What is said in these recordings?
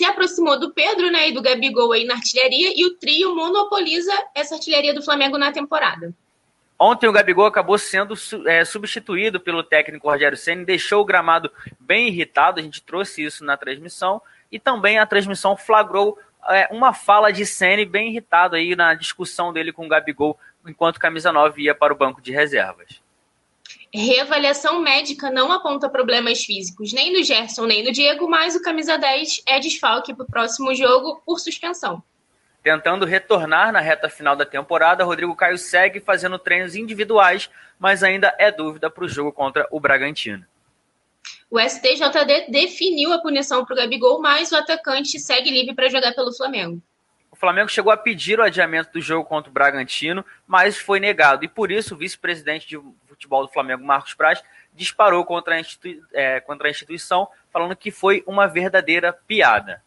se aproximou do Pedro né, e do Gabigol aí na artilharia e o trio monopoliza essa artilharia do Flamengo na temporada. Ontem o Gabigol acabou sendo é, substituído pelo técnico Rogério Senna, deixou o gramado bem irritado, a gente trouxe isso na transmissão, e também a transmissão flagrou é, uma fala de Senna bem irritado aí na discussão dele com o Gabigol, enquanto camisa 9 ia para o banco de reservas. Reavaliação médica não aponta problemas físicos nem no Gerson nem no Diego, mas o camisa 10 é desfalque para o próximo jogo por suspensão. Tentando retornar na reta final da temporada, Rodrigo Caio segue fazendo treinos individuais, mas ainda é dúvida para o jogo contra o Bragantino. O STJD definiu a punição para o Gabigol, mas o atacante segue livre para jogar pelo Flamengo. O Flamengo chegou a pedir o adiamento do jogo contra o Bragantino, mas foi negado. E por isso o vice-presidente de futebol do Flamengo, Marcos Braz, disparou contra a, é, contra a instituição, falando que foi uma verdadeira piada.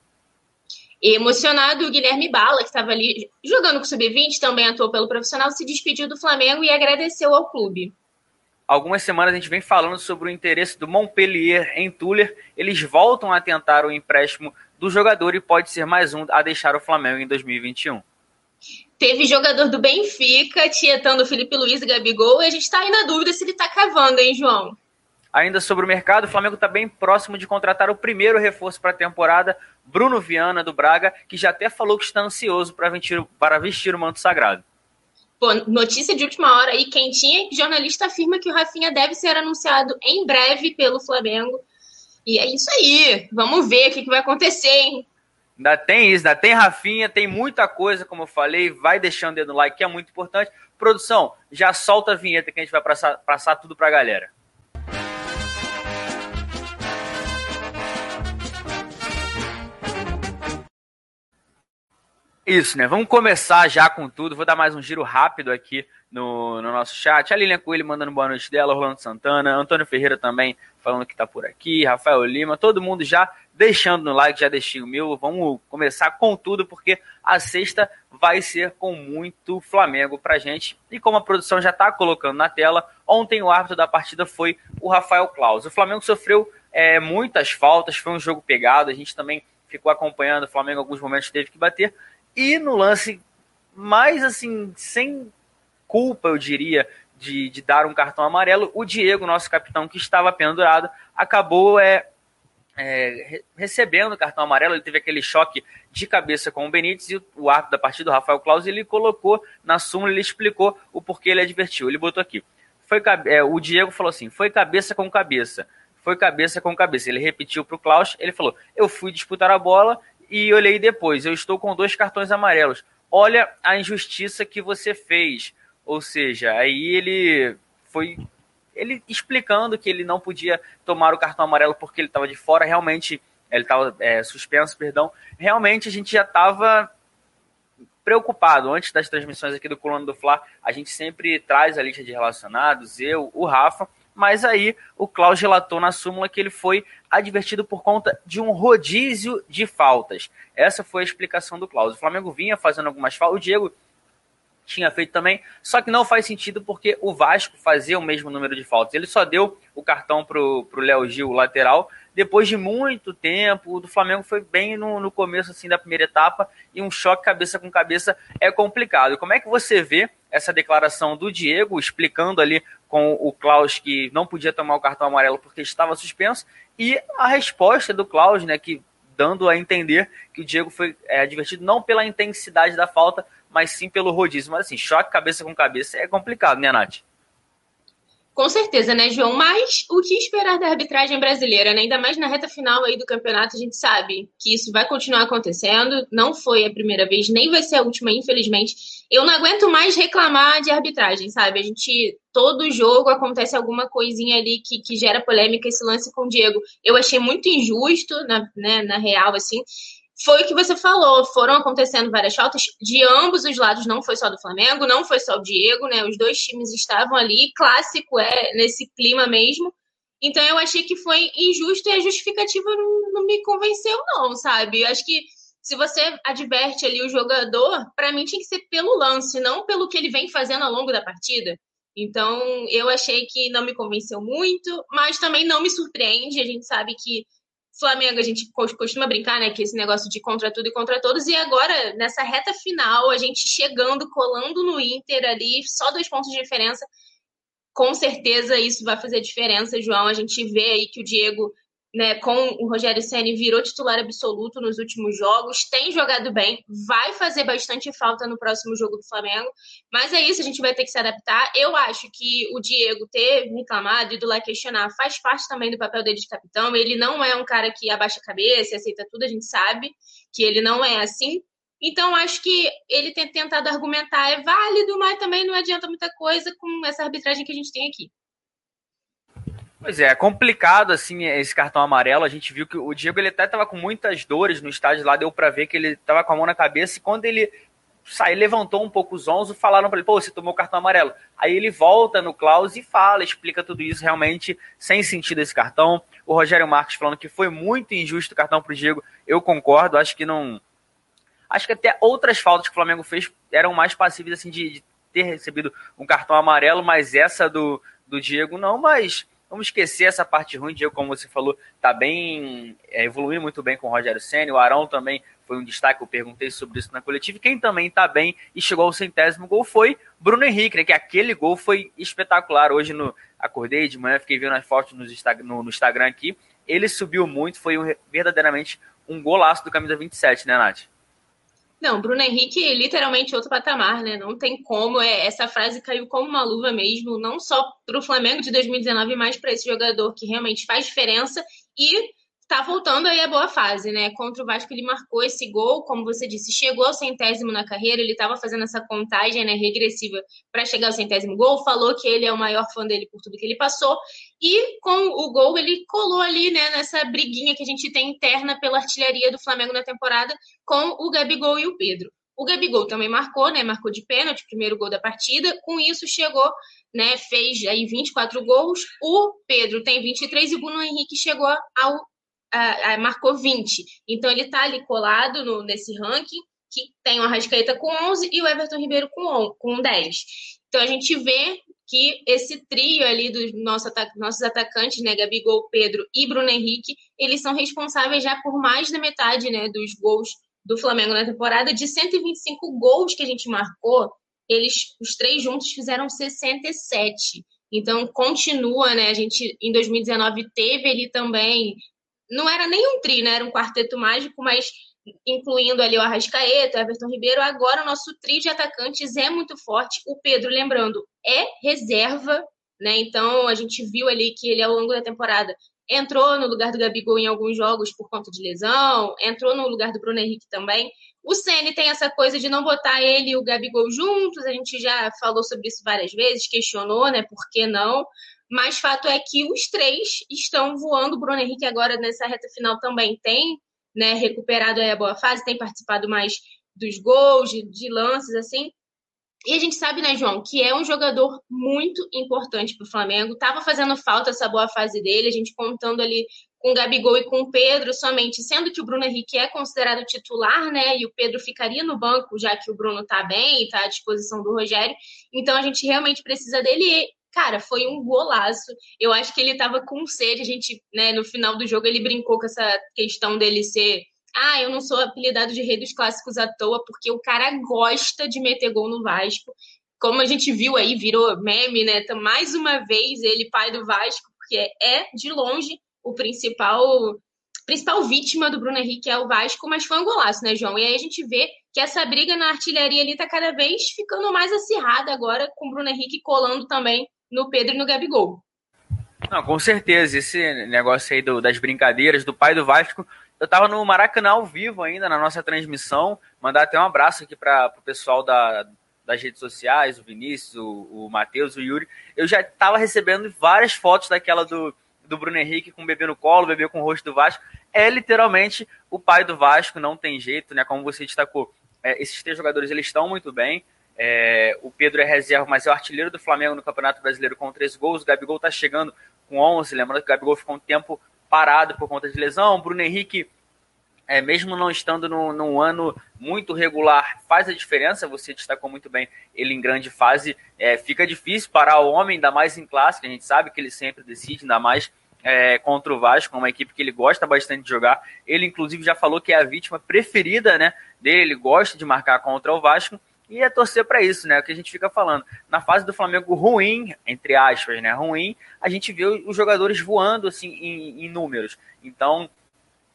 Emocionado, o Guilherme Bala, que estava ali jogando com o Sub-20, também atuou pelo profissional, se despediu do Flamengo e agradeceu ao clube. Algumas semanas a gente vem falando sobre o interesse do Montpellier em Tuller. Eles voltam a tentar o empréstimo do jogador e pode ser mais um a deixar o Flamengo em 2021. Teve jogador do Benfica tietando o Felipe Luiz e Gabigol e a gente está aí na dúvida se ele está cavando, hein, João? Ainda sobre o mercado, o Flamengo está bem próximo de contratar o primeiro reforço para a temporada, Bruno Viana, do Braga, que já até falou que está ansioso para vestir, para vestir o manto sagrado. Pô, notícia de última hora aí, quentinha, jornalista afirma que o Rafinha deve ser anunciado em breve pelo Flamengo. E é isso aí. Vamos ver o que, que vai acontecer, hein? Ainda tem isso, ainda tem Rafinha, tem muita coisa, como eu falei. Vai deixando o dedo no like, que é muito importante. Produção, já solta a vinheta que a gente vai passar, passar tudo pra galera. Isso, né? Vamos começar já com tudo. Vou dar mais um giro rápido aqui no, no nosso chat. A Lilian Coelho mandando boa noite dela, Rolando Santana, Antônio Ferreira também falando que tá por aqui, Rafael Lima, todo mundo já deixando no like, já deixei o meu. Vamos começar com tudo, porque a sexta vai ser com muito Flamengo pra gente. E como a produção já tá colocando na tela, ontem o árbitro da partida foi o Rafael Claus. O Flamengo sofreu é, muitas faltas, foi um jogo pegado, a gente também ficou acompanhando, o Flamengo alguns momentos teve que bater. E no lance mais assim, sem culpa, eu diria, de, de dar um cartão amarelo, o Diego, nosso capitão que estava pendurado, acabou é, é, recebendo o cartão amarelo. Ele teve aquele choque de cabeça com o Benítez e o, o árbitro da partida, o Rafael Claus, ele colocou na súmula, ele explicou o porquê ele advertiu. Ele botou aqui. Foi, é, o Diego falou assim: foi cabeça com cabeça. Foi cabeça com cabeça. Ele repetiu para o Klaus, ele falou: Eu fui disputar a bola e olhei depois, eu estou com dois cartões amarelos. Olha a injustiça que você fez. Ou seja, aí ele foi ele explicando que ele não podia tomar o cartão amarelo porque ele estava de fora, realmente ele estava é, suspenso, perdão. Realmente a gente já estava preocupado antes das transmissões aqui do Coluna do Fla. A gente sempre traz a lista de relacionados, eu, o Rafa, mas aí o Klaus relatou na súmula que ele foi advertido por conta de um rodízio de faltas. Essa foi a explicação do Klaus. O Flamengo vinha fazendo algumas faltas, o Diego tinha feito também, só que não faz sentido porque o Vasco fazia o mesmo número de faltas. Ele só deu o cartão pro, pro Léo Gil, o lateral, depois de muito tempo. O do Flamengo foi bem no, no começo assim da primeira etapa e um choque cabeça com cabeça é complicado. Como é que você vê essa declaração do Diego explicando ali com o Klaus que não podia tomar o cartão amarelo porque estava suspenso e a resposta do Klaus, né, que dando a entender que o Diego foi é, advertido não pela intensidade da falta, mas sim pelo rodízio. Mas assim, choque cabeça com cabeça é complicado, né, Nath? Com certeza, né, João? Mas o que esperar da arbitragem brasileira, né? Ainda mais na reta final aí do campeonato, a gente sabe que isso vai continuar acontecendo. Não foi a primeira vez, nem vai ser a última, infelizmente. Eu não aguento mais reclamar de arbitragem, sabe? A gente, todo jogo acontece alguma coisinha ali que, que gera polêmica. Esse lance com o Diego, eu achei muito injusto, na, né, na real, assim foi o que você falou, foram acontecendo várias faltas de ambos os lados, não foi só do Flamengo, não foi só o Diego, né? Os dois times estavam ali, clássico é nesse clima mesmo. Então eu achei que foi injusto e a justificativa não, não me convenceu, não, sabe? Eu acho que se você adverte ali o jogador, para mim tinha que ser pelo lance, não pelo que ele vem fazendo ao longo da partida. Então eu achei que não me convenceu muito, mas também não me surpreende. A gente sabe que Flamengo, a gente costuma brincar, né, que esse negócio de contra tudo e contra todos, e agora, nessa reta final, a gente chegando, colando no Inter ali, só dois pontos de diferença, com certeza isso vai fazer diferença, João. A gente vê aí que o Diego né, com o Rogério Ceni virou titular absoluto nos últimos jogos, tem jogado bem, vai fazer bastante falta no próximo jogo do Flamengo, mas é isso, a gente vai ter que se adaptar. Eu acho que o Diego ter reclamado e do lá questionar faz parte também do papel dele de capitão. Ele não é um cara que abaixa a cabeça e aceita tudo, a gente sabe que ele não é assim. Então, acho que ele ter tentado argumentar é válido, mas também não adianta muita coisa com essa arbitragem que a gente tem aqui. Pois é, é complicado assim esse cartão amarelo. A gente viu que o Diego ele até estava com muitas dores no estádio lá, deu para ver que ele estava com a mão na cabeça e quando ele saiu, levantou um pouco os onzos, falaram para ele, pô, você tomou cartão amarelo. Aí ele volta no Klaus e fala, explica tudo isso realmente sem sentido esse cartão. O Rogério Marques falando que foi muito injusto o cartão pro Diego. Eu concordo, acho que não acho que até outras faltas que o Flamengo fez eram mais passíveis assim de, de ter recebido um cartão amarelo, mas essa do, do Diego não, mas Vamos esquecer essa parte ruim. Diego, como você falou, tá bem, é, evoluindo muito bem com o Rogério Senna. O Arão também foi um destaque. Eu perguntei sobre isso na coletiva. Quem também tá bem e chegou ao centésimo gol foi Bruno Henrique, né? Que aquele gol foi espetacular. Hoje no acordei de manhã, fiquei vendo as fotos no, no, Instagram aqui. Ele subiu muito, foi um, verdadeiramente um golaço do camisa 27, né, Nath? Não, Bruno Henrique literalmente outro patamar, né? Não tem como. É, essa frase caiu como uma luva mesmo, não só para o Flamengo de 2019, mas para esse jogador que realmente faz diferença e tá voltando aí a boa fase, né? Contra o Vasco ele marcou esse gol, como você disse, chegou ao centésimo na carreira, ele estava fazendo essa contagem, né, regressiva para chegar ao centésimo gol, falou que ele é o maior fã dele por tudo que ele passou, e com o gol ele colou ali, né, nessa briguinha que a gente tem interna pela artilharia do Flamengo na temporada com o Gabigol e o Pedro. O Gabigol também marcou, né? Marcou de pênalti, primeiro gol da partida. Com isso chegou, né? Fez aí 24 gols. O Pedro tem 23 e o Bruno Henrique chegou ao marcou 20. Então ele está ali colado no, nesse ranking, que tem o Arrascaeta com 11 e o Everton Ribeiro com, com 10. Então a gente vê que esse trio ali dos nosso, nossos atacantes, né, Gabigol, Pedro e Bruno Henrique, eles são responsáveis já por mais da metade, né, dos gols do Flamengo na temporada. De 125 gols que a gente marcou, eles, os três juntos, fizeram 67. Então, continua, né? A gente, em 2019, teve ali também não era nem um tri, né? Era um quarteto mágico, mas incluindo ali o Arrascaeta, o Everton Ribeiro. Agora o nosso trio de atacantes é muito forte. O Pedro, lembrando, é reserva, né? Então a gente viu ali que ele ao longo da temporada entrou no lugar do Gabigol em alguns jogos por conta de lesão, entrou no lugar do Bruno Henrique também. O Ceni tem essa coisa de não botar ele e o Gabigol juntos, a gente já falou sobre isso várias vezes, questionou, né? Por que não? Mas fato é que os três estão voando. O Bruno Henrique agora nessa reta final também tem né, recuperado a boa fase, tem participado mais dos gols, de, de lances, assim. E a gente sabe, né, João, que é um jogador muito importante para o Flamengo. Tava fazendo falta essa boa fase dele, a gente contando ali com o Gabigol e com o Pedro somente, sendo que o Bruno Henrique é considerado titular, né? E o Pedro ficaria no banco, já que o Bruno tá bem, tá à disposição do Rogério. Então a gente realmente precisa dele. Cara, foi um golaço. Eu acho que ele tava com sede. A gente, né, no final do jogo, ele brincou com essa questão dele ser. Ah, eu não sou apelidado de rei dos clássicos à toa, porque o cara gosta de meter gol no Vasco. Como a gente viu aí, virou meme, né? Então, mais uma vez, ele, pai do Vasco, porque é, de longe, o principal principal vítima do Bruno Henrique é o Vasco, mas foi um golaço, né, João? E aí a gente vê que essa briga na artilharia ali tá cada vez ficando mais acirrada agora, com o Bruno Henrique colando também no Pedro e no Gabigol. Não, com certeza. Esse negócio aí do, das brincadeiras do pai do Vasco. Eu tava no Maracanã ao vivo ainda, na nossa transmissão. Mandar até um abraço aqui para o pessoal da, das redes sociais, o Vinícius, o, o Matheus, o Yuri. Eu já tava recebendo várias fotos daquela do, do Bruno Henrique com o bebê no colo, o bebê com o rosto do Vasco. É literalmente o pai do Vasco, não tem jeito, né? Como você destacou. É, esses três jogadores eles estão muito bem. É, o Pedro é reserva, mas é o artilheiro do Flamengo no Campeonato Brasileiro com 13 gols. O Gabigol está chegando com 11. Lembrando que o Gabigol ficou um tempo parado por conta de lesão. O Bruno Henrique, é, mesmo não estando no, num ano muito regular, faz a diferença. Você destacou muito bem ele em grande fase. É, fica difícil parar o homem, ainda mais em clássico. A gente sabe que ele sempre decide, ainda mais é, contra o Vasco, uma equipe que ele gosta bastante de jogar. Ele, inclusive, já falou que é a vítima preferida né, dele, ele gosta de marcar contra o Vasco. E é torcer para isso, né? O que a gente fica falando. Na fase do Flamengo ruim, entre aspas, né? Ruim, a gente vê os jogadores voando assim em, em números. Então,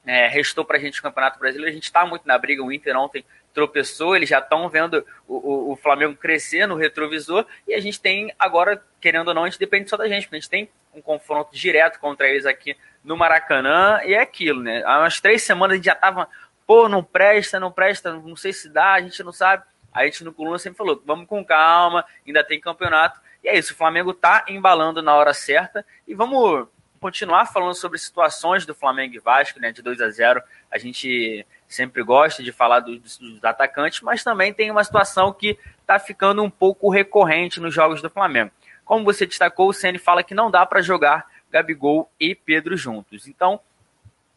é, restou para a gente o Campeonato Brasileiro. A gente está muito na briga. O Inter ontem tropeçou, eles já estão vendo o, o, o, Flamengo crescer no retrovisor. E a gente tem agora, querendo ou não, a gente depende só da gente, porque a gente tem um confronto direto contra eles aqui no Maracanã. E é aquilo, né? Há umas três semanas a gente já tava, pô, não presta, não presta, não sei se dá, a gente não sabe. A gente no Coluna sempre falou, vamos com calma, ainda tem campeonato. E é isso, o Flamengo tá embalando na hora certa. E vamos continuar falando sobre situações do Flamengo e Vasco, né, de 2 a 0 A gente sempre gosta de falar dos, dos atacantes, mas também tem uma situação que está ficando um pouco recorrente nos jogos do Flamengo. Como você destacou, o Ceni fala que não dá para jogar Gabigol e Pedro juntos. Então,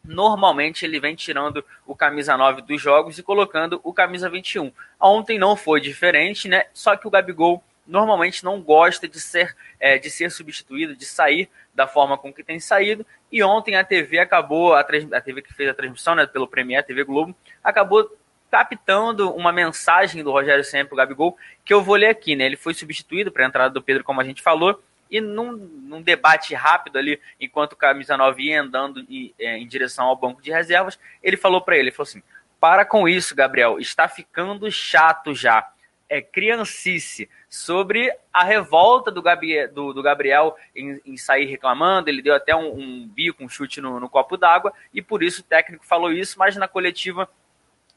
normalmente ele vem tirando o camisa 9 dos jogos e colocando o camisa 21. Ontem não foi diferente, né? Só que o Gabigol normalmente não gosta de ser, é, de ser substituído, de sair da forma com que tem saído. E ontem a TV acabou, a, a TV que fez a transmissão né, pelo Premier, TV Globo, acabou captando uma mensagem do Rogério Sempre, o Gabigol, que eu vou ler aqui. Né? Ele foi substituído para a entrada do Pedro, como a gente falou, e num, num debate rápido ali, enquanto o Camisa 9 ia andando em, é, em direção ao banco de reservas, ele falou para ele, ele falou assim, para com isso, Gabriel, está ficando chato já é, criancice sobre a revolta do, Gabi, do, do Gabriel em, em, sair reclamando. Ele deu até um, um bico, um chute no, no copo d'água, e por isso o técnico falou isso, mas na coletiva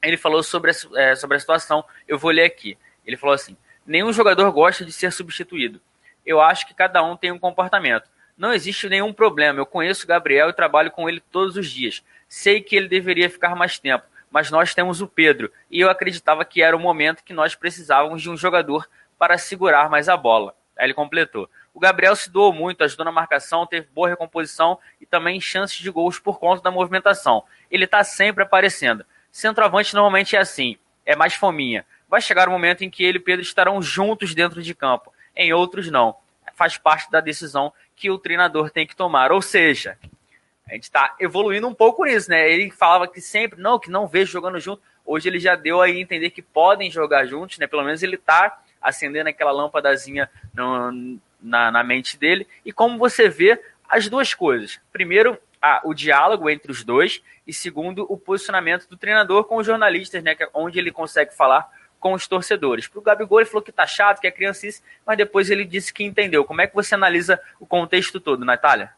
ele falou sobre a, é, sobre a situação. Eu vou ler aqui. Ele falou assim: nenhum jogador gosta de ser substituído. Eu acho que cada um tem um comportamento. Não existe nenhum problema. Eu conheço o Gabriel e trabalho com ele todos os dias. Sei que ele deveria ficar mais tempo mas nós temos o Pedro. E eu acreditava que era o momento que nós precisávamos de um jogador para segurar mais a bola. Aí ele completou. O Gabriel se doou muito, ajudou na marcação, teve boa recomposição e também chances de gols por conta da movimentação. Ele está sempre aparecendo. Centroavante normalmente é assim, é mais fominha. Vai chegar o momento em que ele e Pedro estarão juntos dentro de campo. Em outros, não. Faz parte da decisão que o treinador tem que tomar. Ou seja, a gente está evoluindo um pouco nisso, né? Ele falava que sempre, não, que não vejo jogando junto. Hoje ele já deu aí a entender que podem jogar juntos, né? Pelo menos ele está acendendo aquela lâmpadazinha no, na, na mente dele. E como você vê as duas coisas. Primeiro, ah, o diálogo entre os dois. E segundo, o posicionamento do treinador com os jornalistas, né? É onde ele consegue falar com os torcedores. Para o Gabigol, ele falou que tá chato, que é criancice, mas depois ele disse que entendeu. Como é que você analisa o contexto todo, Natália?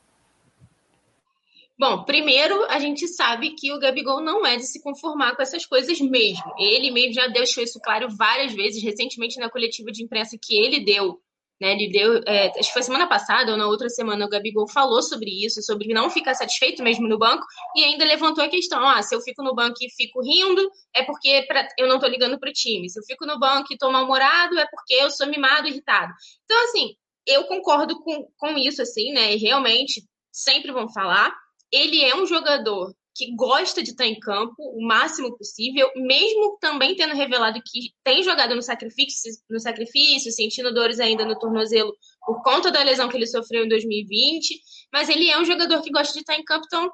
Bom, primeiro, a gente sabe que o Gabigol não é de se conformar com essas coisas mesmo. Ele mesmo já deixou isso claro várias vezes, recentemente na coletiva de imprensa que ele deu. Né, ele deu, é, acho que foi semana passada ou na outra semana, o Gabigol falou sobre isso, sobre não ficar satisfeito mesmo no banco, e ainda levantou a questão: ah, se eu fico no banco e fico rindo, é porque pra, eu não estou ligando para o time. Se eu fico no banco e estou mal-humorado, é porque eu sou mimado, irritado. Então, assim, eu concordo com, com isso, assim, né? E realmente sempre vão falar ele é um jogador que gosta de estar em campo o máximo possível, mesmo também tendo revelado que tem jogado no sacrifício, no sacrifício, sentindo dores ainda no tornozelo por conta da lesão que ele sofreu em 2020, mas ele é um jogador que gosta de estar em campo, então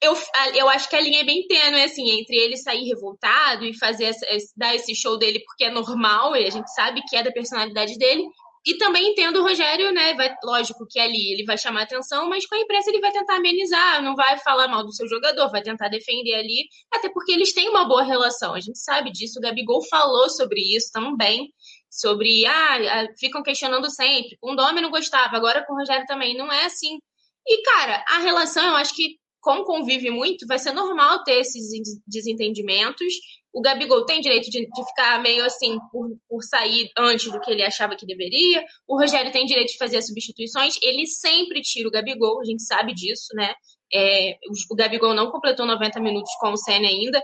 eu, eu acho que a linha é bem tênue, assim, entre ele sair revoltado e fazer dar esse show dele porque é normal, e a gente sabe que é da personalidade dele, e também entendo o Rogério, né? Vai, lógico que ali ele vai chamar atenção, mas com a imprensa ele vai tentar amenizar, não vai falar mal do seu jogador, vai tentar defender ali, até porque eles têm uma boa relação. A gente sabe disso. O Gabigol falou sobre isso também, sobre ah, ficam questionando sempre. Com o Domi não gostava, agora com o Rogério também. Não é assim. E, cara, a relação, eu acho que, como convive muito, vai ser normal ter esses desentendimentos. O Gabigol tem direito de, de ficar meio assim por, por, sair antes do que ele achava que deveria. O Rogério tem direito de fazer as substituições. Ele sempre tira o Gabigol, a gente sabe disso, né? É, o, Gabigol não completou 90 minutos com o Senna ainda.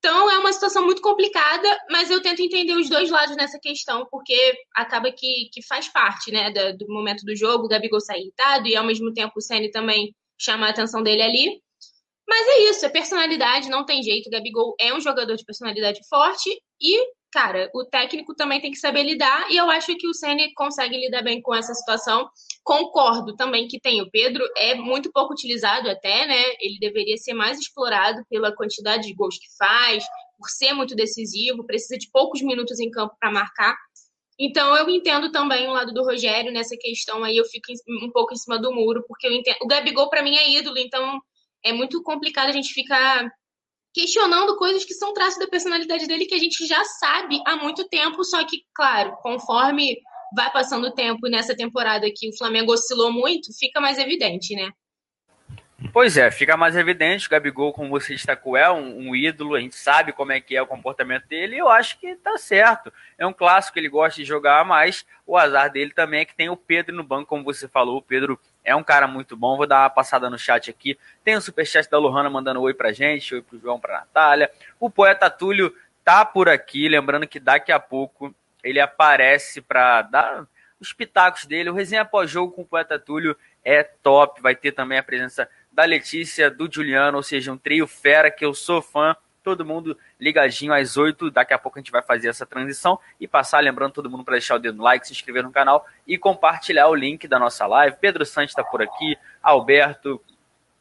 Então é uma situação muito complicada, mas eu tento entender os dois lados nessa questão, porque acaba que, que faz parte né, do, do momento do jogo, o Gabigol sai irritado e ao mesmo tempo o Senna também chama a atenção dele ali. Mas é isso, é personalidade, não tem jeito. O Gabigol é um jogador de personalidade forte e, cara, o técnico também tem que saber lidar. E eu acho que o Ceni consegue lidar bem com essa situação. Concordo também que tem o Pedro, é muito pouco utilizado até, né? Ele deveria ser mais explorado pela quantidade de gols que faz, por ser muito decisivo, precisa de poucos minutos em campo para marcar. Então eu entendo também o lado do Rogério nessa questão aí, eu fico um pouco em cima do muro, porque eu entendo. O Gabigol para mim é ídolo, então é muito complicado a gente ficar questionando coisas que são traços da personalidade dele que a gente já sabe há muito tempo, só que, claro, conforme vai passando o tempo nessa temporada que o Flamengo oscilou muito, fica mais evidente, né? Pois é, fica mais evidente. O Gabigol, como você destacou, é um, um, ídolo, a gente sabe como é que é o comportamento dele, e eu acho que tá certo. É um clássico, ele gosta de jogar, mas o azar dele também é que tem o Pedro no banco, como você falou. O Pedro é um cara muito bom. Vou dar uma passada no chat aqui. Tem o superchat da Lohana mandando oi pra gente, oi pro João, pra Natália. O poeta Túlio tá por aqui, lembrando que daqui a pouco ele aparece para dar os pitacos dele. O resenha pós-jogo com o poeta Túlio é top. Vai ter também a presença da Letícia, do Juliano, ou seja, um trio fera que eu sou fã. Todo mundo ligadinho às 8. Daqui a pouco a gente vai fazer essa transição e passar, lembrando todo mundo para deixar o dedo no like, se inscrever no canal e compartilhar o link da nossa live. Pedro Santos está por aqui, Alberto,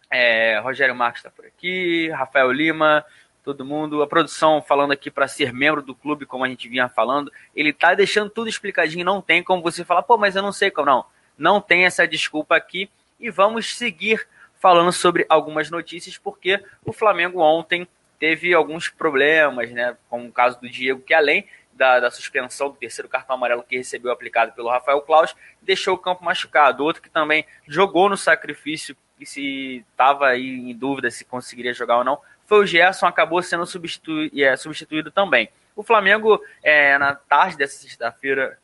é, Rogério Marques está por aqui, Rafael Lima, todo mundo. A produção falando aqui para ser membro do clube, como a gente vinha falando. Ele tá deixando tudo explicadinho, não tem como você falar, pô, mas eu não sei como. Não, não tem essa desculpa aqui. E vamos seguir falando sobre algumas notícias, porque o Flamengo ontem teve alguns problemas, né? Como o caso do Diego, que além da, da, suspensão do terceiro cartão amarelo que recebeu aplicado pelo Rafael Claus, deixou o campo machucado. Outro que também jogou no sacrifício e se estava aí em dúvida se conseguiria jogar ou não, foi o Gerson, acabou sendo substituído, é, substituído também. O Flamengo, é, na tarde dessa sexta-feira,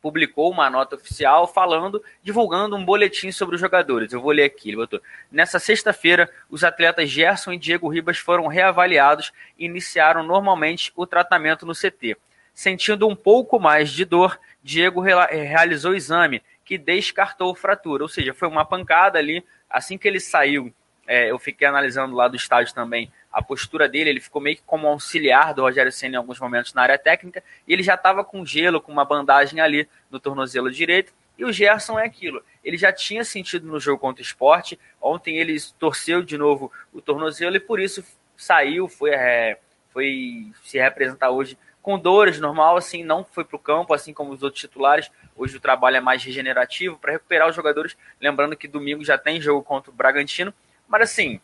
publicou uma nota oficial falando, divulgando um boletim sobre os jogadores. Eu vou ler aqui, ele botou. Nessa sexta-feira, os atletas Gerson e Diego Ribas foram reavaliados e iniciaram normalmente o tratamento no CT. Sentindo um pouco mais de dor, Diego realizou o exame, que descartou fratura, ou seja, foi uma pancada ali. Assim que ele saiu, é, eu fiquei analisando lá do estádio também a postura dele, ele ficou meio que como auxiliar do Rogério Senna em alguns momentos na área técnica, e ele já estava com gelo, com uma bandagem ali no tornozelo direito, e o Gerson é aquilo, ele já tinha sentido no jogo contra o esporte, ontem ele torceu de novo o tornozelo e por isso saiu, foi, é, foi se representar hoje com dores, normal, assim, não foi para o campo, assim como os outros titulares, hoje o trabalho é mais regenerativo para recuperar os jogadores, lembrando que domingo já tem jogo contra o Bragantino, mas assim,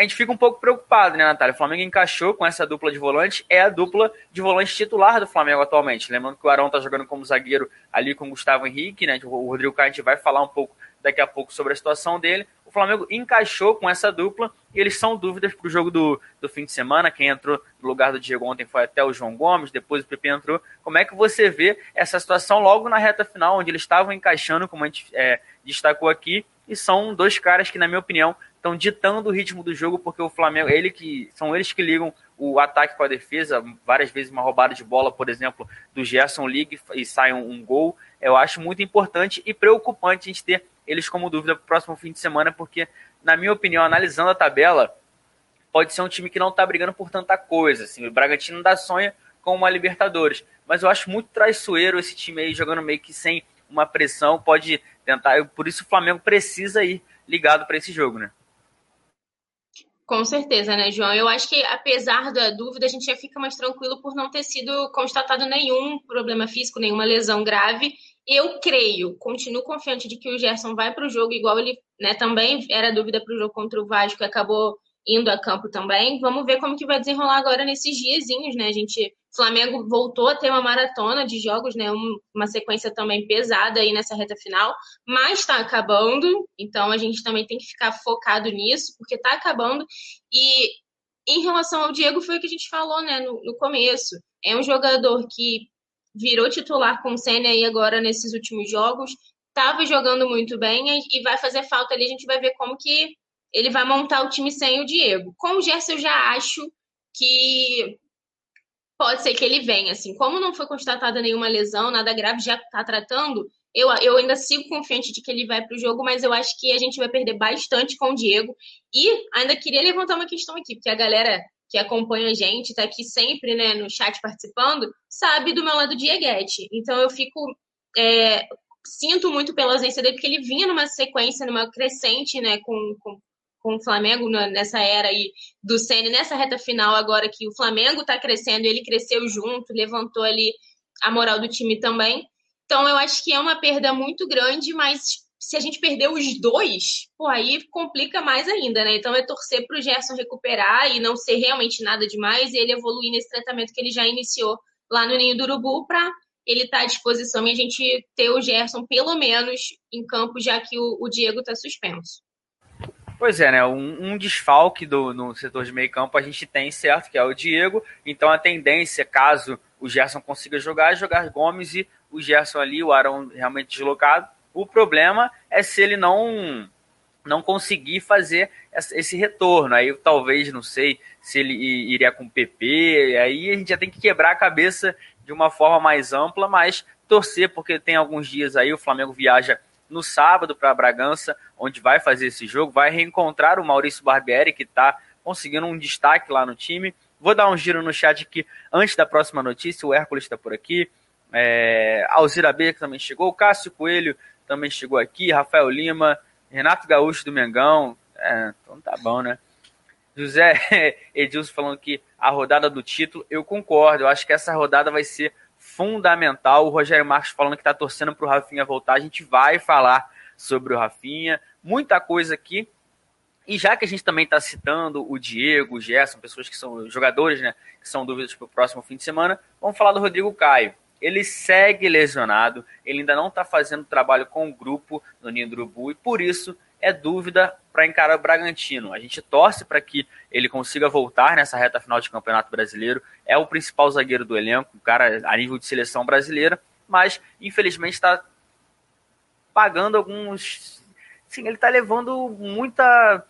a gente fica um pouco preocupado, né, Natália? O Flamengo encaixou com essa dupla de volante, é a dupla de volante titular do Flamengo atualmente. Lembrando que o Arão tá jogando como zagueiro ali com o Gustavo Henrique, né? O Rodrigo Caio, a gente vai falar um pouco daqui a pouco sobre a situação dele. O Flamengo encaixou com essa dupla e eles são dúvidas para o jogo do, do fim de semana. Quem entrou no lugar do Diego ontem foi até o João Gomes, depois o Pepe entrou. Como é que você vê essa situação logo na reta final, onde eles estavam encaixando, como a gente é, destacou aqui, e são dois caras que, na minha opinião, estão ditando o ritmo do jogo, porque o Flamengo, ele que são eles que ligam o ataque com a defesa, várias vezes uma roubada de bola, por exemplo, do Gerson League e sai um, um gol. Eu acho muito importante e preocupante a gente ter eles como dúvida para o próximo fim de semana, porque, na minha opinião, analisando a tabela, pode ser um time que não está brigando por tanta coisa. Assim, o Bragantino dá sonha com uma Libertadores, mas eu acho muito traiçoeiro esse time aí jogando meio que sem uma pressão, pode tentar. Por isso o Flamengo precisa ir ligado para esse jogo, né? Com certeza, né, João? Eu acho que, apesar da dúvida, a gente já fica mais tranquilo por não ter sido constatado nenhum problema físico, nenhuma lesão grave. Eu creio, continuo confiante de que o Gerson vai para o jogo, igual ele né, também era dúvida para o jogo contra o Vasco, acabou indo a campo também. Vamos ver como que vai desenrolar agora nesses diazinhos, né? A gente Flamengo voltou a ter uma maratona de jogos, né? Uma sequência também pesada aí nessa reta final, mas está acabando, então a gente também tem que ficar focado nisso, porque está acabando. E em relação ao Diego, foi o que a gente falou, né, no, no começo. É um jogador que virou titular com o Senna aí agora nesses últimos jogos, estava jogando muito bem e vai fazer falta ali, a gente vai ver como que ele vai montar o time sem o Diego. Com o Gerson, eu já acho que pode ser que ele venha. Assim, como não foi constatada nenhuma lesão, nada grave, já está tratando, Eu, eu ainda sigo confiante de que ele vai para o jogo, mas eu acho que a gente vai perder bastante com o Diego. E ainda queria levantar uma questão aqui, porque a galera que acompanha a gente, está aqui sempre né, no chat participando, sabe do meu lado Dieguete. Então eu fico. É, sinto muito pela ausência dele, porque ele vinha numa sequência, numa crescente, né, com, com, com o Flamengo nessa era aí do Senna, nessa reta final agora que o Flamengo está crescendo, ele cresceu junto, levantou ali a moral do time também. Então eu acho que é uma perda muito grande, mas se a gente perder os dois, pô, aí complica mais ainda, né? Então é torcer para o Gerson recuperar e não ser realmente nada demais e ele evoluir nesse tratamento que ele já iniciou lá no Ninho do Urubu para ele estar tá à disposição e a gente ter o Gerson pelo menos em campo, já que o, o Diego está suspenso. Pois é, né? Um, um, desfalque do, no setor de meio campo a gente tem certo, que é o Diego. Então a tendência, caso o Gerson consiga jogar, é jogar Gomes e o Gerson ali, o Arão realmente deslocado o problema é se ele não não conseguir fazer esse retorno. Aí talvez, não sei, se ele iria com PP, aí a gente já tem que quebrar a cabeça de uma forma mais ampla, mas torcer, porque tem alguns dias aí, o Flamengo viaja no sábado para Bragança, onde vai fazer esse jogo, vai reencontrar o Maurício Barbieri, que está conseguindo um destaque lá no time. Vou dar um giro no chat aqui antes da próxima notícia, o Hércules está por aqui, é, Alzira B que também chegou, o Cássio Coelho também chegou aqui, Rafael Lima, Renato Gaúcho do Mengão. É, então tá bom, né? José Edilson falando que a rodada do título, eu concordo, eu acho que essa rodada vai ser fundamental. O Rogério Marques falando que tá torcendo pro Rafinha voltar, a gente vai falar sobre o Rafinha, muita coisa aqui. E já que a gente também está citando o Diego, o Gerson, pessoas que são jogadores, né, que são dúvidas para o próximo fim de semana, vamos falar do Rodrigo Caio ele segue lesionado, ele ainda não está fazendo trabalho com o grupo no Ninho do Urubu e por isso é dúvida para encarar o Bragantino. A gente torce para que ele consiga voltar nessa reta final de Campeonato Brasileiro. É o principal zagueiro do elenco, o cara a nível de seleção brasileira, mas infelizmente está pagando alguns. Sim, ele está levando muita.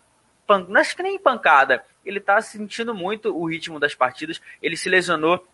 Não acho que nem pancada. Ele está sentindo muito o ritmo das partidas. Ele se lesionou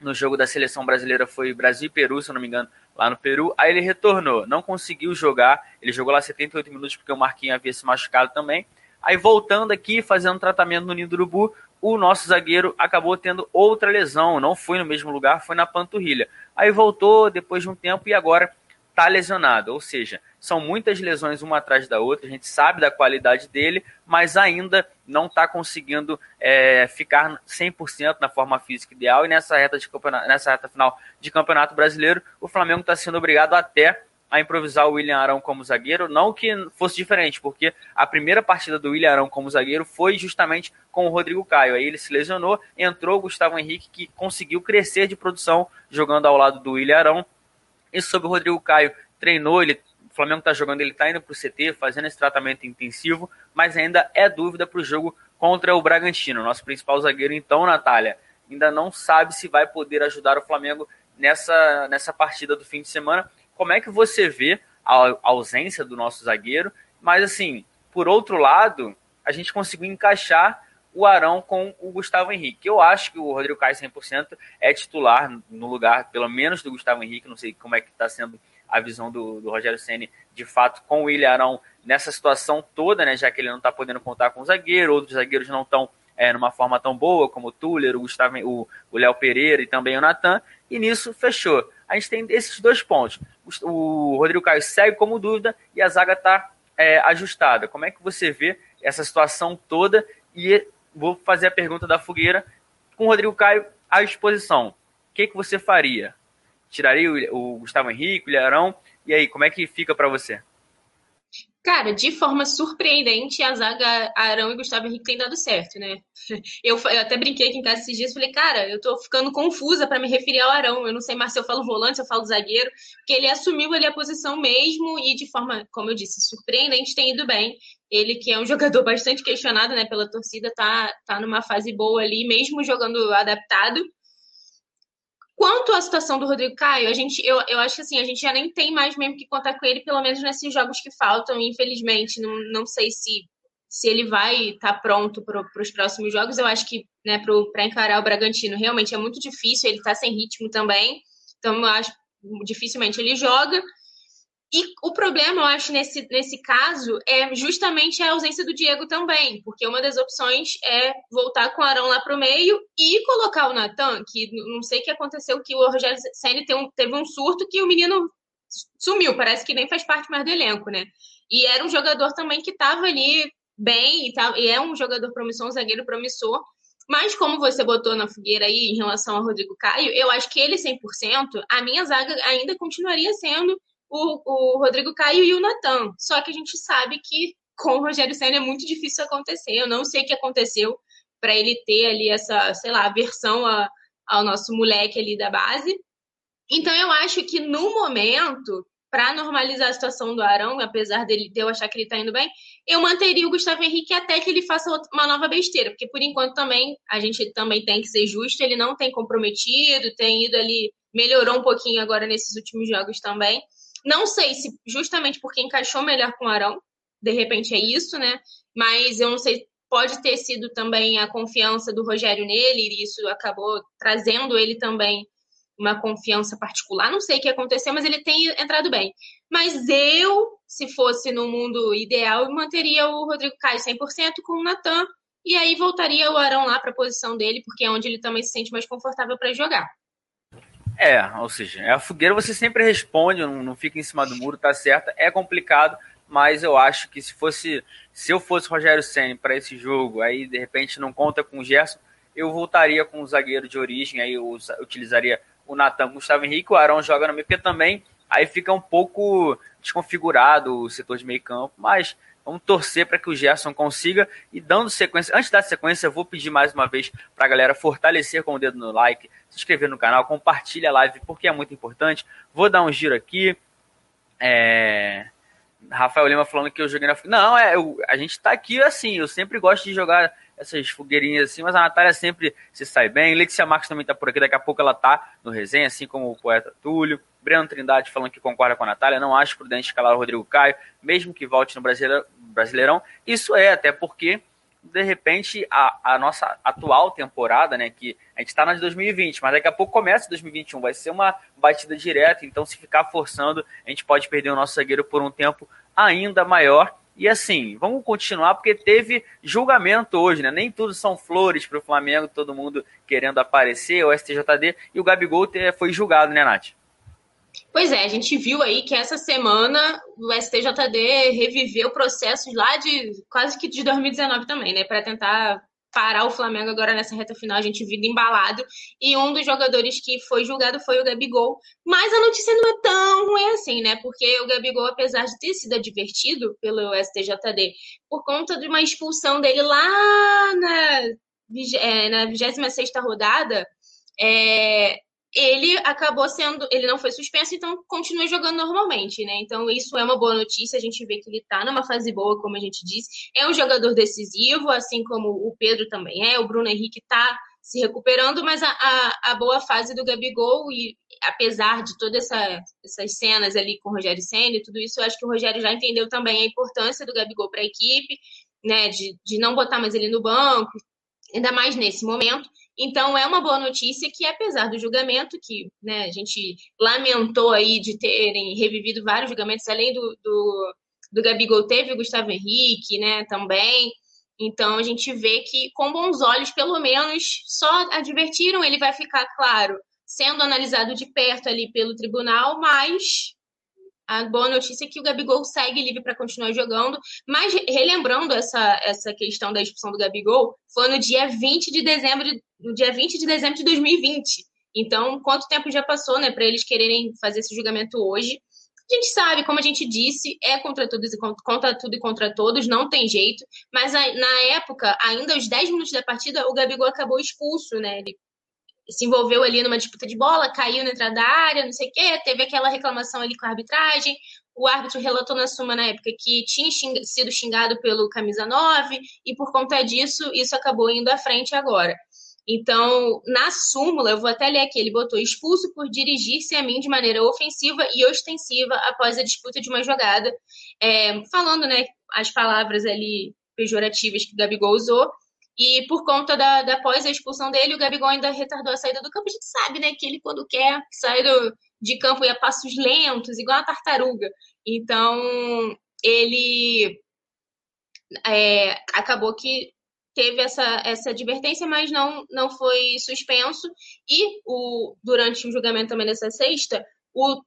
no jogo da seleção brasileira foi Brasil e Peru, se eu não me engano, lá no Peru. Aí ele retornou, não conseguiu jogar. Ele jogou lá 78 minutos porque o Marquinhos havia se machucado também. Aí voltando aqui, fazendo tratamento no Ninho do Urubu, o nosso zagueiro acabou tendo outra lesão. Não foi no mesmo lugar, foi na panturrilha. Aí voltou depois de um tempo e agora está lesionado. Ou seja, são muitas lesões uma atrás da outra, a gente sabe da qualidade dele, mas ainda não está conseguindo é, ficar 100% na forma física ideal. E nessa reta, de campeonato, nessa reta final de campeonato brasileiro, o Flamengo está sendo obrigado até a improvisar o William Arão como zagueiro, não que fosse diferente, porque a primeira partida do William Arão como zagueiro foi justamente com o Rodrigo Caio. Aí ele se lesionou, entrou o Gustavo Henrique, que conseguiu crescer de produção jogando ao lado do William Arão. E sobre o Rodrigo Caio, treinou, ele Flamengo está jogando, ele está indo para o CT, fazendo esse tratamento intensivo, mas ainda é dúvida para o jogo contra o Bragantino. Nosso principal zagueiro, então, Natália, ainda não sabe se vai poder ajudar o Flamengo nessa, nessa partida do fim de semana. Como é que você vê a ausência do nosso zagueiro? Mas, assim, por outro lado, a gente conseguiu encaixar o Arão com o Gustavo Henrique. Eu acho que o Rodrigo Caio 100% é titular no lugar, pelo menos do Gustavo Henrique. Não sei como é que está sendo a visão do, do Rogério Ceni de fato com o William Arão nessa situação toda, né, já que ele não está podendo contar com o zagueiro, outros zagueiros não estão é, numa forma tão boa, como o Tuller, o Gustavo, o Léo Pereira e também o Natan, e nisso fechou. A gente tem esses dois pontos. O, o Rodrigo Caio segue como dúvida e a zaga está é, ajustada. Como é que você vê essa situação toda? E vou fazer a pergunta da fogueira com o Rodrigo Caio à disposição. O que, que você faria? Tiraria o, o Gustavo Henrique, o Ilharão. E aí, como é que fica para você? Cara, de forma surpreendente, a zaga Arão e Gustavo Henrique tem dado certo, né? Eu, eu, até brinquei aqui em casa esses dias, falei, cara, eu tô ficando confusa para me referir ao Arão. Eu não sei mais se eu falo volante, se eu falo zagueiro, porque ele assumiu ali a posição mesmo e de forma, como eu disse, surpreendente, tem ido bem. Ele que é um jogador bastante questionado, né, pela torcida, tá, tá numa fase boa ali, mesmo jogando adaptado. Quanto à situação do Rodrigo Caio, a gente, eu, eu acho que assim, a gente já nem tem mais mesmo que contar com ele, pelo menos nesses jogos que faltam, infelizmente. Não, não sei se, se ele vai estar tá pronto para os próximos jogos. Eu acho que né, para encarar o Bragantino realmente é muito difícil, ele está sem ritmo também. Então, eu acho dificilmente ele joga. E o problema, eu acho, nesse, nesse caso, é justamente a ausência do Diego também, porque uma das opções é voltar com o Arão lá para o meio e colocar o Natan, que não sei o que aconteceu, que o Rogério Senna teve um, surto que o menino sumiu, parece que nem faz parte mais do elenco, né? E era um jogador também que estava ali bem e, e é um jogador promissor, um zagueiro promissor, mas como você botou na fogueira aí em relação ao Rodrigo Caio, eu acho que ele 100%, a minha zaga ainda continuaria sendo o, o Rodrigo Caio e o Natan. Só que a gente sabe que com o Rogério Senna é muito difícil acontecer. Eu não sei o que aconteceu para ele ter ali essa, sei lá, aversão a, ao nosso moleque ali da base. Então eu acho que no momento, para normalizar a situação do Arão, apesar dele de eu achar que ele está indo bem, eu manteria o Gustavo Henrique até que ele faça uma nova besteira, porque por enquanto também a gente também tem que ser justo, ele não tem comprometido, tem ido ali, melhorou um pouquinho agora nesses últimos jogos também. Não sei se justamente porque encaixou melhor com o Arão, de repente é isso, né? Mas eu não sei, pode ter sido também a confiança do Rogério nele, e isso acabou trazendo ele também uma confiança particular. Não sei o que aconteceu, mas ele tem entrado bem. Mas eu, se fosse no mundo ideal, manteria o Rodrigo Caio 100% com o Natan, e aí voltaria o Arão lá para a posição dele, porque é onde ele também se sente mais confortável para jogar. É, ou seja, é a fogueira você sempre responde, não, não fica em cima do muro, tá certo. É complicado, mas eu acho que se fosse, se eu fosse Rogério Senna para esse jogo, aí de repente não conta com o Gerson, eu voltaria com o zagueiro de origem, aí eu utilizaria o Natan, Gustavo Henrique, o Arão joga no meio, porque também aí fica um pouco desconfigurado o setor de meio campo, mas Vamos torcer para que o Gerson consiga. E dando sequência, antes da sequência, eu vou pedir mais uma vez para a galera fortalecer com o dedo no like, se inscrever no canal, compartilha a live, porque é muito importante. Vou dar um giro aqui. É... Rafael Lima falando que eu joguei na. Não, é, eu, a gente está aqui assim. Eu sempre gosto de jogar essas fogueirinhas assim, mas a Natália sempre se sai bem. Letícia Marques também está por aqui, daqui a pouco ela tá no resenha, assim como o poeta Túlio. Breno Trindade falando que concorda com a Natália, não acho prudente escalar o Rodrigo Caio, mesmo que volte no Brasileirão. Isso é, até porque, de repente, a, a nossa atual temporada, né, que a gente está na de 2020, mas daqui a pouco começa 2021, vai ser uma batida direta, então se ficar forçando, a gente pode perder o nosso zagueiro por um tempo ainda maior. E assim, vamos continuar porque teve julgamento hoje, né? Nem tudo são flores para o Flamengo, todo mundo querendo aparecer, o STJD, e o Gabigol foi julgado, né, Nath? Pois é, a gente viu aí que essa semana o STJD reviveu processos lá de quase que de 2019 também, né? Para tentar parar o Flamengo agora nessa reta final, a gente viu embalado. E um dos jogadores que foi julgado foi o Gabigol. Mas a notícia não é tão ruim assim, né? Porque o Gabigol, apesar de ter sido advertido pelo STJD por conta de uma expulsão dele lá na, é, na 26 rodada, é, ele acabou sendo, ele não foi suspenso, então continua jogando normalmente, né? Então isso é uma boa notícia, a gente vê que ele tá numa fase boa, como a gente disse. É um jogador decisivo, assim como o Pedro também é, o Bruno Henrique tá se recuperando, mas a, a, a boa fase do Gabigol, e apesar de todas essa, essas cenas ali com o Rogério Senna e tudo isso, eu acho que o Rogério já entendeu também a importância do Gabigol para a equipe, né? De, de não botar mais ele no banco, ainda mais nesse momento. Então, é uma boa notícia que, apesar do julgamento, que né, a gente lamentou aí de terem revivido vários julgamentos, além do, do, do Gabigol, teve o Gustavo Henrique, né, também. Então, a gente vê que, com bons olhos, pelo menos, só advertiram, ele vai ficar, claro, sendo analisado de perto ali pelo tribunal, mas a boa notícia é que o Gabigol segue livre para continuar jogando. Mas relembrando essa, essa questão da expulsão do Gabigol, foi no dia 20 de dezembro, no dia 20 de dezembro de 2020. Então, quanto tempo já passou, né, para eles quererem fazer esse julgamento hoje? A gente sabe, como a gente disse, é contra todos e contra tudo e contra todos, não tem jeito. Mas na época, ainda aos 10 minutos da partida, o Gabigol acabou expulso, né? Ele se envolveu ali numa disputa de bola, caiu na entrada da área, não sei o quê, teve aquela reclamação ali com a arbitragem. O árbitro relatou na suma na época que tinha xing sido xingado pelo camisa 9 e por conta disso isso acabou indo à frente agora. Então, na súmula, eu vou até ler aqui, ele botou expulso por dirigir-se a mim de maneira ofensiva e ostensiva após a disputa de uma jogada, é, falando, né, as palavras ali pejorativas que o Gabigol usou, e por conta da, da pós a expulsão dele, o Gabigol ainda retardou a saída do campo. A gente sabe, né, que ele quando quer sai do, de campo e a passos lentos, igual a tartaruga. Então, ele é, acabou que teve essa, essa advertência, mas não, não foi suspenso. E o, durante o julgamento também dessa sexta, o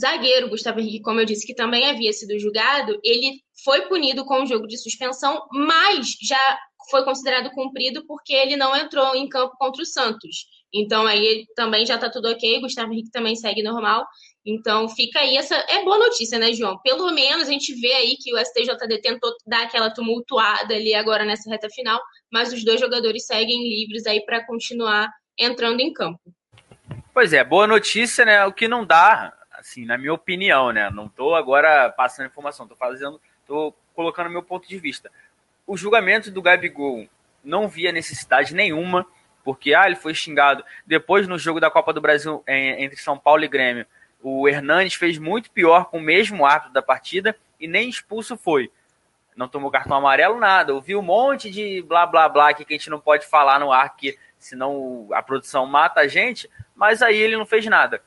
zagueiro Gustavo Henrique, como eu disse, que também havia sido julgado, ele foi punido com um jogo de suspensão, mas já foi considerado cumprido porque ele não entrou em campo contra o Santos. Então aí também já está tudo ok, Gustavo Henrique também segue normal. Então fica aí essa é boa notícia, né, João? Pelo menos a gente vê aí que o STJD tentou dar aquela tumultuada ali agora nessa reta final, mas os dois jogadores seguem livres aí para continuar entrando em campo. Pois é, boa notícia, né? O que não dá, assim, na minha opinião, né? Não estou agora passando informação, estou fazendo, tô colocando meu ponto de vista. O julgamento do Gabigol não via necessidade nenhuma, porque ah, ele foi xingado. Depois, no jogo da Copa do Brasil entre São Paulo e Grêmio, o Hernandes fez muito pior com o mesmo árbitro da partida e nem expulso foi. Não tomou cartão amarelo, nada. Ouviu um monte de blá blá blá aqui que a gente não pode falar no ar, que senão a produção mata a gente, mas aí ele não fez nada.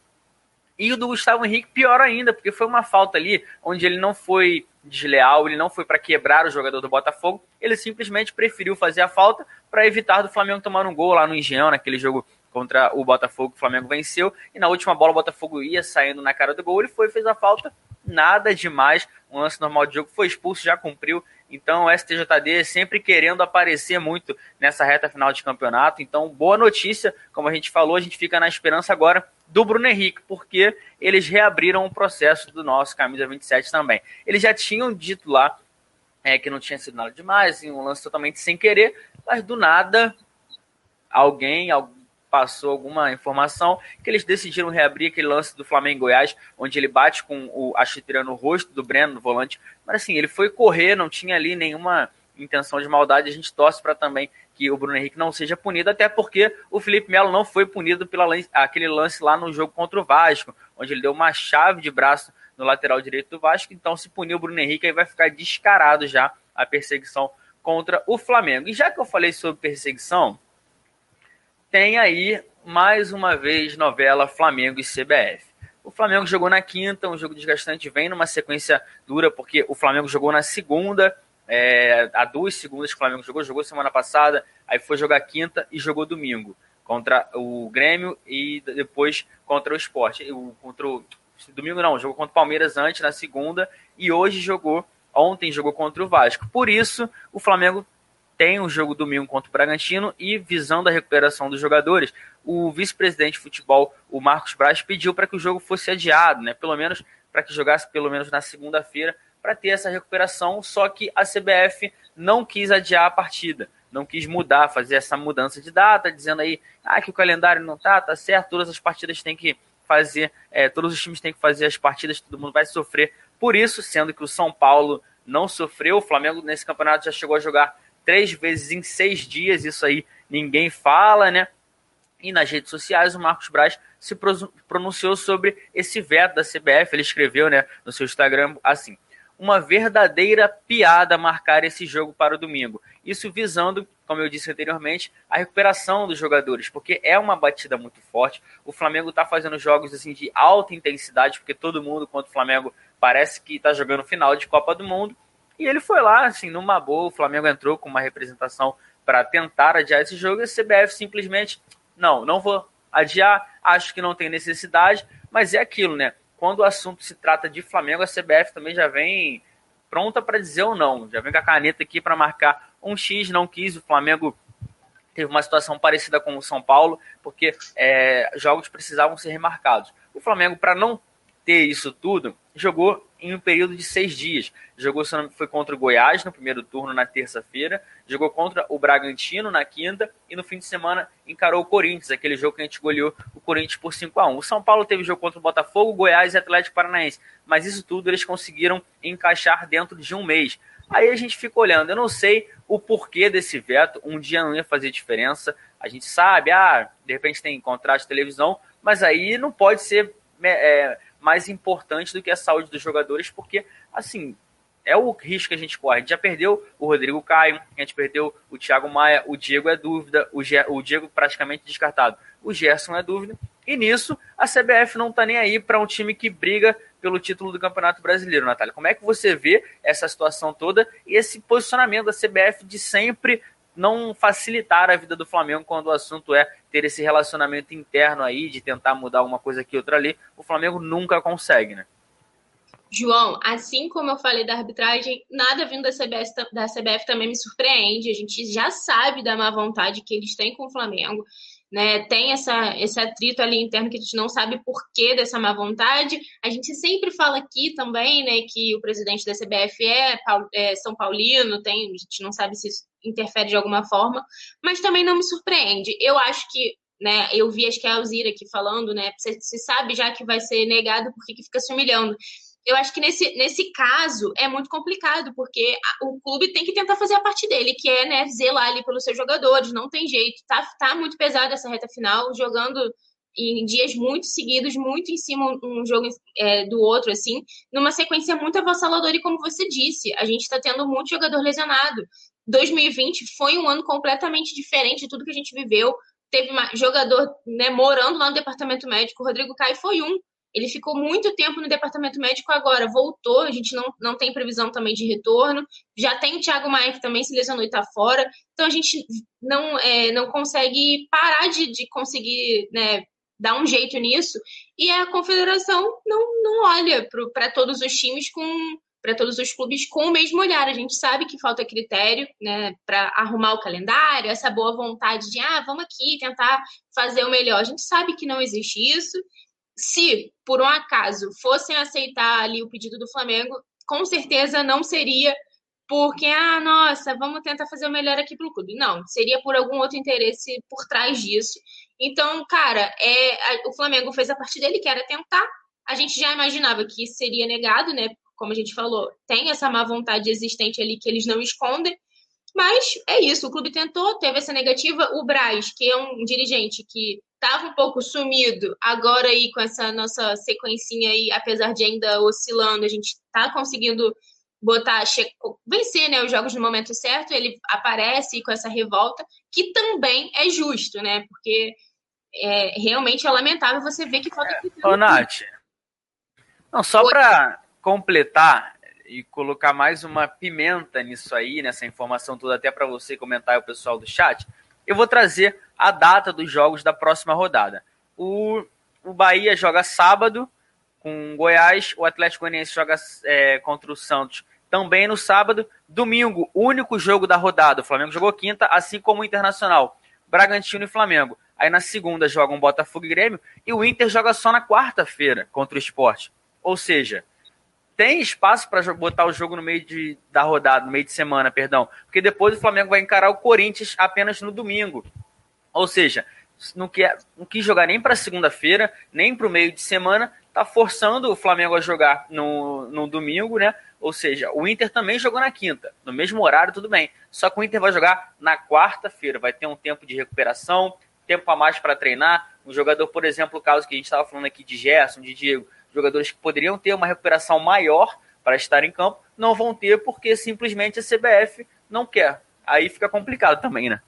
E o do Gustavo Henrique, pior ainda, porque foi uma falta ali onde ele não foi desleal, ele não foi para quebrar o jogador do Botafogo, ele simplesmente preferiu fazer a falta para evitar do Flamengo tomar um gol lá no Engenhão, naquele jogo contra o Botafogo, o Flamengo venceu, e na última bola o Botafogo ia saindo na cara do gol, ele foi fez a falta, nada demais, um lance normal de jogo, foi expulso, já cumpriu, então o STJD sempre querendo aparecer muito nessa reta final de campeonato, então boa notícia, como a gente falou, a gente fica na esperança agora do Bruno Henrique, porque eles reabriram o processo do nosso camisa 27 também. Eles já tinham dito lá é, que não tinha sido nada demais, um lance totalmente sem querer, mas do nada alguém passou alguma informação que eles decidiram reabrir aquele lance do Flamengo Goiás, onde ele bate com o, a chuteira no rosto do Breno, no volante. Mas assim, ele foi correr, não tinha ali nenhuma intenção de maldade. A gente torce para também que o Bruno Henrique não seja punido, até porque o Felipe Melo não foi punido pela aquele lance lá no jogo contra o Vasco, onde ele deu uma chave de braço no lateral direito do Vasco. Então, se punir o Bruno Henrique, aí vai ficar descarado já a perseguição contra o Flamengo. E já que eu falei sobre perseguição, tem aí mais uma vez novela Flamengo e CBF. O Flamengo jogou na quinta, um jogo desgastante, vem numa sequência dura, porque o Flamengo jogou na segunda, é, há duas segundas que o Flamengo jogou, jogou semana passada, aí foi jogar quinta e jogou domingo contra o Grêmio e depois contra o Esporte. O, contra o, domingo não, jogou contra o Palmeiras antes na segunda e hoje jogou, ontem jogou contra o Vasco. Por isso, o Flamengo tem o um jogo domingo contra o Bragantino e visando a recuperação dos jogadores, o vice-presidente de futebol, o Marcos Braz, pediu para que o jogo fosse adiado, né? Pelo menos para que jogasse pelo menos na segunda-feira para ter essa recuperação, só que a CBF não quis adiar a partida, não quis mudar, fazer essa mudança de data, dizendo aí ah, que o calendário não tá, tá certo, todas as partidas têm que fazer, é, todos os times têm que fazer as partidas, todo mundo vai sofrer por isso, sendo que o São Paulo não sofreu, o Flamengo nesse campeonato já chegou a jogar três vezes em seis dias, isso aí ninguém fala, né? E nas redes sociais o Marcos Braz se pronunciou sobre esse veto da CBF, ele escreveu né, no seu Instagram assim, uma verdadeira piada marcar esse jogo para o domingo. Isso visando, como eu disse anteriormente, a recuperação dos jogadores, porque é uma batida muito forte. O Flamengo está fazendo jogos assim de alta intensidade, porque todo mundo contra o Flamengo parece que está jogando final de Copa do Mundo. E ele foi lá, assim, numa boa. O Flamengo entrou com uma representação para tentar adiar esse jogo e a CBF simplesmente, não, não vou adiar, acho que não tem necessidade, mas é aquilo, né? quando o assunto se trata de Flamengo, a CBF também já vem pronta para dizer ou não. Já vem com a caneta aqui para marcar um X, não quis. O Flamengo teve uma situação parecida com o São Paulo, porque é, jogos precisavam ser remarcados. O Flamengo, para não ter isso tudo, jogou em um período de seis dias. Jogou, foi contra o Goiás no primeiro turno na terça-feira, jogou contra o Bragantino na quinta. E no fim de semana encarou o Corinthians, aquele jogo que a gente goleou o Corinthians por 5 a 1 O São Paulo teve jogo contra o Botafogo, Goiás e Atlético Paranaense, mas isso tudo eles conseguiram encaixar dentro de um mês. Aí a gente fica olhando, eu não sei o porquê desse veto, um dia não ia fazer diferença, a gente sabe, ah, de repente tem contrato de televisão, mas aí não pode ser é, mais importante do que a saúde dos jogadores, porque, assim, é o risco que a gente corre. A gente já perdeu o Rodrigo Caio, a gente perdeu o Thiago Maia, o Diego é dúvida, o, Ge o Diego praticamente descartado, o Gerson é dúvida. E nisso, a CBF não está nem aí para um time que briga pelo título do Campeonato Brasileiro, Natália. Como é que você vê essa situação toda e esse posicionamento da CBF de sempre não facilitar a vida do Flamengo quando o assunto é ter esse relacionamento interno aí, de tentar mudar uma coisa aqui, outra ali. O Flamengo nunca consegue, né? João, assim como eu falei da arbitragem, nada vindo da CBF, da CBF também me surpreende. A gente já sabe da má vontade que eles têm com o Flamengo. Né, tem essa, esse atrito ali interno que a gente não sabe por que dessa má vontade. A gente sempre fala aqui também, né, que o presidente da CBF é, é, São Paulino, tem, a gente não sabe se isso interfere de alguma forma, mas também não me surpreende. Eu acho que, né, eu vi acho que a Alzira aqui falando, né, você, sabe já que vai ser negado porque que fica se humilhando eu acho que nesse, nesse caso é muito complicado, porque o clube tem que tentar fazer a parte dele, que é né, zelar ali pelos seus jogadores, não tem jeito. Tá, tá muito pesado essa reta final, jogando em dias muito seguidos, muito em cima um jogo é, do outro, assim, numa sequência muito avassaladora, e como você disse, a gente está tendo muito jogador lesionado. 2020 foi um ano completamente diferente de tudo que a gente viveu. Teve uma, jogador né, morando lá no departamento médico, o Rodrigo Caio foi um ele ficou muito tempo no departamento médico agora, voltou, a gente não, não tem previsão também de retorno. Já tem Thiago Maia que também se lesionou e está fora. Então a gente não, é, não consegue parar de, de conseguir né, dar um jeito nisso. E a confederação não, não olha para todos os times com. Para todos os clubes com o mesmo olhar. A gente sabe que falta critério né, para arrumar o calendário, essa boa vontade de, ah, vamos aqui tentar fazer o melhor. A gente sabe que não existe isso se por um acaso fossem aceitar ali o pedido do Flamengo, com certeza não seria porque, ah, nossa, vamos tentar fazer o melhor aqui pro clube. Não, seria por algum outro interesse por trás disso. Então, cara, é, a, o Flamengo fez a parte dele, que era tentar. A gente já imaginava que isso seria negado, né? Como a gente falou, tem essa má vontade existente ali que eles não escondem. Mas é isso, o clube tentou, teve essa negativa. O Braz, que é um dirigente que estava um pouco sumido, agora aí com essa nossa sequencinha aí, apesar de ainda oscilando, a gente está conseguindo botar, vencer né, os jogos no momento certo, ele aparece com essa revolta, que também é justo, né? Porque é, realmente é lamentável você ver que falta. É, ô, Nath, não, só para completar e colocar mais uma pimenta nisso aí, nessa informação toda, até para você comentar e o pessoal do chat eu vou trazer a data dos jogos da próxima rodada. O, o Bahia joga sábado com Goiás, o Atlético Goianiense joga é, contra o Santos também no sábado. Domingo, único jogo da rodada. O Flamengo jogou quinta, assim como o Internacional. Bragantino e Flamengo. Aí na segunda jogam Botafogo e Grêmio. E o Inter joga só na quarta-feira contra o Esporte. Ou seja, tem espaço para botar o jogo no meio de, da rodada, no meio de semana, perdão. Porque depois o Flamengo vai encarar o Corinthians apenas no domingo. Ou seja, não, quer, não quis jogar nem para segunda-feira, nem para o meio de semana, tá forçando o Flamengo a jogar no, no domingo, né? Ou seja, o Inter também jogou na quinta, no mesmo horário, tudo bem. Só que o Inter vai jogar na quarta-feira, vai ter um tempo de recuperação, tempo a mais para treinar. Um jogador, por exemplo, o caso que a gente estava falando aqui de Gerson, de Diego, jogadores que poderiam ter uma recuperação maior para estar em campo, não vão ter porque simplesmente a CBF não quer. Aí fica complicado também, né?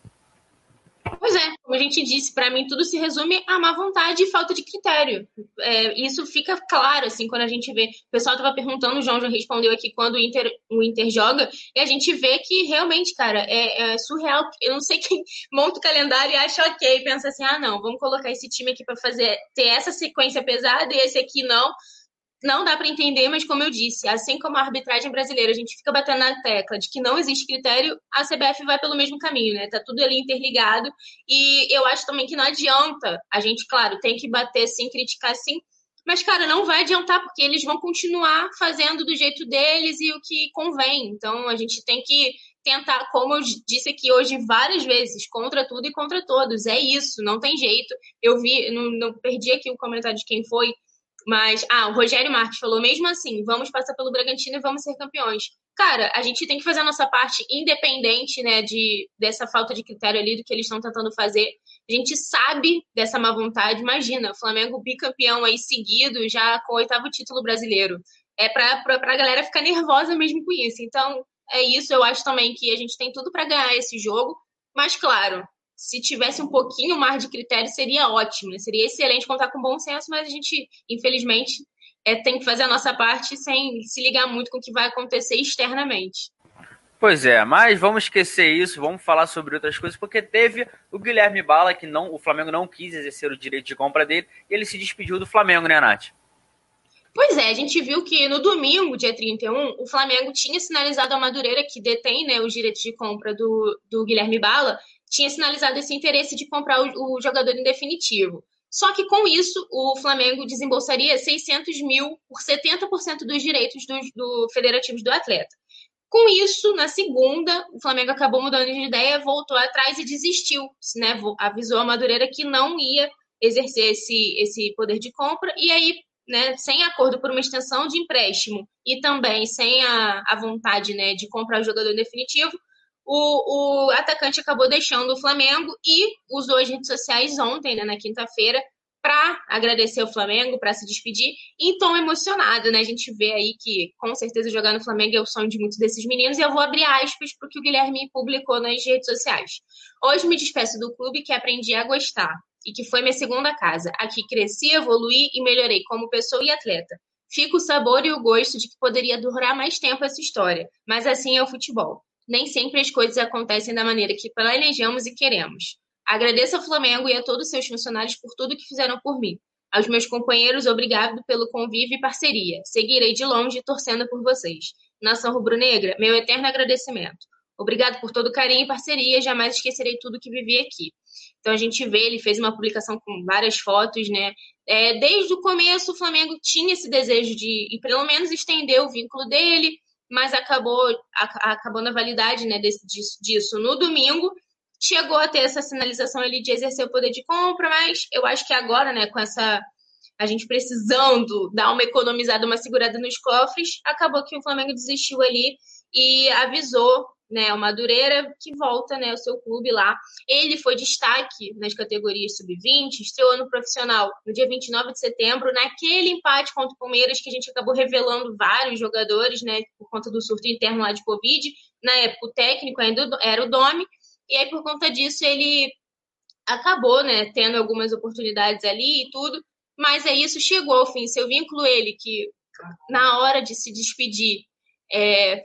Pois é, como a gente disse, para mim tudo se resume a má vontade e falta de critério. É, isso fica claro, assim, quando a gente vê. O pessoal estava perguntando, o João já respondeu aqui quando o Inter, o Inter joga, e a gente vê que realmente, cara, é, é surreal. Eu não sei quem monta o calendário e acha ok, pensa assim, ah, não, vamos colocar esse time aqui para fazer ter essa sequência pesada e esse aqui não não dá para entender, mas como eu disse, assim como a arbitragem brasileira, a gente fica batendo na tecla de que não existe critério, a CBF vai pelo mesmo caminho, né? Tá tudo ali interligado. E eu acho também que não adianta. A gente, claro, tem que bater sim, criticar sim. Mas, cara, não vai adiantar, porque eles vão continuar fazendo do jeito deles e o que convém. Então, a gente tem que tentar, como eu disse aqui hoje várias vezes, contra tudo e contra todos. É isso, não tem jeito. Eu vi, não, não perdi aqui o comentário de quem foi, mas, ah, o Rogério Marques falou mesmo assim: vamos passar pelo Bragantino e vamos ser campeões. Cara, a gente tem que fazer a nossa parte independente, né, de, dessa falta de critério ali do que eles estão tentando fazer. A gente sabe dessa má vontade. Imagina, Flamengo bicampeão aí seguido, já com o oitavo título brasileiro. É pra, pra, pra galera ficar nervosa mesmo com isso. Então, é isso. Eu acho também que a gente tem tudo para ganhar esse jogo. Mas, claro, se tivesse um pouquinho mais de critério, seria ótimo, né? seria excelente contar com bom senso, mas a gente, infelizmente, é, tem que fazer a nossa parte sem se ligar muito com o que vai acontecer externamente. Pois é, mas vamos esquecer isso, vamos falar sobre outras coisas, porque teve o Guilherme Bala, que não, o Flamengo não quis exercer o direito de compra dele, e ele se despediu do Flamengo, né, Nath? Pois é, a gente viu que no domingo, dia 31, o Flamengo tinha sinalizado a Madureira, que detém né, os direitos de compra do, do Guilherme Bala, tinha sinalizado esse interesse de comprar o, o jogador em definitivo. Só que com isso, o Flamengo desembolsaria 600 mil por 70% dos direitos do, do federativos do atleta. Com isso, na segunda, o Flamengo acabou mudando de ideia, voltou atrás e desistiu, né? Avisou a Madureira que não ia exercer esse, esse poder de compra, e aí, né, sem acordo por uma extensão de empréstimo e também sem a, a vontade né, de comprar o jogador definitivo, o, o atacante acabou deixando o Flamengo e usou as redes sociais ontem, né, na quinta-feira, para agradecer o Flamengo, para se despedir, em tom emocionado, né? A gente vê aí que com certeza jogar no Flamengo é o sonho de muitos desses meninos, e eu vou abrir aspas para o que o Guilherme publicou nas redes sociais. Hoje me despeço do clube que aprendi a gostar e que foi minha segunda casa. Aqui cresci, evoluí e melhorei como pessoa e atleta. Fica o sabor e o gosto de que poderia durar mais tempo essa história, mas assim é o futebol. Nem sempre as coisas acontecem da maneira que planejamos e queremos. Agradeço ao Flamengo e a todos os seus funcionários por tudo que fizeram por mim. Aos meus companheiros, obrigado pelo convívio e parceria. Seguirei de longe torcendo por vocês. Nação Rubro-Negra, meu eterno agradecimento. Obrigado por todo o carinho e parceria. Jamais esquecerei tudo que vivi aqui. Então a gente vê, ele fez uma publicação com várias fotos, né? É, desde o começo, o Flamengo tinha esse desejo de, e pelo menos estender o vínculo dele, mas acabou a, acabando validade né, desse, disso, disso. No domingo chegou a ter essa sinalização ali de exercer o poder de compra, mas eu acho que agora, né, com essa a gente precisando dar uma economizada, uma segurada nos cofres, acabou que o Flamengo desistiu ali e avisou né, o Madureira que volta né, ao seu clube lá. Ele foi destaque nas categorias sub-20, estreou no profissional no dia 29 de setembro, naquele empate contra o Palmeiras que a gente acabou revelando vários jogadores, né, por conta do surto interno lá de Covid. Na época, o técnico ainda era o Domi, e aí, por conta disso, ele acabou, né, tendo algumas oportunidades ali e tudo, mas é isso, chegou ao fim. Seu vínculo, ele, que na hora de se despedir, é,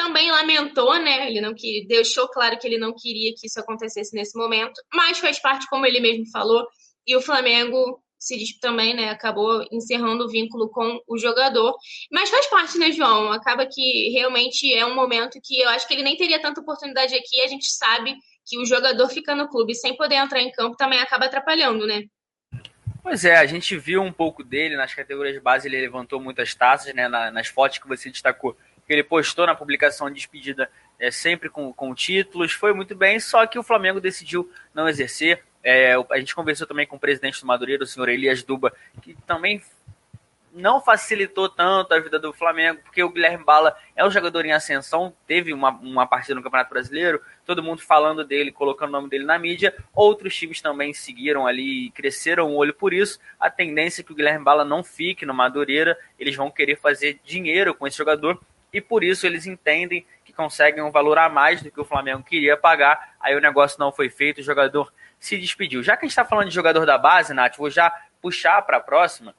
também lamentou, né? Ele não que deixou claro que ele não queria que isso acontecesse nesse momento, mas faz parte, como ele mesmo falou, e o Flamengo se também, né, acabou encerrando o vínculo com o jogador. Mas faz parte, né, João? Acaba que realmente é um momento que eu acho que ele nem teria tanta oportunidade aqui. A gente sabe que o jogador fica no clube sem poder entrar em campo também acaba atrapalhando, né? Pois é, a gente viu um pouco dele nas categorias de base, ele levantou muitas taças, né, nas fotos que você destacou, que ele postou na publicação de despedida, é, sempre com, com títulos, foi muito bem, só que o Flamengo decidiu não exercer, é, a gente conversou também com o presidente do Madureira, o senhor Elias Duba, que também não facilitou tanto a vida do Flamengo, porque o Guilherme Bala é um jogador em ascensão, teve uma, uma partida no Campeonato Brasileiro, todo mundo falando dele, colocando o nome dele na mídia, outros times também seguiram ali e cresceram o olho por isso. A tendência é que o Guilherme Bala não fique no Madureira, eles vão querer fazer dinheiro com esse jogador, e por isso eles entendem que conseguem um valor a mais do que o Flamengo queria pagar, aí o negócio não foi feito, o jogador se despediu. Já que a gente está falando de jogador da base, Nath, vou já puxar para a próxima,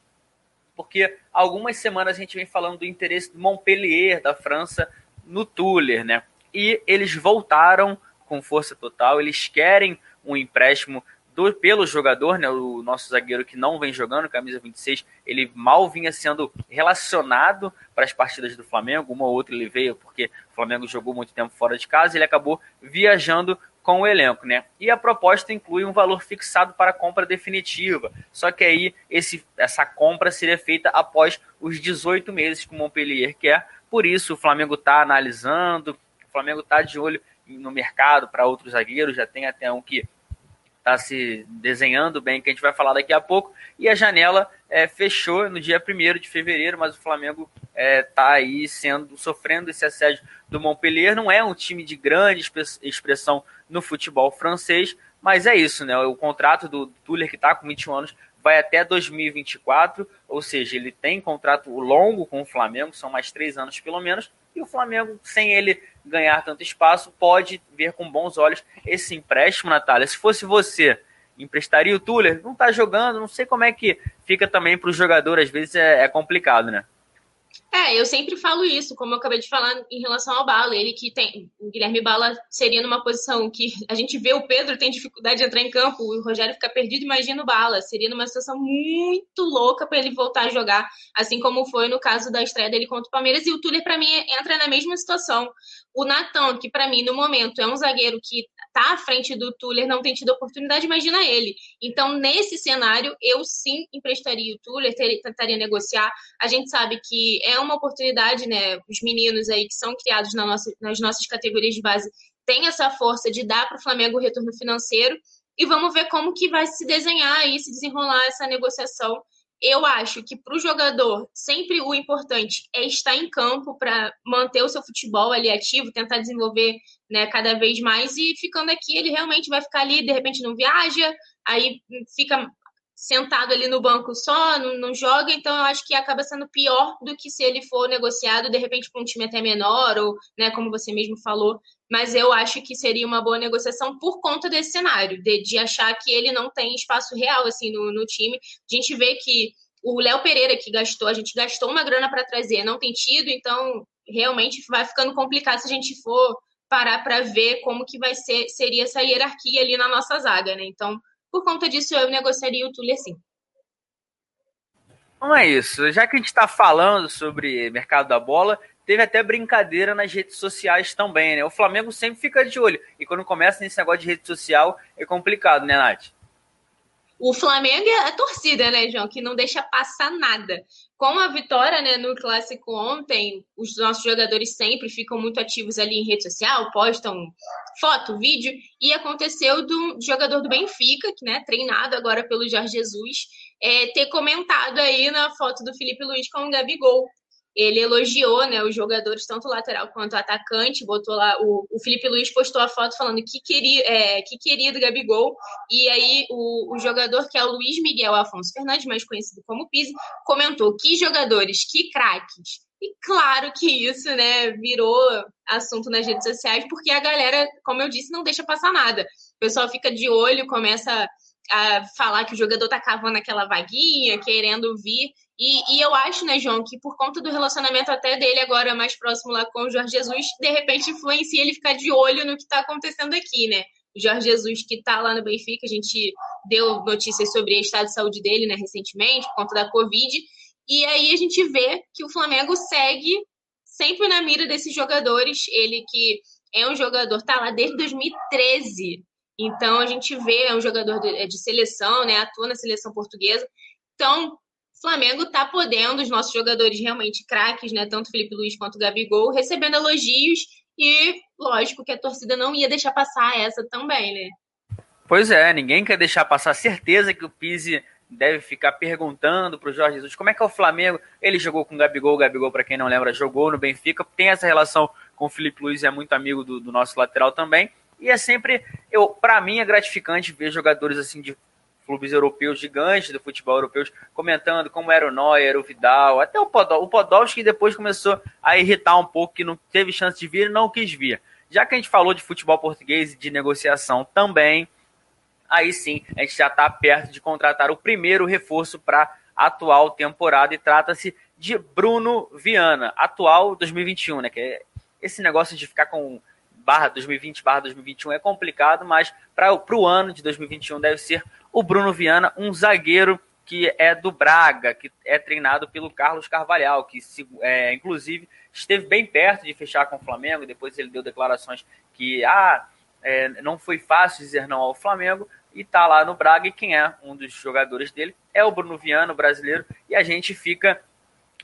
porque algumas semanas a gente vem falando do interesse do Montpellier, da França, no Tuller, né? E eles voltaram com força total, eles querem um empréstimo do, pelo jogador, né, o nosso zagueiro que não vem jogando, camisa 26, ele mal vinha sendo relacionado para as partidas do Flamengo, uma ou outra ele veio porque o Flamengo jogou muito tempo fora de casa, ele acabou viajando com o elenco, né? E a proposta inclui um valor fixado para compra definitiva. Só que aí esse, essa compra seria feita após os 18 meses que o Montpellier quer. Por isso o Flamengo está analisando, o Flamengo está de olho no mercado para outros zagueiros, já tem até um que está se desenhando bem, que a gente vai falar daqui a pouco. E a janela é, fechou no dia 1 de fevereiro, mas o Flamengo está é, tá aí sendo sofrendo esse assédio do Montpellier. Não é um time de grande expressão no futebol francês, mas é isso, né? O contrato do Tuller, que está com 21 anos, vai até 2024, ou seja, ele tem contrato longo com o Flamengo, são mais três anos pelo menos, e o Flamengo, sem ele ganhar tanto espaço, pode ver com bons olhos esse empréstimo, Natália. Se fosse você emprestaria o Tuller? Não tá jogando, não sei como é que fica também para o jogador, às vezes é, é complicado, né? É, eu sempre falo isso, como eu acabei de falar em relação ao Bala. Ele que tem. O Guilherme Bala seria numa posição que a gente vê o Pedro tem dificuldade de entrar em campo, o Rogério fica perdido, imagina o Bala. Seria numa situação muito louca para ele voltar a jogar, assim como foi no caso da estreia dele contra o Palmeiras. E o Tuller, para mim, entra na mesma situação. O Natan, que para mim, no momento, é um zagueiro que tá à frente do Tuller, não tem tido oportunidade, imagina ele. Então, nesse cenário, eu sim emprestaria o Tuller, tentaria negociar. A gente sabe que é uma oportunidade, né? Os meninos aí que são criados na nossa, nas nossas categorias de base têm essa força de dar para o Flamengo o retorno financeiro. E vamos ver como que vai se desenhar e se desenrolar essa negociação eu acho que para o jogador, sempre o importante é estar em campo para manter o seu futebol ali ativo, tentar desenvolver né, cada vez mais. E ficando aqui, ele realmente vai ficar ali, de repente não viaja, aí fica sentado ali no banco só, não, não, joga, então eu acho que acaba sendo pior do que se ele for negociado, de repente, para um time até menor, ou, né, como você mesmo falou, mas eu acho que seria uma boa negociação por conta desse cenário, de, de achar que ele não tem espaço real, assim, no, no time. A gente vê que o Léo Pereira que gastou, a gente gastou uma grana para trazer, não tem tido, então realmente vai ficando complicado se a gente for parar para ver como que vai ser seria essa hierarquia ali na nossa zaga, né? Então, por conta disso, eu negociaria o Tuller sim. Não é isso. Já que a gente está falando sobre mercado da bola, teve até brincadeira nas redes sociais também, né? O Flamengo sempre fica de olho. E quando começa nesse negócio de rede social, é complicado, né, Nath? O Flamengo é a torcida, né, João, que não deixa passar nada. Com a vitória né, no clássico ontem, os nossos jogadores sempre ficam muito ativos ali em rede social, postam foto, vídeo, e aconteceu do jogador do Benfica, que né, treinado agora pelo Jorge Jesus, é, ter comentado aí na foto do Felipe Luiz com o Gabigol ele elogiou né, os jogadores, tanto lateral quanto atacante, botou lá, o, o Felipe Luiz postou a foto falando que queria, é, que querido Gabigol, e aí o, o jogador que é o Luiz Miguel Afonso Fernandes, mais conhecido como Pise, comentou que jogadores, que craques. E claro que isso, né, virou assunto nas redes sociais, porque a galera, como eu disse, não deixa passar nada. O pessoal fica de olho, começa a falar que o jogador tá cavando aquela vaguinha, querendo vir. E, e, eu acho, né, João, que por conta do relacionamento até dele agora mais próximo lá com o Jorge Jesus, de repente influencia ele ficar de olho no que está acontecendo aqui, né? O Jorge Jesus, que está lá no Benfica, a gente deu notícias sobre o estado de saúde dele, né, recentemente, por conta da Covid. E aí a gente vê que o Flamengo segue sempre na mira desses jogadores. Ele que é um jogador, tá lá desde 2013. Então a gente vê, é um jogador de, de seleção, né? Atua na seleção portuguesa. Então, Flamengo está podendo, os nossos jogadores realmente craques, né? Tanto Felipe Luiz quanto Gabigol, recebendo elogios e, lógico, que a torcida não ia deixar passar essa também, né? Pois é, ninguém quer deixar passar. Certeza que o Pise deve ficar perguntando para o Jorge Jesus como é que é o Flamengo. Ele jogou com o Gabigol, o Gabigol, para quem não lembra, jogou no Benfica, tem essa relação com o Felipe Luiz, é muito amigo do, do nosso lateral também. E é sempre, eu para mim é gratificante ver jogadores assim de clubes europeus gigantes do futebol europeu comentando como era o Neuer, o Vidal, até o Podol, o Podolski depois começou a irritar um pouco, que não teve chance de vir e não quis vir. Já que a gente falou de futebol português e de negociação também, aí sim a gente já está perto de contratar o primeiro reforço para a atual temporada e trata-se de Bruno Viana, atual 2021, né? Que é esse negócio de ficar com barra 2020 barra 2021 é complicado, mas para o ano de 2021 deve ser o Bruno Viana, um zagueiro que é do Braga, que é treinado pelo Carlos Carvalhal, que é, inclusive esteve bem perto de fechar com o Flamengo, depois ele deu declarações que ah, é, não foi fácil dizer não ao Flamengo, e está lá no Braga, e quem é um dos jogadores dele é o Bruno Viana, o brasileiro, e a gente fica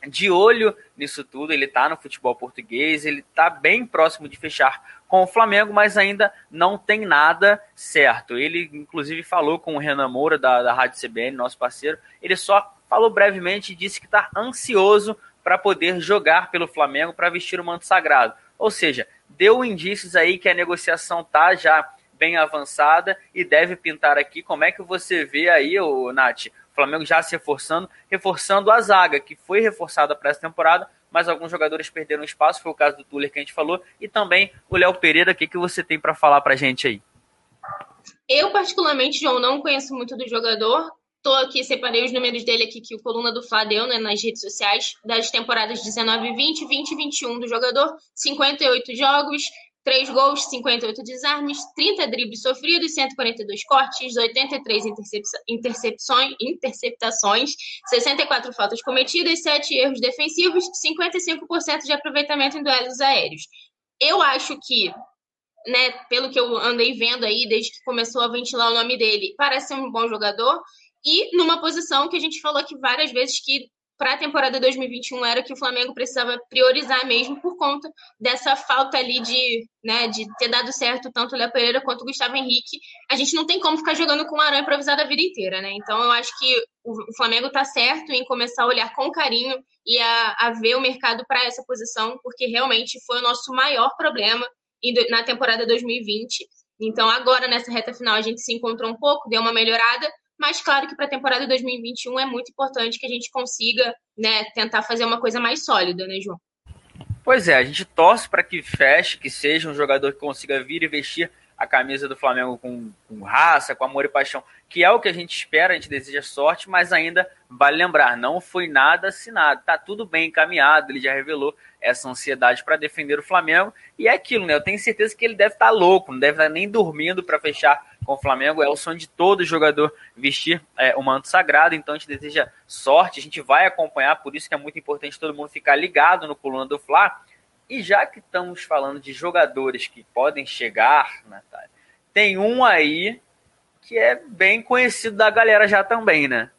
de olho nisso tudo. Ele está no futebol português, ele está bem próximo de fechar com o Flamengo, mas ainda não tem nada certo. Ele, inclusive, falou com o Renan Moura, da, da Rádio CBN, nosso parceiro. Ele só falou brevemente e disse que está ansioso para poder jogar pelo Flamengo para vestir o manto sagrado. Ou seja, deu indícios aí que a negociação está já bem avançada e deve pintar aqui. Como é que você vê aí, o Nath, Flamengo já se reforçando, reforçando a zaga, que foi reforçada para essa temporada, mas alguns jogadores perderam espaço, foi o caso do Tuller que a gente falou, e também o Léo Pereira, o que, que você tem para falar para a gente aí? Eu, particularmente, João, não conheço muito do jogador. Tô aqui, separei os números dele aqui que o Coluna do Fla deu né, nas redes sociais, das temporadas 19 e 20, 20 e 21 do jogador, 58 jogos, 3 gols, 58 desarmes, 30 dribles sofridos, 142 cortes, 83 intercepções, interceptações, 64 faltas cometidas, 7 erros defensivos, 55% de aproveitamento em duelos aéreos. Eu acho que, né, pelo que eu andei vendo aí, desde que começou a ventilar o nome dele, parece ser um bom jogador. E numa posição que a gente falou aqui várias vezes que para a temporada 2021 era que o Flamengo precisava priorizar mesmo por conta dessa falta ali de, né, de ter dado certo tanto o Léo Pereira quanto o Gustavo Henrique. A gente não tem como ficar jogando com o Arão improvisado a vida inteira, né? Então eu acho que o Flamengo está certo em começar a olhar com carinho e a, a ver o mercado para essa posição, porque realmente foi o nosso maior problema na temporada 2020. Então agora nessa reta final a gente se encontrou um pouco, deu uma melhorada, mas claro que para a temporada 2021 é muito importante que a gente consiga né, tentar fazer uma coisa mais sólida, né, João? Pois é, a gente torce para que feche, que seja um jogador que consiga vir e vestir a camisa do Flamengo com, com, raça, com amor e paixão, que é o que a gente espera, a gente deseja sorte, mas ainda vale lembrar, não foi nada assinado, tá tudo bem encaminhado, ele já revelou essa ansiedade para defender o Flamengo, e é aquilo, né? Eu tenho certeza que ele deve estar tá louco, não deve estar tá nem dormindo para fechar com o Flamengo, é o sonho de todo jogador vestir é, o manto sagrado, então a gente deseja sorte, a gente vai acompanhar, por isso que é muito importante todo mundo ficar ligado no coluna do Fla, e já que estamos falando de jogadores que podem chegar, Natália, tem um aí que é bem conhecido da galera já também, né?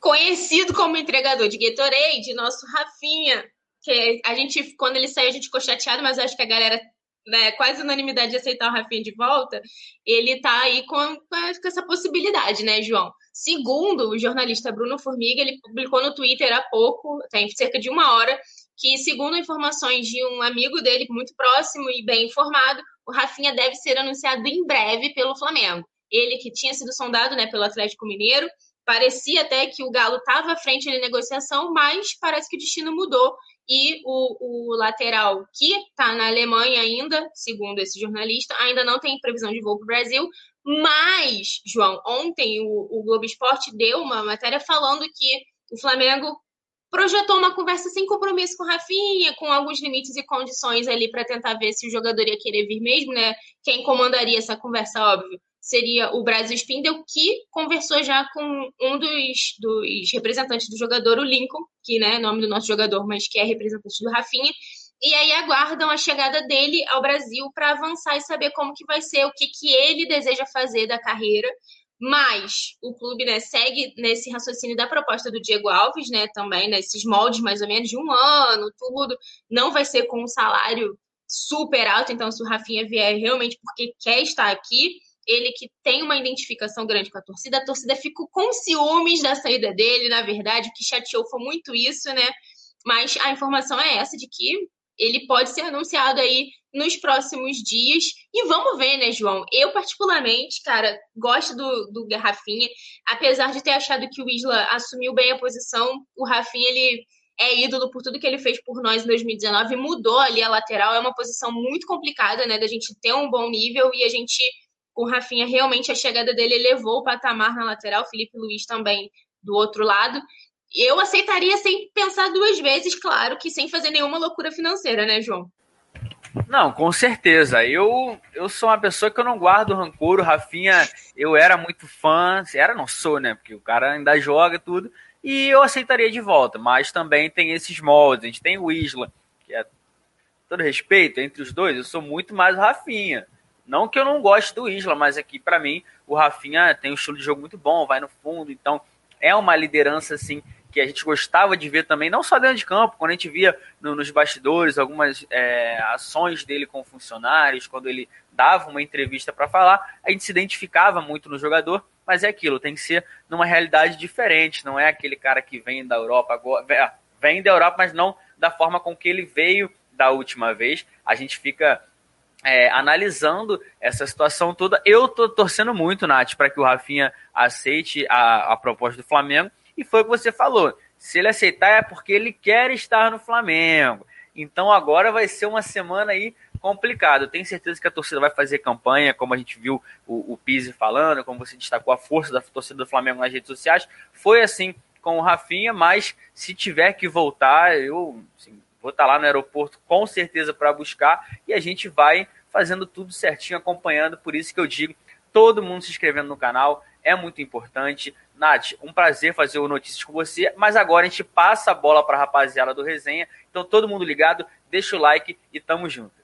Conhecido como entregador de Gatorade, nosso Rafinha, que a gente, quando ele saiu, a gente ficou chateado, mas acho que a galera, né, quase unanimidade de aceitar o Rafinha de volta, ele tá aí com, com essa possibilidade, né, João? Segundo o jornalista Bruno Formiga, ele publicou no Twitter há pouco, tem cerca de uma hora, que, segundo informações de um amigo dele muito próximo e bem informado, o Rafinha deve ser anunciado em breve pelo Flamengo. Ele que tinha sido sondado né, pelo Atlético Mineiro, parecia até que o Galo estava à frente na negociação, mas parece que o destino mudou e o, o lateral que está na Alemanha ainda, segundo esse jornalista, ainda não tem previsão de voo para o Brasil. Mas, João, ontem o, o Globo Esporte deu uma matéria falando que o Flamengo projetou uma conversa sem compromisso com o Rafinha, com alguns limites e condições ali para tentar ver se o jogador ia querer vir mesmo, né? Quem comandaria essa conversa, óbvio, seria o Brasil Spindle, que conversou já com um dos, dos representantes do jogador, o Lincoln, que né, é nome do nosso jogador, mas que é representante do Rafinha. E aí aguardam a chegada dele ao Brasil para avançar e saber como que vai ser, o que, que ele deseja fazer da carreira mas o clube né, segue nesse raciocínio da proposta do Diego Alves, né? Também nesses moldes mais ou menos de um ano, tudo. Não vai ser com um salário super alto. Então, se o Rafinha vier realmente porque quer estar aqui, ele que tem uma identificação grande com a torcida, a torcida ficou com ciúmes da saída dele, na verdade, o que chateou foi muito isso, né? Mas a informação é essa de que ele pode ser anunciado aí nos próximos dias. E vamos ver, né, João? Eu, particularmente, cara, gosto do, do Rafinha. Apesar de ter achado que o Isla assumiu bem a posição, o Rafinha, ele é ídolo por tudo que ele fez por nós em 2019. Mudou ali a lateral. É uma posição muito complicada, né, da gente ter um bom nível e a gente. Com o Rafinha, realmente a chegada dele elevou o patamar na lateral, Felipe Luiz também do outro lado eu aceitaria sem pensar duas vezes, claro, que sem fazer nenhuma loucura financeira, né, João? Não, com certeza. Eu, eu sou uma pessoa que eu não guardo rancor. O Rafinha, eu era muito fã. Era, não sou, né? Porque o cara ainda joga tudo. E eu aceitaria de volta. Mas também tem esses moldes. A gente tem o Isla, que é todo respeito entre os dois. Eu sou muito mais o Rafinha. Não que eu não goste do Isla, mas aqui para mim o Rafinha tem um estilo de jogo muito bom, vai no fundo, então é uma liderança assim que a gente gostava de ver também, não só dentro de campo, quando a gente via no, nos bastidores algumas é, ações dele com funcionários, quando ele dava uma entrevista para falar, a gente se identificava muito no jogador, mas é aquilo, tem que ser numa realidade diferente, não é aquele cara que vem da Europa é, vem da Europa, mas não da forma com que ele veio da última vez. A gente fica é, analisando essa situação toda. Eu tô torcendo muito, Nath, para que o Rafinha aceite a, a proposta do Flamengo e foi o que você falou. Se ele aceitar é porque ele quer estar no Flamengo. Então agora vai ser uma semana aí complicado. Tenho certeza que a torcida vai fazer campanha, como a gente viu o, o Pise falando, como você destacou a força da torcida do Flamengo nas redes sociais. Foi assim com o Rafinha, mas se tiver que voltar, eu assim, vou estar lá no aeroporto com certeza para buscar e a gente vai fazendo tudo certinho, acompanhando. Por isso que eu digo, todo mundo se inscrevendo no canal é muito importante. Nath, um prazer fazer o Notícias com você, mas agora a gente passa a bola para a rapaziada do Resenha. Então, todo mundo ligado, deixa o like e tamo junto.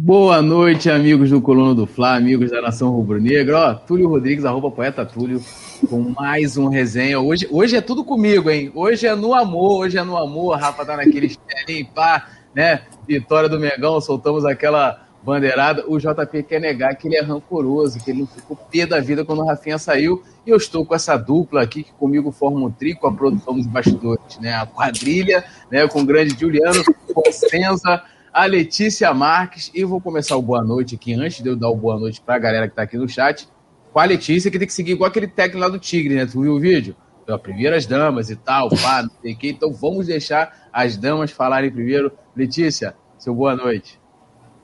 Boa noite, amigos do Coluna do Fla, amigos da Nação Rubro-Negra. Ó, Túlio Rodrigues, arroba poeta Túlio, com mais um resenha. Hoje, hoje é tudo comigo, hein? Hoje é no amor, hoje é no amor. A Rafa tá naquele estelinho, pá, né? Vitória do Megão, soltamos aquela bandeirada. O JP quer negar que ele é rancoroso, que ele ficou pé da vida quando o Rafinha saiu. E eu estou com essa dupla aqui, que comigo forma um tri com a produção dos bastidores, né? A quadrilha, né? Com o grande Juliano, com Senza a Letícia Marques. E vou começar o boa noite aqui, antes de eu dar o boa noite para a galera que está aqui no chat, com a Letícia, que tem que seguir igual aquele técnico lá do Tigre, né? Tu viu o vídeo? Primeiras damas e tal, pá, não sei o quê. Então vamos deixar as damas falarem primeiro. Letícia, seu boa noite.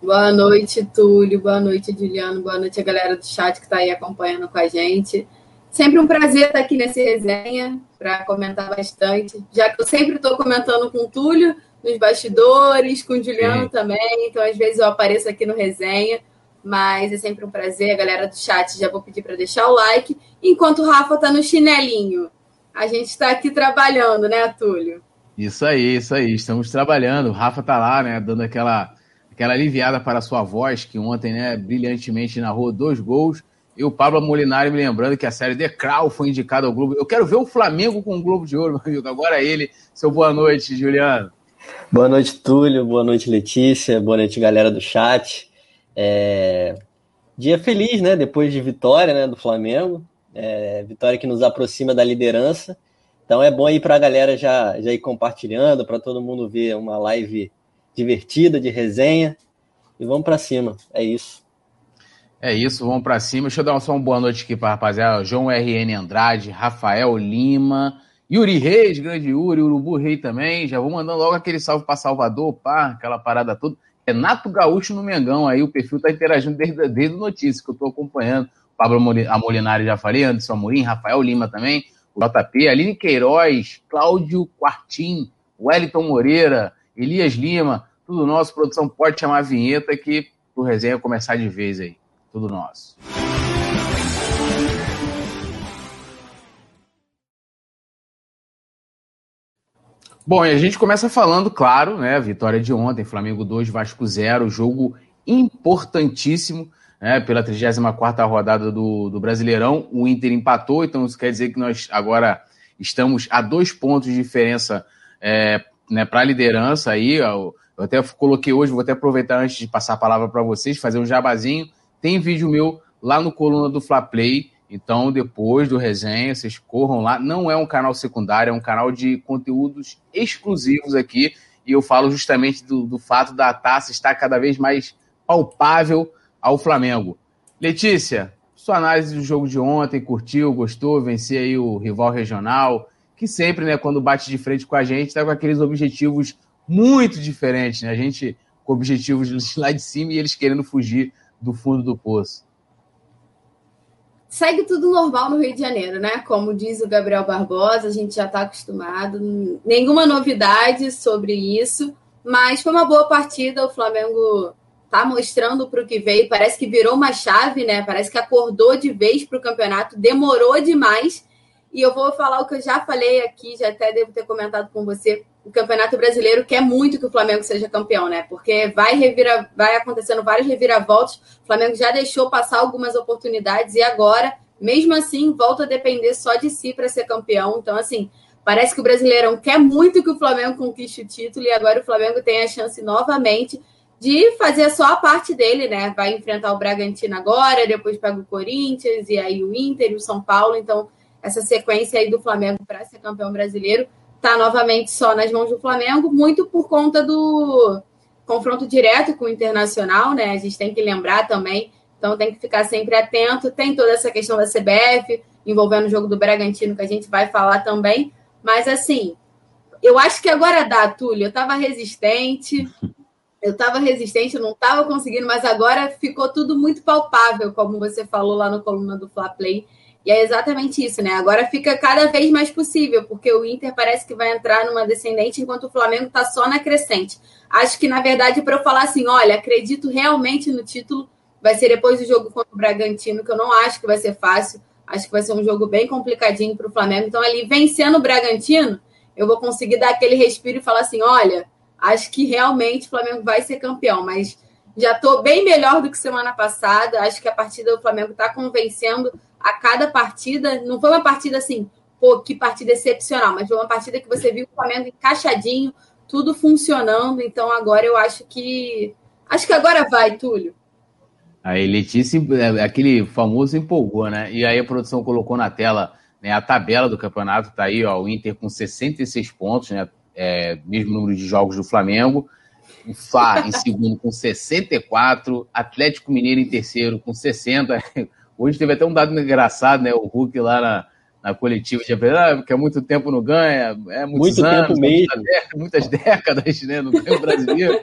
Boa noite, Túlio. Boa noite, Juliano. Boa noite a galera do chat que está aí acompanhando com a gente. Sempre um prazer estar aqui nesse resenha para comentar bastante. Já que eu sempre estou comentando com o Túlio, nos bastidores, com o Juliano Sim. também. Então, às vezes, eu apareço aqui no resenha. Mas é sempre um prazer. A galera do chat já vou pedir para deixar o like. Enquanto o Rafa tá no chinelinho. A gente está aqui trabalhando, né, Túlio? Isso aí, isso aí. Estamos trabalhando. O Rafa tá lá, né, dando aquela, aquela aliviada para a sua voz, que ontem, né, brilhantemente narrou dois gols. E o Pablo Molinari me lembrando que a série The Crown foi indicada ao Globo. Eu quero ver o Flamengo com o Globo de Ouro, meu amigo. Agora é ele. Seu boa noite, Juliano. Boa noite, Túlio. Boa noite, Letícia. Boa noite, galera do chat. É... Dia feliz, né? Depois de vitória né, do Flamengo. É... Vitória que nos aproxima da liderança. Então é bom aí para a galera já, já ir compartilhando, para todo mundo ver uma live divertida, de resenha. E vamos para cima. É isso. É isso, vamos para cima. Deixa eu dar só uma boa noite aqui para rapaziada. João RN Andrade, Rafael Lima, Yuri Reis, grande Yuri, Urubu Rei também. Já vou mandando logo aquele salve para Salvador, pá, aquela parada toda. Renato Gaúcho no Mengão, aí o perfil tá interagindo desde, desde o notícia que eu tô acompanhando. Pablo Amolinari já falei, Anderson Amorim, Rafael Lima também, o JP, Aline Queiroz, Cláudio Quartim, Wellington Moreira, Elias Lima, tudo nosso. Produção pode chamar a vinheta que o resenha começar de vez aí. Tudo nosso. Bom, e a gente começa falando, claro, né? Vitória de ontem, Flamengo 2, Vasco 0, jogo importantíssimo né, pela 34 rodada do, do Brasileirão. O Inter empatou, então isso quer dizer que nós agora estamos a dois pontos de diferença é, né, para a liderança. Aí, eu, até coloquei hoje, vou até aproveitar antes de passar a palavra para vocês, fazer um jabazinho. Tem vídeo meu lá no coluna do Fla Play então, depois do resenha, vocês corram lá. Não é um canal secundário, é um canal de conteúdos exclusivos aqui. E eu falo justamente do, do fato da taça estar cada vez mais palpável ao Flamengo. Letícia, sua análise do jogo de ontem, curtiu, gostou, vencer aí o rival regional, que sempre, né, quando bate de frente com a gente, está com aqueles objetivos muito diferentes, né? A gente com objetivos lá de cima e eles querendo fugir do fundo do poço segue tudo normal no Rio de Janeiro, né? Como diz o Gabriel Barbosa, a gente já está acostumado. Nenhuma novidade sobre isso, mas foi uma boa partida. O Flamengo está mostrando para o que veio. Parece que virou uma chave, né? Parece que acordou de vez para o campeonato. Demorou demais. E eu vou falar o que eu já falei aqui, já até devo ter comentado com você o Campeonato Brasileiro quer muito que o Flamengo seja campeão, né? Porque vai revira, vai acontecendo vários reviravoltas. O Flamengo já deixou passar algumas oportunidades e agora, mesmo assim, volta a depender só de si para ser campeão. Então, assim, Parece que o Brasileirão quer muito que o Flamengo conquiste o título e agora o Flamengo tem a chance novamente de fazer só a parte dele, né? Vai enfrentar o Bragantino agora, depois pega o Corinthians e aí o Inter e o São Paulo. Então, essa sequência aí do Flamengo para ser campeão brasileiro está novamente só nas mãos do Flamengo, muito por conta do confronto direto com o Internacional, né? A gente tem que lembrar também, então tem que ficar sempre atento. Tem toda essa questão da CBF envolvendo o jogo do Bragantino que a gente vai falar também, mas assim, eu acho que agora dá, Túlio. Eu estava resistente, eu estava resistente, eu não estava conseguindo, mas agora ficou tudo muito palpável, como você falou lá no coluna do Fla Play. E é exatamente isso, né? Agora fica cada vez mais possível, porque o Inter parece que vai entrar numa descendente, enquanto o Flamengo está só na crescente. Acho que, na verdade, para eu falar assim, olha, acredito realmente no título, vai ser depois do jogo contra o Bragantino, que eu não acho que vai ser fácil. Acho que vai ser um jogo bem complicadinho para o Flamengo. Então, ali, vencendo o Bragantino, eu vou conseguir dar aquele respiro e falar assim: olha, acho que realmente o Flamengo vai ser campeão, mas já estou bem melhor do que semana passada. Acho que a partida do Flamengo está convencendo a cada partida. Não foi uma partida assim, pô, que partida excepcional, mas foi uma partida que você viu o Flamengo encaixadinho, tudo funcionando. Então agora eu acho que. Acho que agora vai, Túlio. Aí Letícia, é, aquele famoso empolgou, né? E aí a produção colocou na tela né, a tabela do campeonato, tá aí, ó, o Inter com 66 pontos, né? É, mesmo número de jogos do Flamengo. O Fla em segundo com 64, Atlético Mineiro em terceiro com 60. Hoje teve até um dado engraçado, né? O Hulk lá na, na coletiva de ah, porque há muito tempo não ganha, é muito anos, tempo mesmo. Muitas, décadas, né? No ganho brasileiro.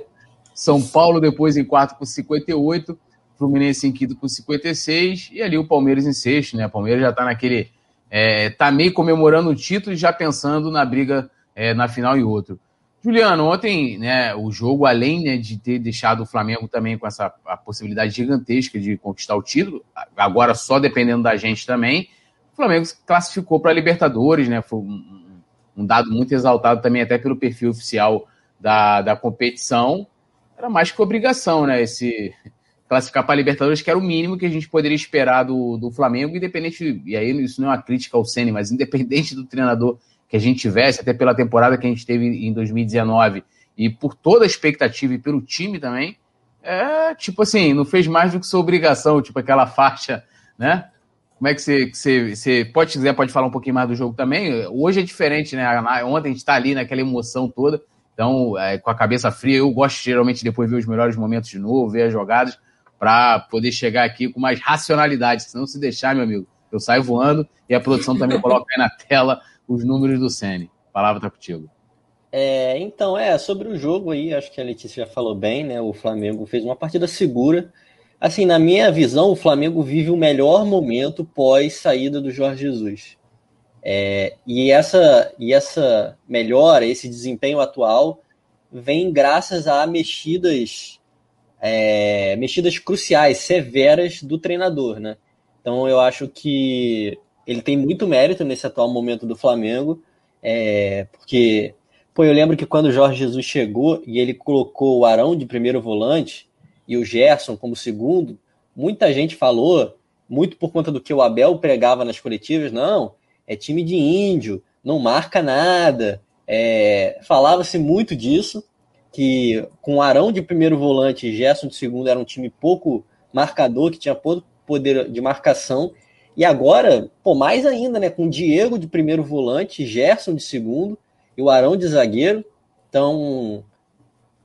São Paulo depois em quarto com 58. Fluminense em quinto com 56 e ali o Palmeiras em sexto, né? O Palmeiras já está naquele. É, tá meio comemorando o título e já pensando na briga é, na final e outro. Juliano, ontem, né, o jogo, além né, de ter deixado o Flamengo também com essa possibilidade gigantesca de conquistar o título, agora só dependendo da gente também, o Flamengo classificou para a Libertadores, né? Foi um, um, dado muito exaltado também, até pelo perfil oficial da, da competição. Era mais que obrigação, né? Esse, classificar para a Libertadores, que era o mínimo que a gente poderia esperar do, do Flamengo, independente, e aí isso não é uma crítica ao Ceni, mas independente do treinador que a gente tivesse, até pela temporada que a gente teve em 2019, e por toda a expectativa e pelo time também, é tipo assim, não fez mais do que sua obrigação, tipo aquela faixa, né? Como é que você, que você, você pode quiser, pode falar um pouquinho mais do jogo também? Hoje é diferente, né? Ontem a gente está ali naquela emoção toda, então, é, com a cabeça fria, eu gosto geralmente depois de ver os melhores momentos de novo, ver as jogadas, para poder chegar aqui com mais racionalidade. Se não se deixar, meu amigo, eu saio voando e a produção também coloca aí na tela os números do Sene. A palavra está contigo. É, então, é, sobre o jogo aí, acho que a Letícia já falou bem, né? O Flamengo fez uma partida segura. Assim, na minha visão, o Flamengo vive o melhor momento pós saída do Jorge Jesus. É, e, essa, e essa melhora, esse desempenho atual, vem graças a mexidas é, mexidas cruciais, severas do treinador, né? Então eu acho que ele tem muito mérito nesse atual momento do Flamengo, é, porque pô, eu lembro que quando o Jorge Jesus chegou e ele colocou o Arão de primeiro volante e o Gerson como segundo, muita gente falou, muito por conta do que o Abel pregava nas coletivas, não, é time de índio, não marca nada. É, Falava-se muito disso, que com Arão de primeiro volante e Gerson de segundo era um time pouco marcador, que tinha pouco poder de marcação. E agora, pô, mais ainda, né? Com Diego de primeiro volante, Gerson de segundo e o Arão de zagueiro. Então,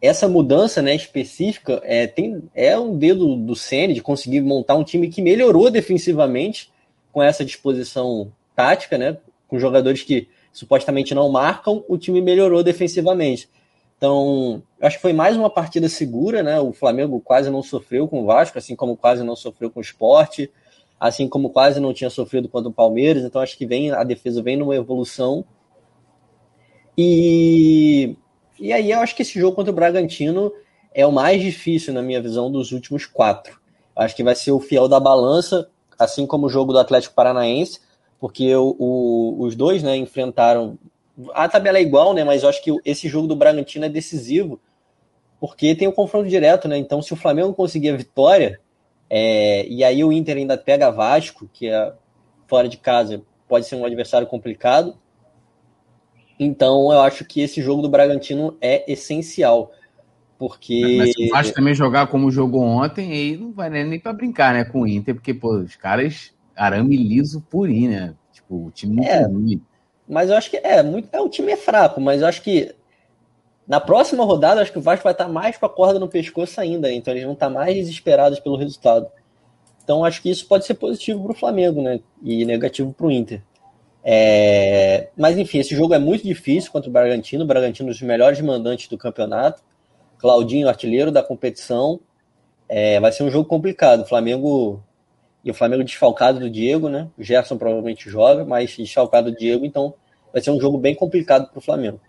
essa mudança né, específica é, tem, é um dedo do Ceni de conseguir montar um time que melhorou defensivamente com essa disposição tática, né? Com jogadores que supostamente não marcam, o time melhorou defensivamente. Então, acho que foi mais uma partida segura, né? O Flamengo quase não sofreu com o Vasco, assim como quase não sofreu com o Sport, assim como quase não tinha sofrido contra o Palmeiras. Então, acho que vem a defesa vem numa evolução. E, e aí eu acho que esse jogo contra o Bragantino é o mais difícil, na minha visão, dos últimos quatro. Acho que vai ser o fiel da balança, assim como o jogo do Atlético Paranaense, porque o, os dois né, enfrentaram a tabela é igual, né? Mas eu acho que esse jogo do Bragantino é decisivo, porque tem o um confronto direto, né? Então, se o Flamengo conseguir a vitória, é, e aí o Inter ainda pega Vasco, que é fora de casa, pode ser um adversário complicado. Então eu acho que esse jogo do Bragantino é essencial. Porque. Mas se o Vasco também jogar como jogou ontem, aí não vai nem para brincar, né, com o Inter, porque, pô, os caras arame liso purinho, né? Tipo, o time muito É. ruim. Mas eu acho que é muito. É, o time é fraco, mas eu acho que na próxima rodada, acho que o Vasco vai estar mais com a corda no pescoço ainda. Então eles vão estar mais desesperados pelo resultado. Então acho que isso pode ser positivo para o Flamengo, né? E negativo para o Inter. É, Mas enfim, esse jogo é muito difícil contra o Bragantino. O Bragantino é um dos melhores mandantes do campeonato. Claudinho, artilheiro da competição. É, Vai ser um jogo complicado. O Flamengo e o Flamengo desfalcado do Diego, né? O Gerson provavelmente joga, mas desfalcado do Diego, então vai ser um jogo bem complicado para o Flamengo.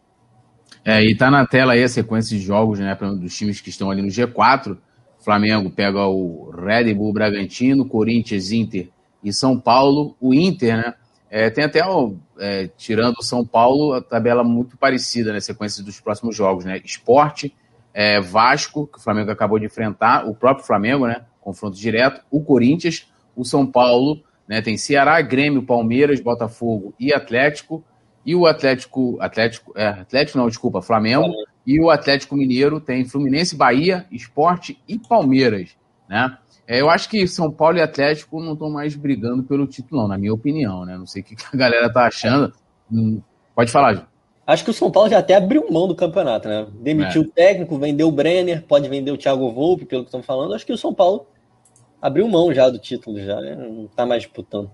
É, e tá na tela aí a sequência de jogos, né, dos times que estão ali no G4. O Flamengo pega o Red Bull Bragantino, Corinthians, Inter e São Paulo. O Inter, né, é, tem até, ó, é, tirando o São Paulo, a tabela muito parecida na sequência dos próximos jogos, né? Esporte, é, Vasco, que o Flamengo acabou de enfrentar, o próprio Flamengo, né, confronto direto, o Corinthians, o São Paulo, né, tem Ceará, Grêmio, Palmeiras, Botafogo e Atlético. E o Atlético, Atlético, é, Atlético não, desculpa, Flamengo. E o Atlético Mineiro tem Fluminense, Bahia, Esporte e Palmeiras, né? É, eu acho que São Paulo e Atlético não estão mais brigando pelo título, não, na minha opinião, né? Não sei o que a galera tá achando. Hum, pode falar, Ju. Acho que o São Paulo já até abriu mão do campeonato, né? Demitiu o técnico, vendeu o Brenner, pode vender o Thiago Volpe, pelo que estão falando. Acho que o São Paulo abriu mão já do título, já, né? Não tá mais disputando.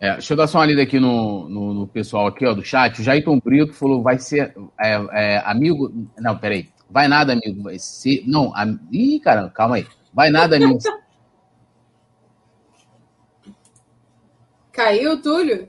É, deixa eu dar só uma lida aqui no, no, no pessoal aqui, ó, do chat. O Jairton Brito falou, vai ser é, é, amigo... Não, peraí. Vai nada, amigo. Vai ser... Não, a... Ih, caramba, calma aí. Vai nada, amigo. Caiu, Túlio?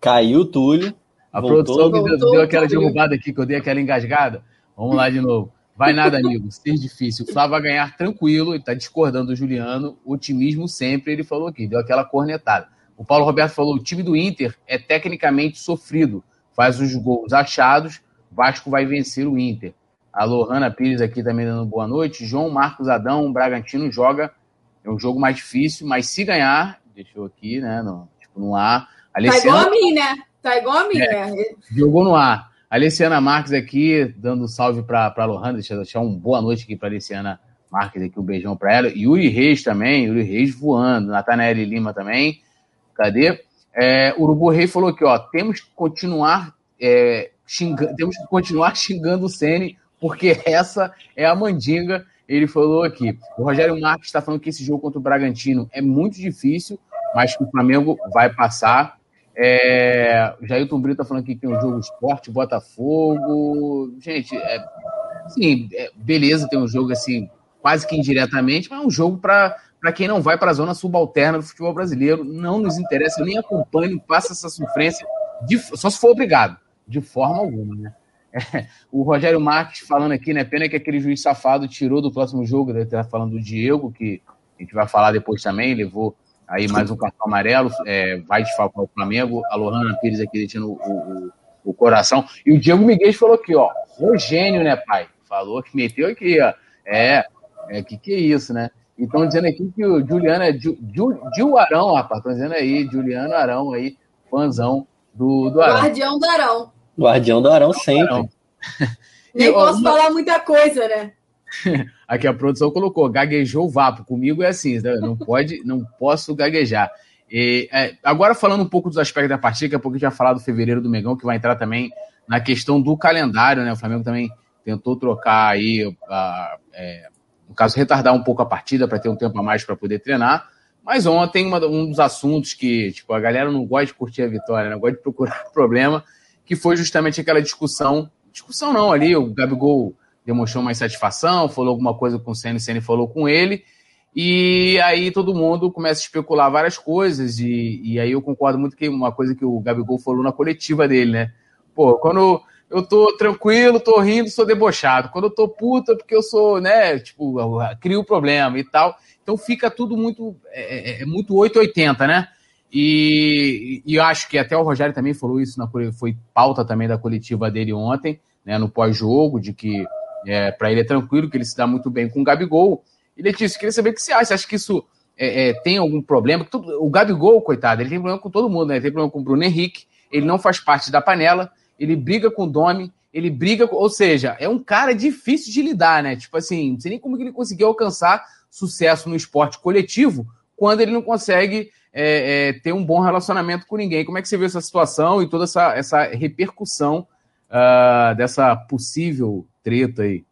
Caiu o Túlio. A Voltou. produção que deu, Voltou, deu aquela derrubada aqui, que eu dei aquela engasgada. Vamos lá de novo. Vai nada, amigo. Ser difícil. O Flávio vai ganhar tranquilo. Ele tá discordando do Juliano. Otimismo sempre, ele falou aqui. Deu aquela cornetada. O Paulo Roberto falou: o time do Inter é tecnicamente sofrido. Faz os gols achados. Vasco vai vencer o Inter. A Lohana Pires aqui também dando boa noite. João Marcos Adão, o Bragantino joga. É um jogo mais difícil, mas se ganhar, deixou aqui, né? No, tipo, no ar. Tá Alessiano- igual a mim, né? Tá igual a mim, É. né? Jogou no ar. Alessiana Marques aqui, dando salve para a Lohana. Deixa eu deixar uma boa noite aqui para Alessiana Marques aqui, um beijão para ela. Yuri Reis também, Yuri Reis voando. Natanael Lima também. Cadê? É, Urubu Rei falou aqui, ó, temos que continuar é, xingando, temos que continuar xingando o Ceni, porque essa é a mandinga. Ele falou aqui. O Rogério Marques está falando que esse jogo contra o Bragantino é muito difícil, mas que o Flamengo vai passar. É, Jailton Brito tá falando que tem um jogo esporte, Botafogo. Gente, é, assim, é, beleza, tem um jogo assim, quase que indiretamente, mas é um jogo para quem não vai para a zona subalterna do futebol brasileiro. Não nos interessa, eu nem acompanho, passa essa sofrência, de- só se for obrigado, de forma alguma, né? O Rogério Marques falando aqui, né? Pena que aquele juiz safado tirou do próximo jogo, deve estar falando do Diego, que a gente vai falar depois também, levou aí mais um cartão amarelo, é, vai desfalcar o Flamengo, a Lohana Pires aqui deixando o, o, o coração. E o Diego Miguel falou aqui, ó, Rogênio, né, pai? Falou que meteu aqui, ó. É, é que que é isso, né? E estão dizendo aqui que o Juliano é Gil Arão, rapaz. Estão dizendo aí, Juliano Arão aí, fãzão do, do Arão. Guardião do Arão. Guardião do Arão sempre. Arão. Nem E, posso falar muita coisa, né? Aqui a produção colocou, gaguejou vapo. Comigo é assim, tá? não pode, não posso gaguejar. E, é, agora falando um pouco dos aspectos da partida, daqui a pouco a gente vai falar do fevereiro do Megão, que vai entrar também na questão do calendário, né? O Flamengo também tentou trocar aí, a, é, no caso, retardar um pouco a partida para ter um tempo a mais para poder treinar. Mas ontem, uma- um dos assuntos que tipo, a galera não gosta de curtir a vitória, não gosta de procurar problema, que foi justamente aquela discussão. Discussão não, ali, o Gabigol demonstrou uma insatisfação, falou alguma coisa com o Senna, o Senna falou com ele, e aí todo mundo começa a especular várias coisas, e, e aí eu concordo muito que uma coisa que o Gabigol falou na coletiva dele, né? Pô, quando eu tô tranquilo, tô rindo, sou debochado. Quando eu tô puta, porque eu sou, né, tipo, crio problema e tal. Então fica tudo muito, é, é- é muito 880, né? E, e acho que até o Rogério também falou isso, na, foi pauta também da coletiva dele ontem, né, no pós-jogo, de que é, para ele é tranquilo, que ele se dá muito bem com o Gabigol. E Letícia, queria saber o que você acha. Você acha que isso é, é, tem algum problema? O Gabigol, coitado, ele tem problema com todo mundo, né? Ele tem problema com o Bruno Henrique, ele não faz parte da panela, ele briga com o Domi, ele briga, com, ou seja, é um cara difícil de lidar, né? Tipo assim, não sei nem como que ele conseguiu alcançar sucesso no esporte coletivo quando ele não consegue é, é, ter um bom relacionamento com ninguém. Como é que você vê essa situação e toda essa, essa repercussão uh, dessa possível treta aí?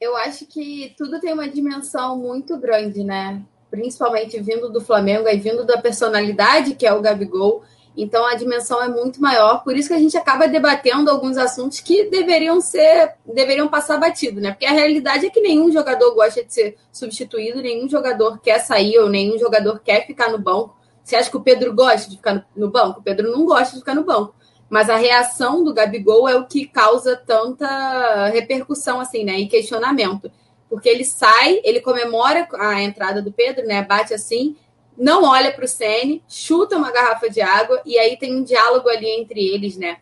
Eu acho que tudo tem uma dimensão muito grande, né? Principalmente vindo do Flamengo e vindo da personalidade que é o Gabigol. Então a dimensão é muito maior, por isso que a gente acaba debatendo alguns assuntos que deveriam ser, deveriam passar batido, né? Porque a realidade é que nenhum jogador gosta de ser substituído, nenhum jogador quer sair ou nenhum jogador quer ficar no banco. Você acha que o Pedro gosta de ficar no banco? O Pedro não gosta de ficar no banco. Mas a reação do Gabigol é o que causa tanta repercussão assim, né? E questionamento. Porque ele sai, ele comemora a entrada do Pedro, né? Bate assim, não olha para o Sene, chuta uma garrafa de água e aí tem um diálogo ali entre eles, né?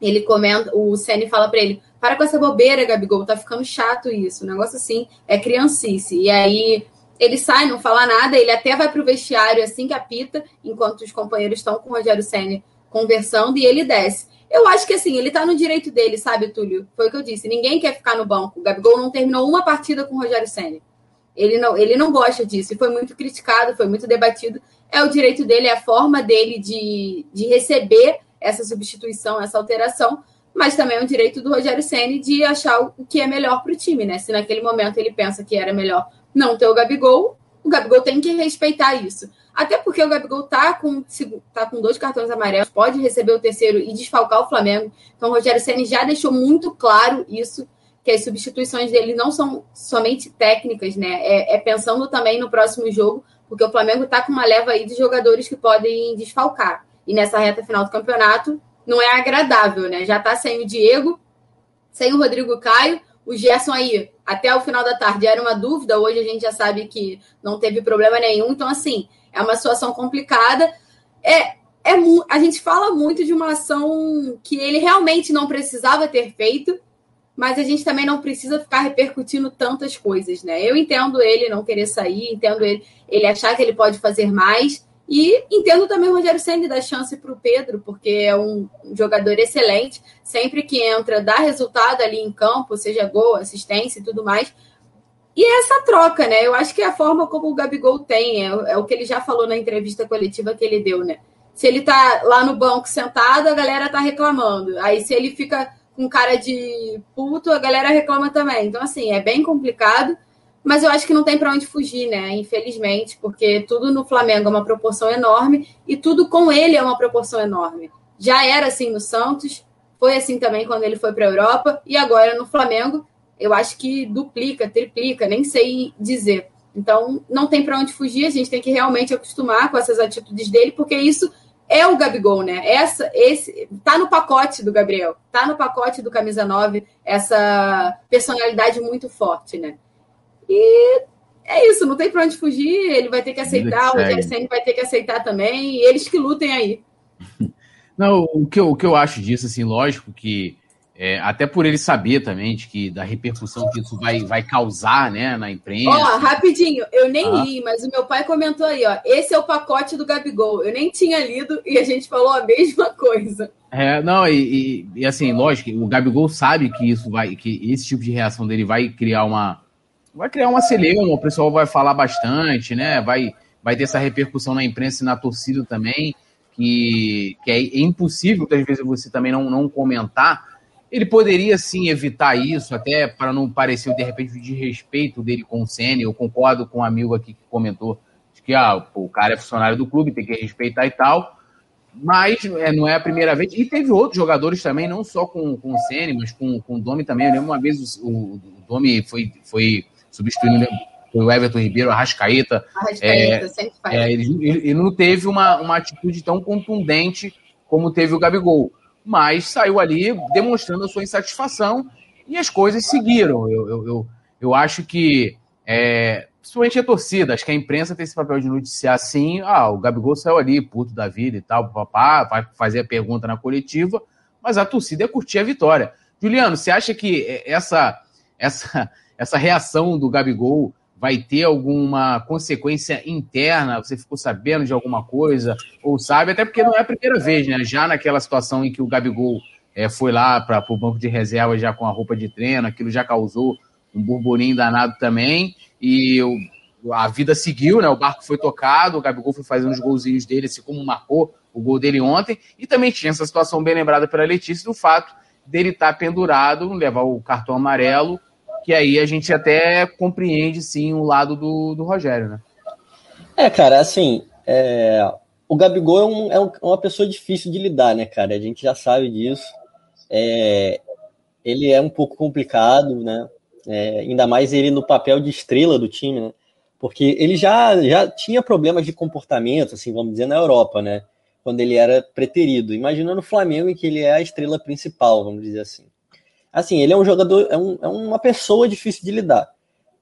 Ele comenta, o Sene fala para ele: "Para com essa bobeira, Gabigol, tá ficando chato isso". Um negócio assim, é criancice. E aí ele sai, não fala nada, ele até vai pro vestiário assim que apita, enquanto os companheiros estão com o Rogério Ceni conversando e ele desce. Eu acho que assim, ele tá no direito dele, sabe, Túlio? Foi o que eu disse. Ninguém quer ficar no banco. O Gabigol não terminou uma partida com o Rogério Ceni. Ele não, ele não gosta disso e foi muito criticado, foi muito debatido. É o direito dele, é a forma dele de, de receber essa substituição, essa alteração, mas também é o direito do Rogério Ceni de achar o que é melhor para o time, né? Se naquele momento ele pensa que era melhor não ter o Gabigol, o Gabigol tem que respeitar isso. Até porque o Gabigol tá com, tá com dois cartões amarelos, pode receber o terceiro e desfalcar o Flamengo. Então o Rogério Ceni já deixou muito claro isso que as substituições dele não são somente técnicas, né? É, é pensando também no próximo jogo, porque o Flamengo está com uma leva aí de jogadores que podem desfalcar. E nessa reta final do campeonato não é agradável, né? Já está sem o Diego, sem o Rodrigo Caio, o Gerson aí, até o final da tarde era uma dúvida, hoje a gente já sabe que não teve problema nenhum, então assim, é uma situação complicada. É, é a gente fala muito de uma ação que ele realmente não precisava ter feito, mas a gente também não precisa ficar repercutindo tantas coisas, né? Eu entendo ele não querer sair, entendo ele, ele achar que ele pode fazer mais, e entendo também o Rogério Senna dar chance para o Pedro, porque é um jogador excelente, sempre que entra, dá resultado ali em campo, seja gol, assistência e tudo mais. E é essa troca, né? Eu acho que é a forma como o Gabigol tem, é, é o que ele já falou na entrevista coletiva que ele deu, né? Se ele tá lá no banco sentado, a galera tá reclamando. Aí se ele fica com cara de puto, a galera reclama também. Então, assim, é bem complicado, mas eu acho que não tem para onde fugir, né? Infelizmente, porque tudo no Flamengo é uma proporção enorme e tudo com ele é uma proporção enorme. Já era assim no Santos, foi assim também quando ele foi para a Europa e agora no Flamengo, eu acho que duplica, triplica, nem sei dizer. Então, não tem para onde fugir, a gente tem que realmente acostumar com essas atitudes dele, porque isso é o Gabigol, né? Essa, esse, tá no pacote do Gabriel, tá no pacote do Camisa 9, essa personalidade muito forte, né? E é isso, não tem pra onde fugir, ele vai ter que aceitar, o Rogério Senna vai ter que aceitar também, e eles que lutem aí. Não, o que, eu, o que eu acho disso, assim, lógico que é, até por ele saber também de que da repercussão que isso vai, vai causar, né, na imprensa. Ó, rapidinho, eu nem ah. li, mas o meu pai comentou aí, ó. Esse é o pacote do Gabigol. Eu nem tinha lido e a gente falou a mesma coisa. É, não, e, e, e assim, lógico, o Gabigol sabe que isso vai, que esse tipo de reação dele vai criar uma. Vai criar uma celeuma, o pessoal vai falar bastante, né? Vai, vai ter essa repercussão na imprensa e na torcida também, que, que é, impossível, às vezes, você também não, não comentar ele poderia sim evitar isso, até para não parecer de repente de respeito dele com o Senna. Eu concordo com um amigo aqui que comentou que ah, pô, o cara é funcionário do clube, tem que respeitar e tal. Mas é, não é a primeira vez. E teve outros jogadores também, não só com, com o Senna, mas com, com o Domi também. Eu lembro uma vez o, o Domi foi, foi substituindo foi o Everton Ribeiro, a Rascaeta. é, sempre faz. É, ele, ele, não teve uma, uma atitude tão contundente como teve o Gabigol mas saiu ali demonstrando a sua insatisfação e as coisas seguiram. Eu, eu, eu, eu acho que, é, principalmente a torcida, acho que a imprensa tem esse papel de noticiar assim: ah, o Gabigol saiu ali, puto da vida e tal, papá, vai fazer a pergunta na coletiva, mas a torcida é curtir a vitória. Juliano, você acha que essa, essa, essa reação do Gabigol vai ter alguma consequência interna? Você ficou sabendo de alguma coisa? Ou sabe? Até porque não é a primeira vez, né? Já naquela situação em que o Gabigol é, foi lá para o banco de reserva já com a roupa de treino, aquilo já causou um burburinho danado também. E a vida seguiu, né? O barco foi tocado, o Gabigol foi fazendo os golzinhos dele, assim como marcou o gol dele ontem. E também tinha essa situação bem lembrada pela Letícia do fato dele estar tá pendurado, levar o cartão amarelo que aí a gente até compreende sim o lado do, do Rogério, né? É, cara, assim, é... o Gabigol é, um, é, uma pessoa difícil de lidar, né, cara? A gente já sabe disso. É... Ele é um pouco complicado, né? É... ainda mais ele no papel de estrela do time, né? Porque ele já, já tinha problemas de comportamento, assim, vamos dizer, na Europa, né? Quando ele era preterido. Imagina no Flamengo, em que ele é a estrela principal, vamos dizer assim assim, ele é um jogador, é, um, é uma pessoa difícil de lidar.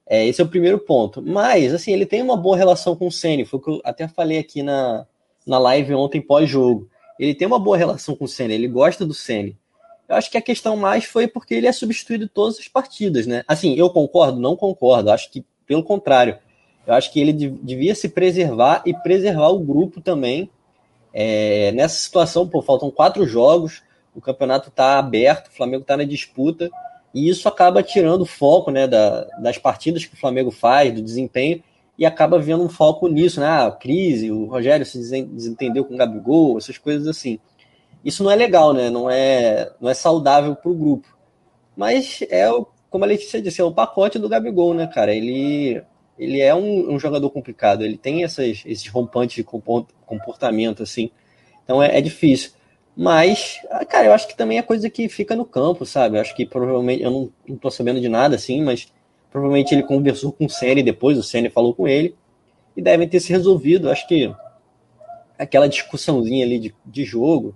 É, esse é o primeiro ponto. Mas, assim, ele tem uma boa relação com o Ceni. Foi o que eu até falei aqui na, na live ontem pós-jogo. Ele tem uma boa relação com o Ceni, ele gosta do Ceni. Eu acho que a questão mais foi porque ele é substituído todas as partidas, né? Assim, eu concordo? Não concordo. Acho que, pelo contrário, eu acho que ele devia se preservar e preservar o grupo também. É, nessa situação, pô, faltam quatro jogos o campeonato está aberto, o Flamengo está na disputa, e isso acaba tirando o foco né, da, das partidas que o Flamengo faz, do desempenho, e acaba vendo um foco nisso, né? Ah, crise, o Rogério se desentendeu com o Gabigol, essas coisas assim. Isso não é legal, né? Não é, não é saudável para o grupo. Mas é, como a Letícia disse, é o pacote do Gabigol, né, cara? Ele, ele é um, um jogador complicado, ele tem essas, esses rompantes de comportamento, assim. Então é, é difícil. Mas, ah, cara, eu acho que também é coisa que fica no campo, sabe? Eu acho que provavelmente, eu não, não tô sabendo de nada assim, mas provavelmente ele conversou com o Senna depois, o Senna falou com ele, e devem ter se resolvido. Eu acho que aquela discussãozinha ali de, de jogo.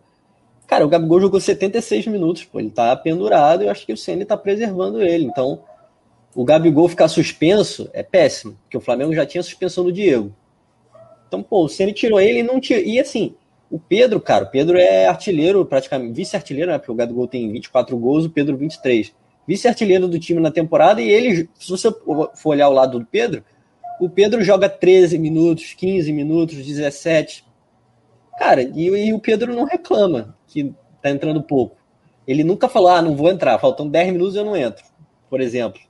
Cara, o Gabigol jogou 76 minutos, pô, ele tá pendurado eu acho que o Senna tá preservando ele. Então, o Gabigol ficar suspenso é péssimo, porque o Flamengo já tinha suspensão do Diego. Então, pô, o Senna tirou ele e não tirou. E assim, o Pedro, cara, o Pedro é artilheiro, praticamente, vice-artilheiro, né? Porque o Gabigol tem 24 gols, o Pedro 23. Vice-artilheiro do time na temporada, e ele, se você for olhar o lado do Pedro, o Pedro joga 13 minutos, 15 minutos, 17. Cara, e, e o Pedro não reclama que tá entrando pouco. Ele nunca falou, ah, não vou entrar, faltam 10 minutos eu não entro, por exemplo.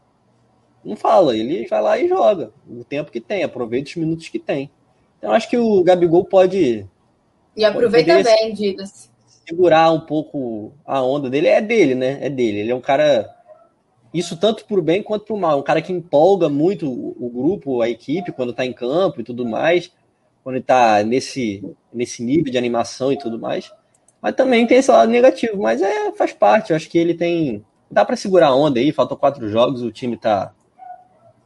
Não fala, ele vai lá e joga o tempo que tem, aproveita os minutos que tem. Então acho que o Gabigol pode e aproveita bem, diga-se. Segurar um pouco a onda dele. É dele, né? É dele. Ele é um cara. Isso tanto pro bem quanto pro mal. Um cara que empolga muito o, grupo, a equipe, quando tá em campo e tudo mais. Quando ele tá nesse, nesse nível de animação e tudo mais. Mas também tem esse lado negativo. Mas é, faz parte. Eu acho que ele tem. Dá para segurar a onda aí. Faltam quatro jogos. O time tá,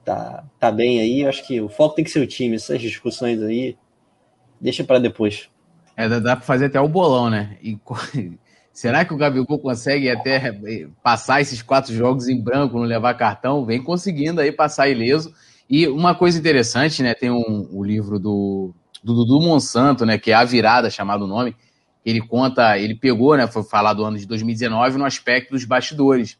tá, tá bem aí. Eu acho que o foco tem que ser o time. Essas discussões aí. Deixa para depois. É, dá, para fazer até o bolão, né? E, será que o Gabigol consegue até eh, passar esses quatro jogos em branco, não levar cartão? Vem conseguindo aí passar ileso. E uma coisa interessante, né? Tem um, o livro do, do Dudu Monsanto, né? Que é A Virada, chamado o nome. Ele conta, ele pegou, né? Foi falar do ano de 2019 no aspecto dos bastidores.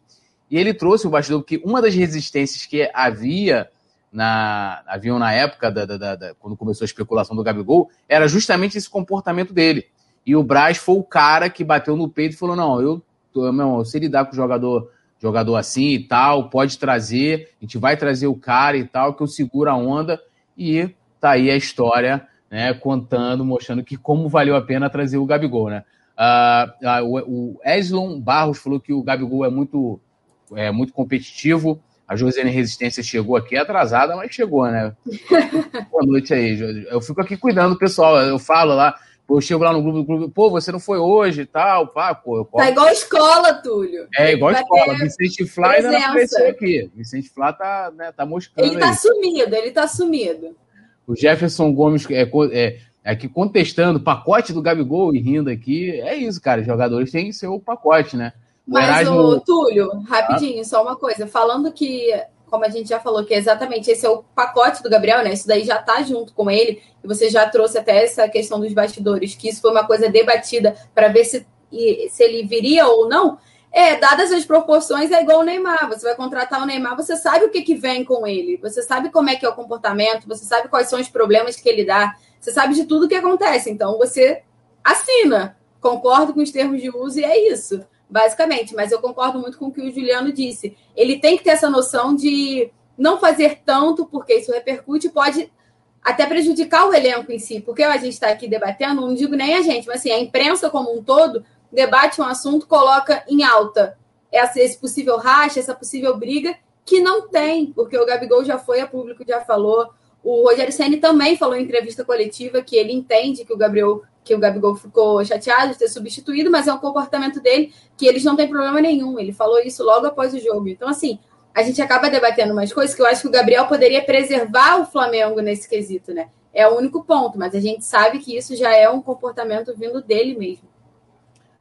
E ele trouxe o bastidor, porque uma das resistências que havia na, haviam na época, da, da, da, quando começou a especulação do Gabigol, era justamente esse comportamento dele. E o Braz foi o cara que bateu no peito e falou: não, eu, tô, meu, eu sei lidar com o jogador, jogador assim e tal, pode trazer, a gente vai trazer o cara e tal, que eu seguro a onda. E tá aí a história, né, contando, mostrando que como valeu a pena trazer o Gabigol, né? Uh, uh, o, o Eslon Barros falou que o Gabigol é muito, é muito competitivo. A Josiane Resistência chegou aqui atrasada, mas chegou, né? Boa noite aí, Eu fico aqui cuidando do pessoal. Eu falo lá, eu chego lá no grupo do clube, pô, você não foi hoje e tal, pá, pô. Eu Tá igual escola, Túlio. É, igual Vai escola. Vicente Flá ainda não apareceu aqui. Vicente Flá tá, né, tá moscando. Ele tá aí. sumido, ele tá sumido. O Jefferson Gomes é, é, é aqui contestando o pacote do Gabigol e rindo aqui. É isso, cara. Os jogadores têm seu pacote, né? Mas, Erasmo... o Túlio, rapidinho, ah. só uma coisa. Falando que, como a gente já falou, que exatamente esse é o pacote do Gabriel, né? Isso daí já tá junto com ele. E você já trouxe até essa questão dos bastidores, que isso foi uma coisa debatida para ver se, se ele viria ou não. É, dadas as proporções, é igual o Neymar. Você vai contratar o Neymar, você sabe o que, que vem com ele, você sabe como é que é o comportamento, você sabe quais são os problemas que ele dá, você sabe de tudo que acontece. Então você assina, concordo com os termos de uso e é isso, basicamente. Mas eu concordo muito com o que o Juliano disse. Ele tem que ter essa noção de não fazer tanto, porque isso repercute pode até prejudicar o elenco em si. Porque a gente está aqui debatendo, não digo nem a gente, mas assim, a imprensa como um todo debate um assunto, coloca em alta esse possível racha, essa possível briga, que não tem, porque o Gabigol já foi a público, já falou. O Rogério Senni também falou em entrevista coletiva que ele entende que o Gabriel, que o Gabigol ficou chateado de ter substituído, mas é um comportamento dele que eles não têm problema nenhum. Ele falou isso logo após o jogo. Então, assim, a gente acaba debatendo umas coisas que eu acho que o Gabriel poderia preservar o Flamengo nesse quesito, né? É o único ponto, mas a gente sabe que isso já é um comportamento vindo dele mesmo.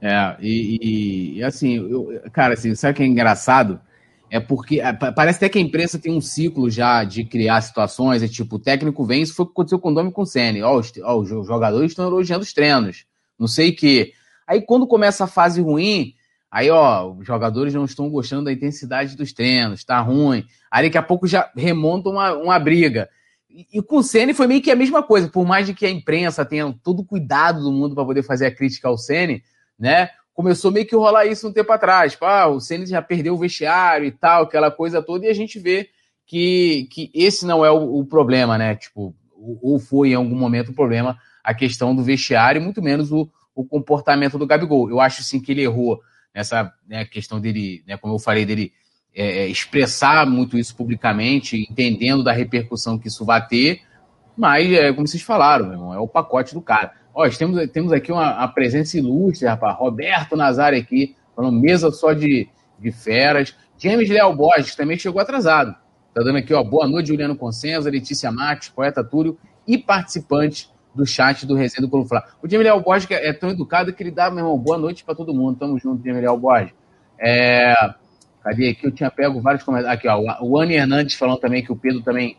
É, e, e assim, eu, cara, assim, sabe o que é engraçado? É porque é, parece até que a imprensa tem um ciclo já de criar situações, é tipo, o técnico vem, isso foi o que aconteceu com o Domi com o Senna. Ó, os, ó, os jogadores estão elogiando os treinos, não sei o quê. Aí quando começa a fase ruim, aí ó, os jogadores não estão gostando da intensidade dos treinos, tá ruim. Aí daqui a pouco já remonta uma, uma briga. E, e com o Senna foi meio que a mesma coisa, por mais de que a imprensa tenha todo o cuidado do mundo para poder fazer a crítica ao Senna, né? Começou meio que rolar isso um tempo atrás. Tipo, ah, o Ceni já perdeu o vestiário e tal, aquela coisa toda, e a gente vê que, que esse não é o, o problema, né? Tipo, ou foi em algum momento o problema a questão do vestiário, muito menos o, o comportamento do Gabigol. Eu acho sim que ele errou nessa né, questão dele, né, como eu falei, dele é, é, expressar muito isso publicamente, entendendo da repercussão que isso vai ter, mas, é, como vocês falaram, meu irmão, é o pacote do cara. Ó, temos, temos aqui uma, uma presença ilustre, rapaz. Roberto Nazário aqui, falando mesa só de, de feras. James Leal Borges também chegou atrasado. Tá dando aqui, ó, boa noite, Juliano Consenso, Letícia Matos, Poeta Túlio e participantes do chat do Resenha do Colo. O James Leal Borges é tão educado que ele dá, meu irmão, boa noite para todo mundo. Tamo junto, James Leal Borges. É... Cadê aqui? Eu tinha pego vários comentários. Aqui, ó, o Anne Hernandes falando também que o Pedro também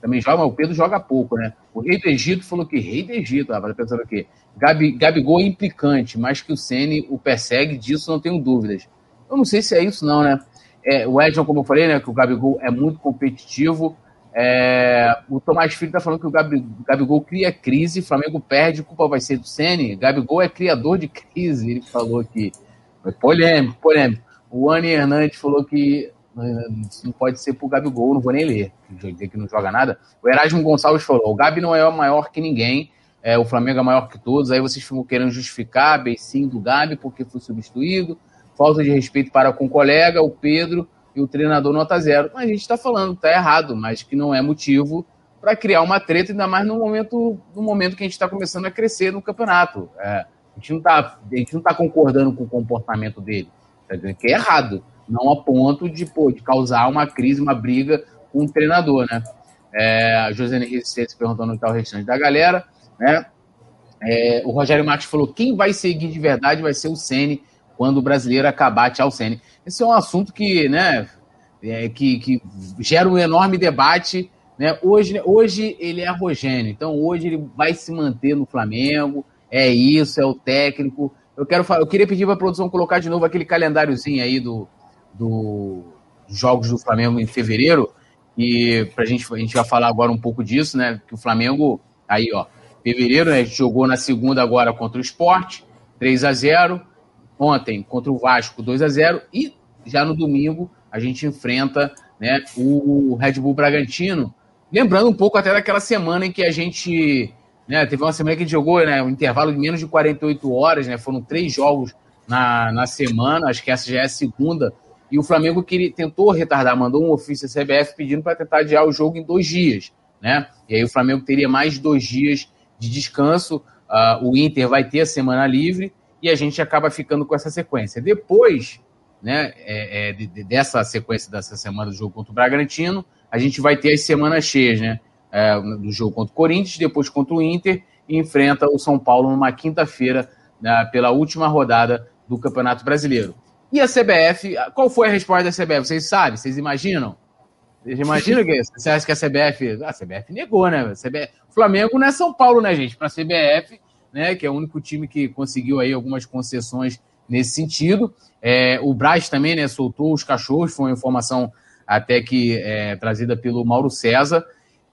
também joga, mas o Pedro joga pouco, né? O rei do Egito falou que rei do Egito, rapaz, pensando o quê? Gabi, Gabigol é implicante, mas que o Ceni o persegue, disso não tenho dúvidas. Eu não sei se é isso, não, né? É, o Edson, como eu falei, né, que o Gabigol é muito competitivo. É, o Tomás Filho tá falando que o Gabigol cria crise, Flamengo perde, culpa vai ser do Ceni. Gabigol é criador de crise, ele falou aqui. Polêmico, polêmico. O Anny Hernandes falou que não pode ser pro Gabigol, não vou nem ler, que não joga nada. O Erasmo Gonçalves falou: o Gabi não é maior que ninguém, é, o Flamengo é maior que todos. Aí vocês ficam querendo justificar beicinho do Gabi porque foi substituído, falta de respeito para com o colega, o Pedro e o treinador nota zero. Mas a gente está falando, está errado, mas que não é motivo para criar uma treta, ainda mais no momento, no momento que a gente está começando a crescer no campeonato. É, a gente não está tá concordando com o comportamento dele, tá que é errado não a ponto de, pô, de causar uma crise, uma briga com o treinador, né? É, a Josiane Resistência perguntando onde está o restante da galera, né? É, o Rogério Marques falou: quem vai seguir de verdade vai ser o Sene quando o brasileiro acabar tchau Sene. Esse é um assunto que, né, é, que, que gera um enorme debate. Né? Hoje, hoje ele é Rogério, então hoje ele vai se manter no Flamengo. É isso, é o técnico. Eu quero eu queria pedir para a produção colocar de novo aquele calendáriozinho aí do, do, dos jogos do Flamengo em fevereiro. E pra gente, a gente vai falar agora um pouco disso, né? Que o Flamengo, aí, ó, fevereiro, né? Jogou na segunda agora contra o Sport, 3 a 0 Ontem contra o Vasco, 2 a 0 E já no domingo a gente enfrenta né, o Red Bull Bragantino. Lembrando um pouco até daquela semana em que a gente. Né, teve uma semana que a gente jogou né, um intervalo de menos de 48 horas, né? Foram três jogos na, na semana, acho que essa já é a segunda e o Flamengo queria, tentou retardar, mandou um ofício à CBF pedindo para tentar adiar o jogo em dois dias. Né? E aí o Flamengo teria mais dois dias de descanso. Uh, o Inter vai ter a semana livre e a gente acaba ficando com essa sequência. Depois né, é, é, de, de, dessa sequência dessa semana do jogo contra o Bragantino, a gente vai ter as semanas cheias, né? É, do jogo contra o Corinthians, depois contra o Inter e enfrenta o São Paulo numa quinta-feira né, pela última rodada do Campeonato Brasileiro. E a CBF, qual foi a resposta da CBF? Vocês sabem? Vocês imaginam? Vocês imaginam que você acha que a CBF. A CBF negou, né? CBF, Flamengo não é São Paulo, né, gente? Para a CBF, né, que é o único time que conseguiu aí algumas concessões nesse sentido. É, o Braz também né, soltou os cachorros, foi uma informação até que é, trazida pelo Mauro César,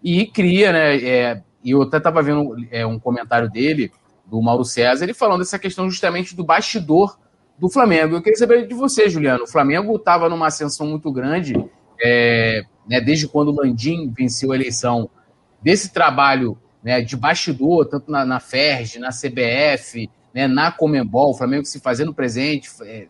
e cria, né? É, e eu até estava vendo é, um comentário dele, do Mauro César, ele falando dessa questão justamente do bastidor do Flamengo. Eu queria saber de você, Juliano. O Flamengo estava numa ascensão muito grande, é, né, desde quando o Landim venceu a eleição, desse trabalho né, de bastidor, tanto na, na FERJ, na CBF, né, na Comembol, o Flamengo se fazendo presente, é,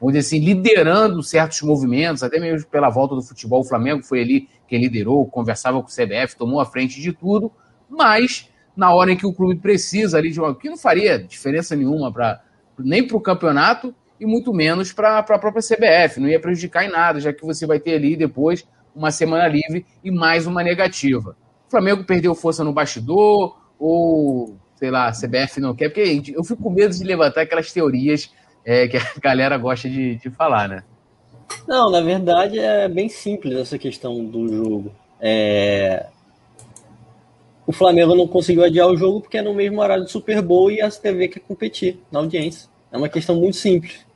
vamos dizer assim, liderando certos movimentos, até mesmo pela volta do futebol, o Flamengo foi ali quem liderou, conversava com o CBF, tomou a frente de tudo, mas na hora em que o clube precisa ali de uma. que não faria diferença nenhuma para nem para o campeonato e muito menos para a própria CBF, não ia prejudicar em nada, já que você vai ter ali depois uma semana livre e mais uma negativa. O Flamengo perdeu força no bastidor, ou sei lá, a CBF não quer, porque eu fico com medo de levantar aquelas teorias é, que a galera gosta de, de falar, né? Não, na verdade é bem simples essa questão do jogo. É... O Flamengo não conseguiu adiar o jogo porque é no mesmo horário do Super Bowl e a TV quer competir na audiência. É uma questão muito simples.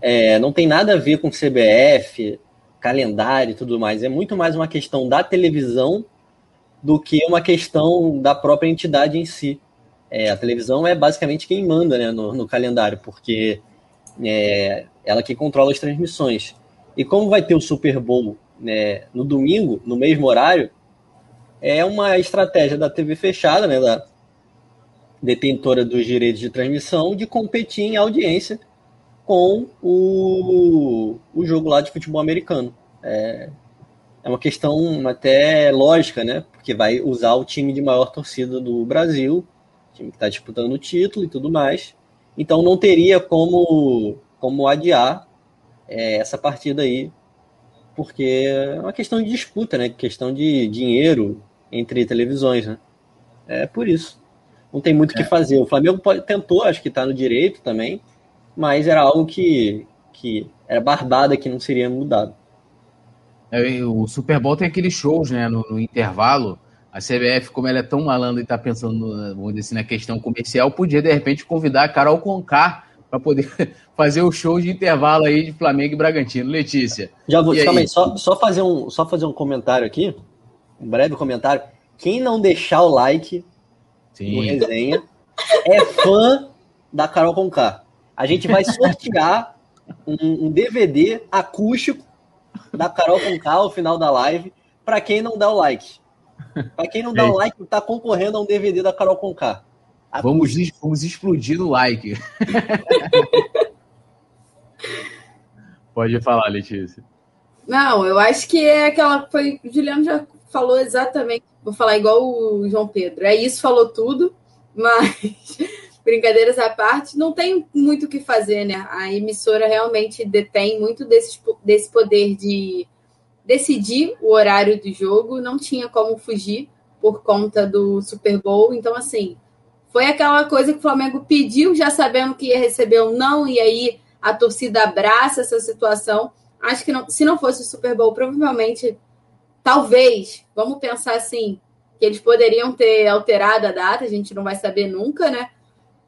É, não tem nada a ver com CBF, calendário e tudo mais. É muito mais uma questão da televisão do que uma questão da própria entidade em si. É, a televisão é basicamente quem manda né, no, no calendário, porque é ela que controla as transmissões. E como vai ter o Super Bowl né, no domingo, no mesmo horário, é uma estratégia da TV fechada, né, da detentora dos direitos de transmissão, de competir em audiência com o, o jogo lá de futebol americano. É, é uma questão até lógica, né? Porque vai usar o time de maior torcida do Brasil, time que está disputando o título e tudo mais. Então não teria como, como adiar é, essa partida aí, porque é uma questão de disputa, né? Questão de dinheiro entre televisões, né? É por isso. Não tem muito o é. que fazer. O Flamengo tentou, acho que está no direito também, mas era algo que, que era barbada que não seria mudado. É, o Super Bowl tem aqueles shows, né, no, no intervalo. A CBF, como ela é tão malandra e está pensando, no, assim, na questão comercial, podia de repente convidar a Carol Conká para poder fazer o show de intervalo aí de Flamengo e Bragantino. Letícia. Já vou, calma aí, só, só, fazer um, só fazer um comentário aqui, um breve comentário. Quem não deixar o like Sim. no resenha é fã da Carol Conká. A gente vai sortear um, um DVD acústico da Carol Conká ao final da live, para quem não dá o like. Para quem não dá o like, tá concorrendo a um DVD da Carol Conká. Vamos, vamos explodir no like. Pode falar, Letícia. Não, eu acho que é aquela. Foi, o Juliano já falou exatamente. Vou falar igual o João Pedro. É isso, falou tudo, mas brincadeiras à parte, não tem muito o que fazer, né? A emissora realmente detém muito desse, desse poder de decidir o horário do jogo, não tinha como fugir por conta do Super Bowl. Então, assim, foi aquela coisa que o Flamengo pediu, já sabendo que ia receber ou não, e aí a torcida abraça essa situação. Acho que não, se não fosse o Super Bowl, provavelmente, talvez, vamos pensar assim, que eles poderiam ter alterado a data, a gente não vai saber nunca, né?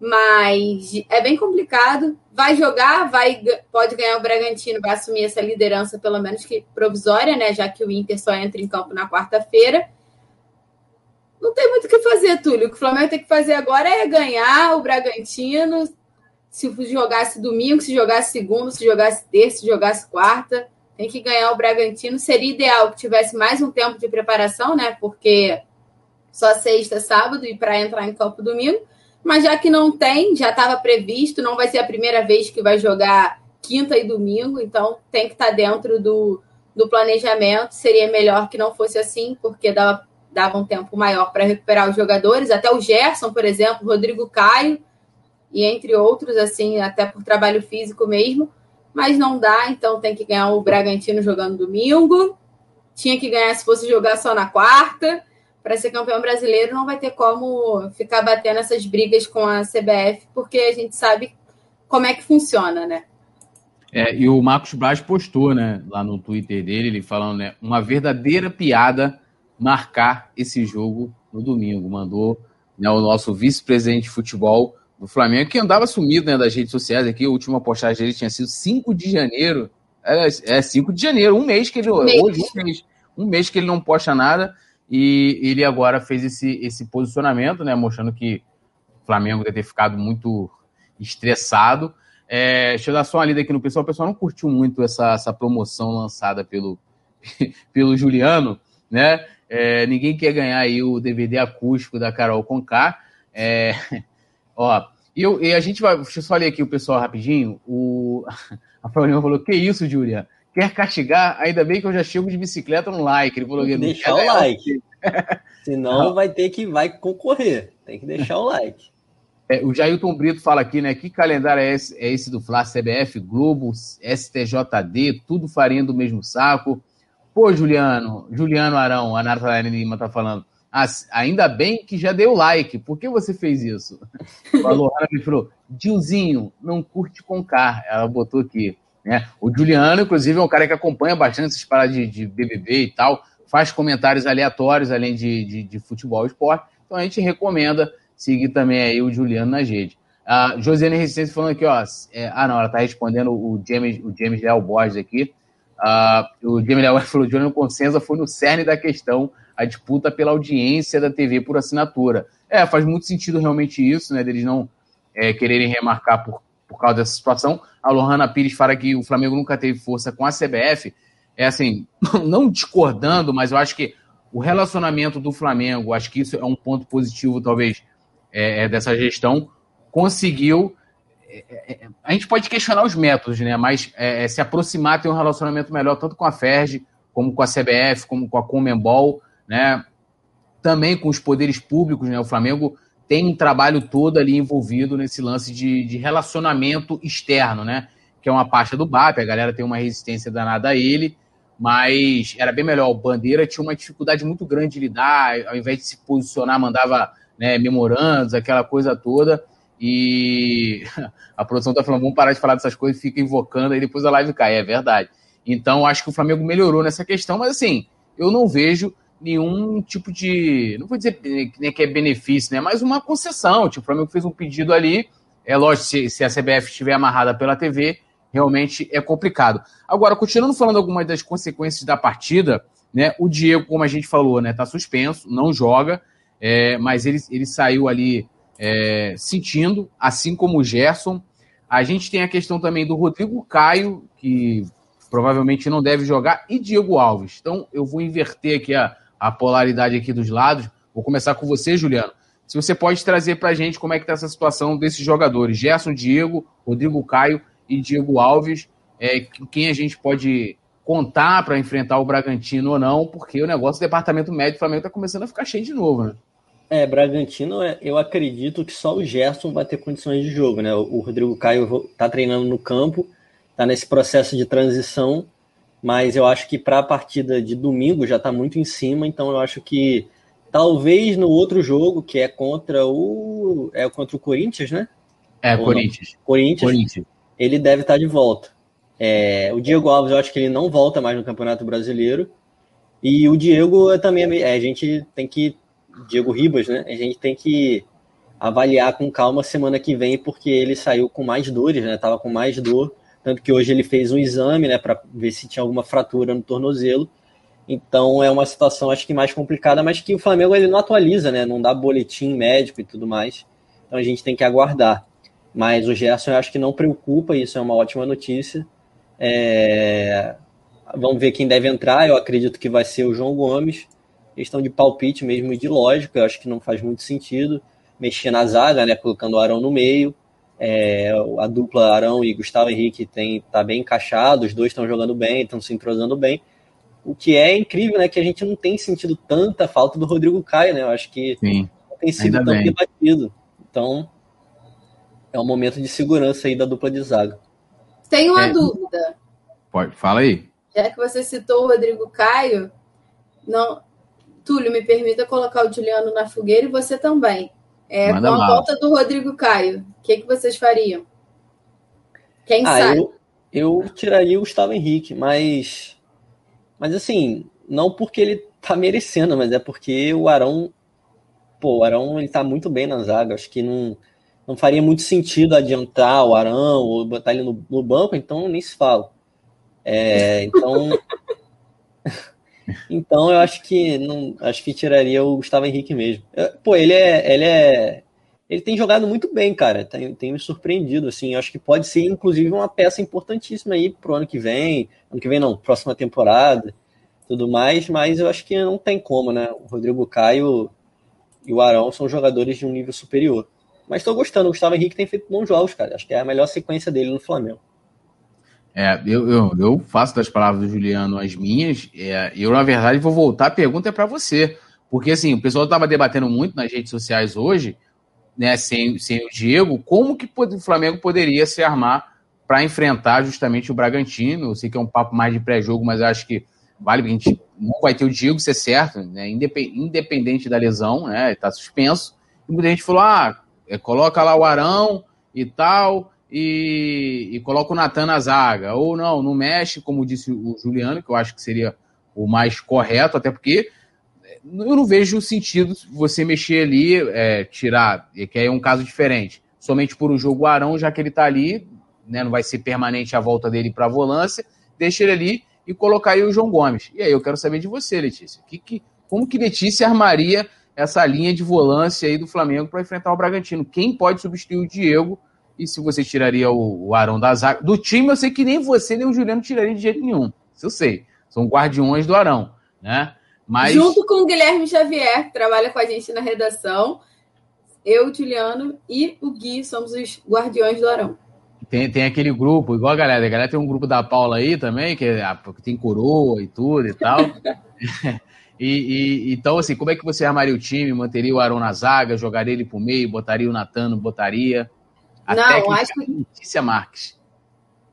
mas é bem complicado. Vai jogar, vai pode ganhar o Bragantino, vai assumir essa liderança, pelo menos que provisória, né? Já que o Inter só entra em campo na quarta-feira. Não tem muito o que fazer, Túlio. O que o Flamengo tem que fazer agora é ganhar o Bragantino. Se jogasse domingo, se jogasse segundo, se jogasse terça, se jogasse quarta, tem que ganhar o Bragantino. Seria ideal que tivesse mais um tempo de preparação, né? Porque só sexta, sábado e para entrar em campo domingo mas já que não tem, já estava previsto, não vai ser a primeira vez que vai jogar quinta e domingo, então tem que estar tá dentro do, do planejamento. Seria melhor que não fosse assim, porque dava, dava um tempo maior para recuperar os jogadores, até o Gerson, por exemplo, Rodrigo Caio, e entre outros, assim, até por trabalho físico mesmo. Mas não dá, então tem que ganhar o Bragantino jogando domingo. Tinha que ganhar se fosse jogar só na quarta para ser campeão brasileiro, não vai ter como ficar batendo essas brigas com a CBF, porque a gente sabe como é que funciona, né? É, e o Marcos Braz postou, né, lá no Twitter dele, ele falando, né, uma verdadeira piada marcar esse jogo no domingo. Mandou né, o nosso vice-presidente de futebol do Flamengo, que andava sumido né, das redes sociais aqui. A última postagem dele tinha sido 5 de janeiro. É, é 5 de janeiro, um mês que ele. Mês. Hoje, um mês. Um mês que ele não posta nada. E ele agora fez esse, esse posicionamento, né? Mostrando que o Flamengo deve ter ficado muito estressado. É, deixa eu dar só uma lida aqui no pessoal. O pessoal não curtiu muito essa, essa promoção lançada pelo, pelo Juliano, né? É, ninguém quer ganhar aí o DVD acústico da Carol Conká. É, ó, e, eu, e a gente vai. Deixa eu só ler aqui o pessoal rapidinho. O Rafael Lima falou: Que isso, Julia? Quer castigar? Ainda bem que eu já chego de bicicleta no like. Ele falou: Deixar o like. Senão vai ter que vai concorrer. Tem que deixar o like. É, o Jailton Brito fala aqui, né? Que calendário é esse, é esse do Fla, CBF, Globo, STJD, tudo farinha do mesmo saco. Pô, Juliano, Juliano Arão, a Natália Lima tá falando. Ah, ainda bem que já deu like. Por que você fez isso? A Lohana me falou, Dilzinho, não curte com K. Ela botou aqui. Né? O Juliano, inclusive, é um cara que acompanha bastante essas paradas de, de BBB e tal, faz comentários aleatórios, além de, de, de futebol e esporte. Então a gente recomenda seguir também aí o Juliano na rede. A Josiane Resistência falando aqui, ó. É, ah, não, ela tá respondendo o James, o James Leal Borges aqui. Uh, o James Leal falou: Juliano Consenza foi no cerne da questão, a disputa pela audiência da TV por assinatura. É, faz muito sentido realmente isso, né? Deles não é, quererem remarcar por, por causa dessa situação. A Lohana Pires fala que o Flamengo nunca teve força com a CBF. É assim, não discordando, mas eu acho que o relacionamento do Flamengo, acho que isso é um ponto positivo, talvez, é, é, dessa gestão conseguiu. É, é, a gente pode questionar os métodos, né? Mas se aproximar, ter um relacionamento melhor tanto com a FERJ, como com a CBF, como com a Comembol, né? Também com os poderes públicos, né? O Flamengo tem um trabalho todo ali envolvido nesse lance de, de relacionamento externo, né? Que é uma pasta do BAP, a galera tem uma resistência danada a ele, mas era bem melhor. O Bandeira tinha uma dificuldade muito grande de lidar, ao invés de se posicionar, mandava né, memorandos, aquela coisa toda. E a produção está falando, vamos parar de falar dessas coisas, fica invocando, aí depois a live cai, é verdade. Então, acho que o Flamengo melhorou nessa questão, mas assim, eu não vejo nenhum tipo de. Não vou dizer nem que é benefício, né? Mas uma concessão. Tipo, o Flamengo fez um pedido ali. É lógico, se, se a CBF estiver amarrada pela TV, realmente é complicado. Agora, continuando falando algumas das consequências da partida, né? O Diego, como a gente falou, né, tá suspenso, não joga é, mas ele, ele saiu ali é, sentindo, assim como o Gerson. A gente tem a questão também do Rodrigo Caio, que provavelmente não deve jogar, e Diego Alves. Então eu vou inverter aqui a, a polaridade aqui dos lados. Vou começar com você, Juliano. Se você pode trazer para a gente como é que está essa situação desses jogadores, Gerson, Diego, Rodrigo Caio e Diego Alves, é, quem a gente pode contar para enfrentar o Bragantino ou não, porque o negócio do departamento médio do Flamengo está começando a ficar cheio de novo, né? É, Bragantino, é, eu acredito que só o Gerson vai ter condições de jogo, né? O Rodrigo Caio tá treinando no campo, tá nesse processo de transição, mas eu acho que para a partida de domingo já tá muito em cima, então eu acho que talvez no outro jogo, que é contra o é contra o Corinthians, né? É, Corinthians. Corinthians. Corinthians. Ele deve estar tá de volta. É, o Diego Alves, eu acho que ele não volta mais no Campeonato Brasileiro. E o Diego também, é, a gente tem que Diego Ribas, né? A gente tem que avaliar com calma semana que vem, porque ele saiu com mais dores, né? Tava com mais dor, tanto que hoje ele fez um exame, né, para ver se tinha alguma fratura no tornozelo. Então é uma situação acho que mais complicada, mas que o Flamengo ele não atualiza, né? Não dá boletim médico e tudo mais. Então a gente tem que aguardar. Mas o Gerson eu acho que não preocupa, isso é uma ótima notícia. É... Vamos ver quem deve entrar. Eu acredito que vai ser o João Gomes questão de palpite mesmo e de lógica, eu acho que não faz muito sentido mexer na zaga, né, colocando o Arão no meio. É, a dupla Arão e Gustavo Henrique tem tá bem encaixado, os dois estão jogando bem, estão se entrosando bem. O que é incrível, né, que a gente não tem sentido tanta falta do Rodrigo Caio, né? Eu acho que Sim, não tem sido tão bem. debatido. Então, é um momento de segurança aí da dupla de zaga. Tem uma é, dúvida. Pode, fala aí. Já que você citou o Rodrigo Caio, não, Túlio, me permita colocar o Juliano na fogueira e você também. É, com a volta do Rodrigo Caio, o que, que vocês fariam? Quem ah, sabe? Eu, eu tiraria o Gustavo Henrique, mas. Mas assim, não porque ele tá merecendo, mas é porque o Arão. Pô, o Arão ele tá muito bem na zaga. Acho que não, não faria muito sentido adiantar o Arão ou botar ele no, no banco, então nem se fala. É, então, então eu acho que não, acho que tiraria o Gustavo Henrique mesmo. Pô, ele é, ele é, ele tem jogado muito bem, cara. Tem, tem me surpreendido, assim. Eu acho que pode ser, inclusive, uma peça importantíssima aí pro ano que vem. Ano que vem não, próxima temporada, tudo mais. Mas eu acho que não tem como, né? O Rodrigo Caio e o Arão são jogadores de um nível superior. Mas estou gostando. O Gustavo Henrique tem feito bons jogos, cara. Acho que é a melhor sequência dele no Flamengo. É, eu, eu, eu faço das palavras do Juliano as minhas. É, eu, na verdade, vou voltar. A pergunta é para você. Porque, assim, o pessoal estava debatendo muito nas redes sociais hoje, né, sem, sem o Diego, como que o Flamengo poderia se armar para enfrentar justamente o Bragantino. Eu sei que é um papo mais de pré-jogo, mas acho que vale, a gente não vai ter o Diego, ser é certo, né, independente da lesão, né, está suspenso. E muita gente falou, ah, é, coloca lá o Arão e tal, e, e coloca o Natan na zaga. Ou não, não mexe, como disse o Juliano, que eu acho que seria o mais correto, até porque é, eu não vejo sentido você mexer ali, é, tirar, que aí é um caso diferente, somente por um jogo Arão, já que ele está ali, né, não vai ser permanente a volta dele para a volância, deixa ele ali e colocaria o João Gomes. E aí eu quero saber de você, Letícia. Que, que, como que Letícia armaria essa linha de volância aí do Flamengo para enfrentar o Bragantino. Quem pode substituir o Diego? E se você tiraria o, o Arão da zaga? Do time, eu sei que nem você nem o Juliano tiraria de jeito nenhum. Isso eu sei. São guardiões do Arão, né? Mas... Junto com o Guilherme Xavier, que trabalha com a gente na redação, eu, Juliano e o Gui somos os guardiões do Arão. Tem, tem aquele grupo, igual a galera. A galera tem um grupo da Paula aí também, que, é, que tem coroa e tudo e tal. E, e, então, assim, como é que você armaria o time? Manteria o Arão na zaga, jogaria ele pro meio, botaria o Natano, botaria. A não, acho que. Letícia Marques.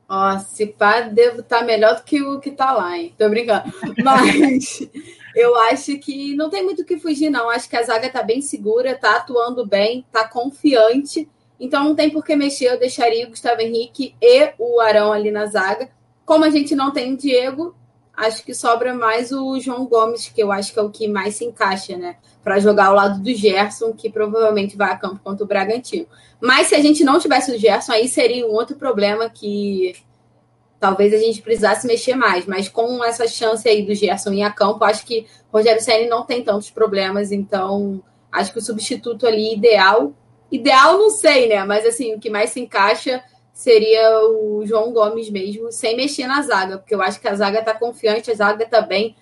Ó, se pá, devo estar tá melhor do que o que tá lá, hein? Tô brincando. Mas eu acho que não tem muito o que fugir, não. Acho que a zaga tá bem segura, tá atuando bem, tá confiante. Então não tem por que mexer. Eu deixaria o Gustavo Henrique e o Arão ali na zaga. Como a gente não tem o Diego, acho que sobra mais o João Gomes, que eu acho que é o que mais se encaixa, né? Para jogar ao lado do Gerson, que provavelmente vai a campo contra o Bragantino. Mas se a gente não tivesse o Gerson, aí seria um outro problema que talvez a gente precisasse mexer mais. Mas com essa chance aí do Gerson ir a campo, acho que o Rogério Senna não tem tantos problemas, então acho que o substituto ali ideal. Ideal não sei, né? Mas assim, o que mais se encaixa seria o João Gomes mesmo, sem mexer na zaga, porque eu acho que a zaga está confiante, a zaga está bem.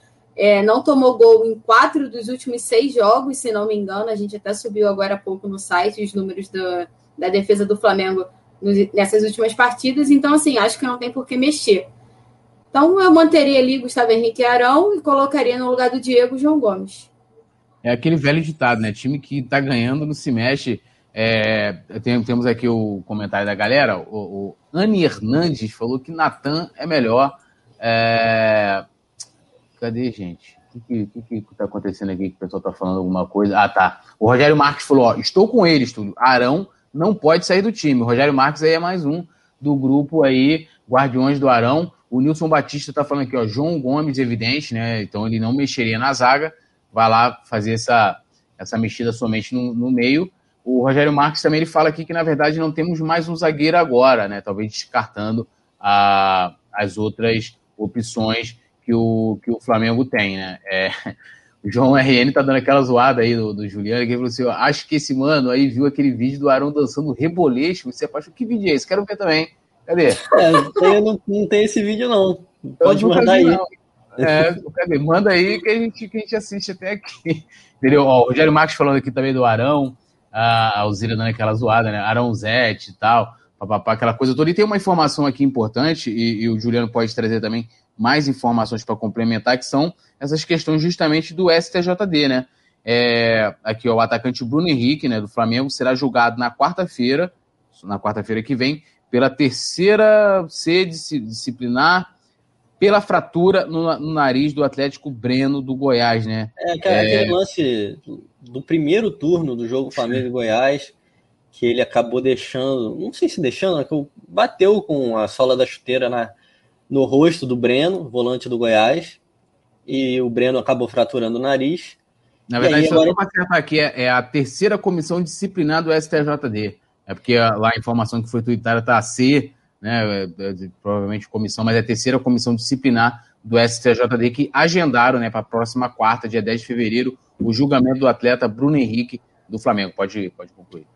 É, não tomou gol em quatro dos últimos seis jogos, se não me engano. A gente até subiu agora há pouco no site os números do, da defesa do Flamengo nessas últimas partidas. Então, assim, acho que não tem por que mexer. Então, eu manteria ali Gustavo Henrique Arão e colocaria no lugar do Diego João Gomes. É aquele velho ditado, né? Time que tá ganhando não se mexe. É, tem, temos aqui o comentário da galera. O, o Anne Hernandes falou que Natan é melhor. É, cadê, gente? O que, que, que tá acontecendo aqui? Que o pessoal tá falando alguma coisa. Ah, tá. O Rogério Marques falou: ó, estou com ele, Estúdio. Arão não pode sair do time. O Rogério Marques aí é mais um do grupo aí, Guardiões do Arão. O Nilson Batista tá falando aqui, ó, João Gomes, evidente, né? Então ele não mexeria na zaga. Vai lá fazer essa, essa mexida somente no, no meio. O Rogério Marques também ele fala aqui que, na verdade, não temos mais um zagueiro agora, né? Talvez descartando a, as outras opções que o, que o Flamengo tem, né? É, o João RN tá dando aquela zoada aí do, do Juliano, que ele falou assim: acho que esse mano aí viu aquele vídeo do Arão dançando reboleixo. Você acha que vídeo é esse? Quero ver também. Cadê? É, não, não tem esse vídeo, não. Pode mandar aí. Não. É, cadê? Manda aí que a gente, que a gente assiste até aqui. Entendeu? Ó, o Rogério Marques falando aqui também do Arão a Alzira dando aquela zoada, né? Aronzete e tal, papapá, aquela coisa toda. E tem uma informação aqui importante, e, e o Juliano pode trazer também mais informações para complementar, que são essas questões justamente do STJD, né? É, aqui, ó, o atacante Bruno Henrique, né, do Flamengo, será julgado na quarta-feira, na quarta-feira que vem, pela terceira C disciplinar pela fratura no, no, nariz do Atlético Breno do Goiás, né? É, cara, é... aquele lance do primeiro turno do jogo Flamengo e Goiás, que ele acabou deixando, não sei se deixando, né, bateu com a sola da chuteira na, no rosto do Breno, volante do Goiás, e o Breno acabou fraturando o nariz. Na verdade, aí, só agora... para aqui, é, é, a terceira comissão disciplinar do STJD. É porque lá a informação que foi tweetada está a C, né? É, é, provavelmente comissão, mas é a terceira comissão disciplinar do STJD que agendaram né, para a próxima quarta, dia 10 de fevereiro, o julgamento do atleta Bruno Henrique do Flamengo. Pode, pode concluir.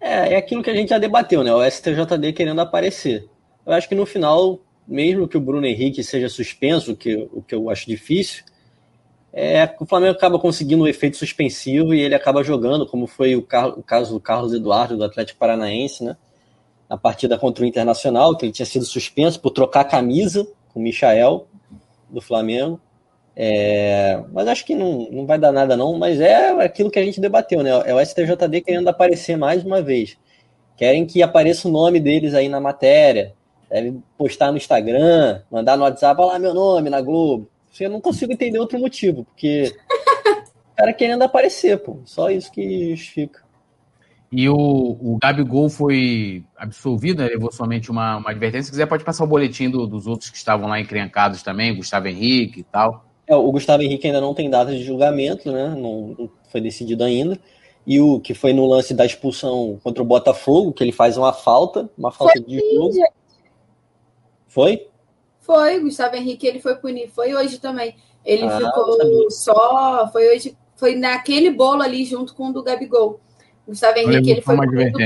É, é aquilo que a gente já debateu, né? O STJD querendo aparecer. Eu acho que no final, mesmo que o Bruno Henrique seja suspenso, que, o que eu acho difícil, é, o Flamengo acaba conseguindo um efeito suspensivo e ele acaba jogando, como foi o, o caso do Carlos Eduardo, do Atlético Paranaense, né? Na partida contra o Internacional, que ele tinha sido suspenso por trocar camisa com o Michael, do Flamengo. É, mas acho que não, não vai dar nada, não. Mas é aquilo que a gente debateu, né? É o STJD querendo aparecer mais uma vez. Querem que apareça o nome deles aí na matéria. Devem postar no Instagram, mandar no WhatsApp, olha lá meu nome na Globo. Eu não consigo entender outro motivo, porque o cara querendo aparecer, pô. Só isso que justifica. E o, o Gabigol foi absolvido, né? levou somente uma, uma advertência. Se quiser, pode passar o boletim do, dos outros que estavam lá encrencados também, Gustavo Henrique e tal. É, o Gustavo Henrique ainda não tem data de julgamento, né? Não, não, foi decidido ainda. E o que foi no lance da expulsão contra o Botafogo, que ele faz uma falta, uma falta foi de jogo. Foi? Foi, Gustavo Henrique, ele foi punido. Foi hoje também. Ele ah, ficou só. Foi hoje. Foi naquele bolo ali junto com o do Gabigol. Gustavo Henrique, ele foi punido,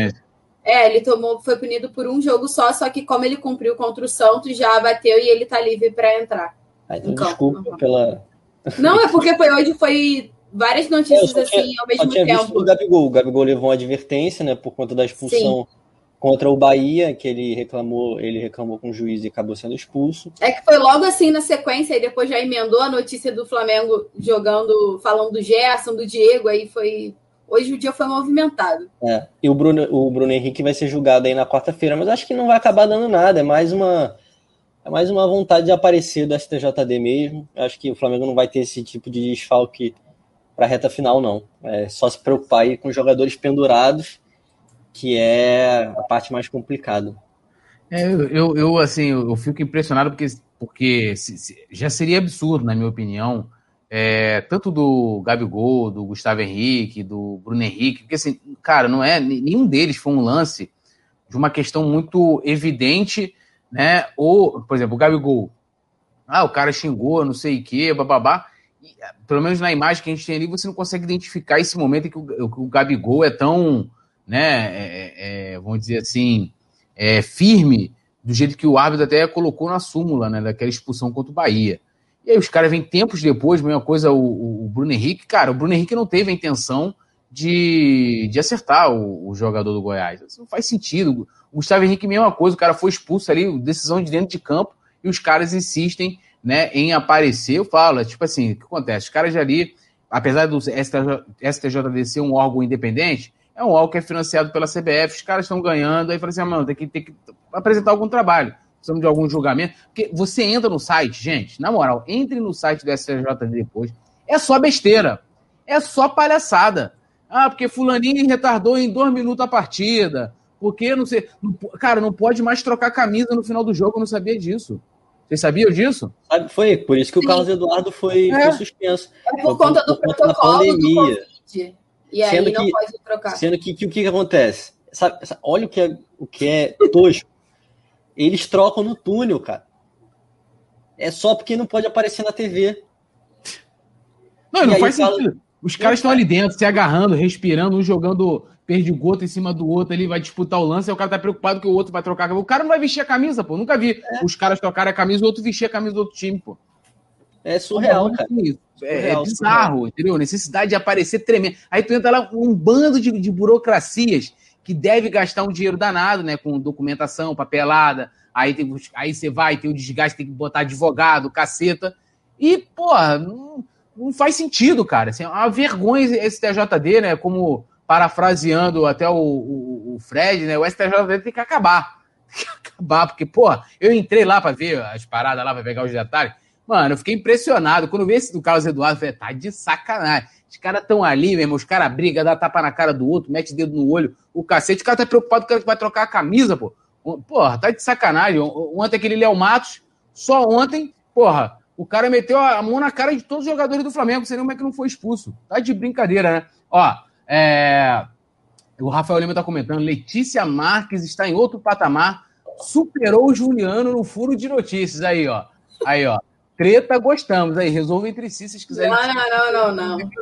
é, ele tomou, foi punido por um jogo só, só que como ele cumpriu contra o Santos, já bateu e ele tá livre para entrar. Ah, então, desculpa uhum. pela. Não, é porque foi hoje, foi várias notícias assim tinha, ao mesmo tinha tempo. Visto o Gabigol. O Gabigol levou uma advertência, né, por conta da expulsão Sim. Contra o Bahia, que ele reclamou, ele reclamou com o juiz e acabou sendo expulso. É que foi logo assim na sequência, e depois já emendou a notícia do Flamengo jogando, falando do Gerson, do Diego, aí foi Hoje o dia foi movimentado. É, e o Bruno, o Bruno Henrique vai ser julgado aí na quarta-feira, mas acho que não vai acabar dando nada. É mais uma, é mais uma vontade de aparecer do STJD mesmo. Acho que o Flamengo não vai ter esse tipo de desfalque para a reta final, não. É só se preocupar aí com os jogadores pendurados, que é a parte mais complicada. É, eu, eu, assim, eu fico impressionado porque, porque se, se, já seria absurdo, na minha opinião, é, tanto do Gabigol, do Gustavo Henrique, do Bruno Henrique, porque assim, cara, não é nenhum deles foi um lance de uma questão muito evidente, né? Ou, por exemplo, o Gabigol, ah, o cara xingou, não sei o quê, bababá. Pelo menos na imagem que a gente tem ali, você não consegue identificar esse momento em que o, o Gabigol é tão, né, é, é, vamos dizer assim, é, firme, do jeito que o árbitro até colocou na súmula, né, daquela expulsão contra o Bahia. E aí os caras vêm tempos depois, mesma coisa o, o, Bruno Henrique. Cara, o Bruno Henrique não teve a intenção de, de acertar o, o jogador do Goiás. Isso não faz sentido. O Gustavo Henrique, mesma coisa, o cara foi expulso ali, decisão de dentro de campo, e os caras insistem né, em aparecer. Eu falo, é tipo assim, o que acontece? Os caras ali, apesar do STJ, STJD ser um órgão independente, é um órgão que é financiado pela CBF, os caras estão ganhando, aí fala assim, ah, mano, tem que, tem que apresentar algum trabalho precisamos de algum julgamento. Porque você entra no site, gente, na moral, entre no site do STJD depois. É só besteira. É só palhaçada. Ah, porque Fulaninho retardou em dois minutos a partida. Porque não sei. Não, cara, não pode mais trocar camisa no final do jogo, eu não sabia disso. Vocês sabiam disso? Foi, por isso que o Carlos Eduardo foi, é. foi suspenso. É por, conta do por protocolo pandemia. do E aí sendo não que, pode trocar. Sendo que, que o que, que acontece? Sabe, olha o que é, o que é tosco. Eles trocam no túnel, cara. É só porque não pode aparecer na TV. Não, e não faz fala... sentido. Os caras estão ali dentro, se agarrando, respirando, um jogando perdigoto em cima do outro, ele vai disputar o lance, e o cara tá preocupado que o outro vai trocar. O cara não vai vestir a camisa, pô. Nunca vi é. os caras trocarem a camisa e o outro vestir a camisa do outro time, pô. É surreal, cara. É, surreal, é bizarro, surreal. entendeu? Necessidade de aparecer tremendo. Aí tu entra lá um bando de, de burocracias que deve gastar um dinheiro danado, né? Com documentação, papelada. Aí, tem, aí você vai, tem o desgaste, tem que botar advogado, caceta. E, porra, não, não faz sentido, cara. Assim, é uma vergonha esse TJD, né? Como parafraseando até o, o, o Fred, né? O STJD tem que acabar. Tem que acabar, porque, porra, eu entrei lá para ver as paradas lá, para pegar os detalhes. Mano, eu fiquei impressionado. Quando eu vi esse do Carlos Eduardo, eu falei, tá de sacanagem. Os caras estão ali, meu irmão, os caras brigam, dá tapa na cara do outro, mete dedo no olho, o cacete, o cara tá preocupado que vai trocar a camisa, pô. Porra, tá de sacanagem. Ontem aquele Léo Matos, só ontem, porra, o cara meteu a mão na cara de todos os jogadores do Flamengo, nem como é que não foi expulso. Tá de brincadeira, né? Ó, é... o Rafael Lima está comentando, Letícia Marques está em outro patamar, superou o Juliano no furo de notícias. Aí, ó. Aí, ó. Treta, gostamos. Aí, resolve entre si se quiserem. Não, não, não, não.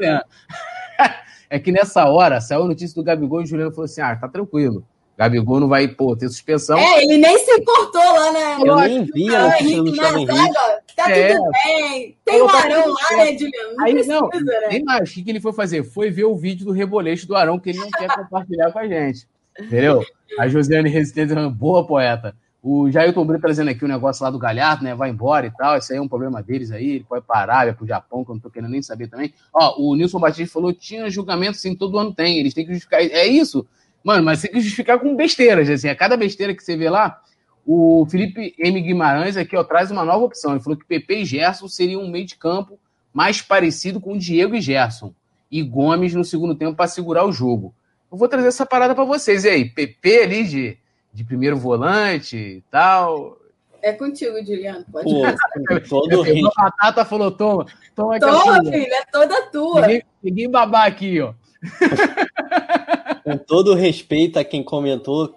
É que nessa hora saiu a notícia do Gabigol e o Juliano falou assim: ah, tá tranquilo. Gabigol não vai, pô, ter suspensão. É, ele nem se importou lá, né? Eu nem vi a notícia do Gustavo Henrique. Tá é. tudo bem. Tem um Arão lá, né, Juliano? Não Aí, precisa, não, né? tem mais. O que, que ele foi fazer? Foi ver o vídeo do reboleixo do Arão, que ele não quer compartilhar com a gente. Entendeu? A Josiane Resistente, boa poeta. O Jailton Brito trazendo aqui o negócio lá do Galhardo, né? Vai embora e tal. Isso aí é um problema deles aí. Ele pode parar, vai pro Japão, que eu não tô querendo nem saber também. Ó, o Nilson Batista falou: tinha julgamento, sim, todo ano tem. Eles têm que justificar. É isso. Mano, mas tem que justificar com besteiras, assim. A cada besteira que você vê lá, o Felipe M. Guimarães aqui, ó, traz uma nova opção. Ele falou que PP e Gerson seriam um meio de campo mais parecido com Diego e Gerson. E Gomes no segundo tempo para segurar o jogo. Eu vou trazer essa parada para vocês. E aí, PP ali de, de primeiro volante e tal. É contigo, Juliano. Pode Pô, todo a batata falou: toma, toma aqui. Toma, filho, é toda tua. Ninguém babar aqui, ó. Com todo respeito a quem comentou,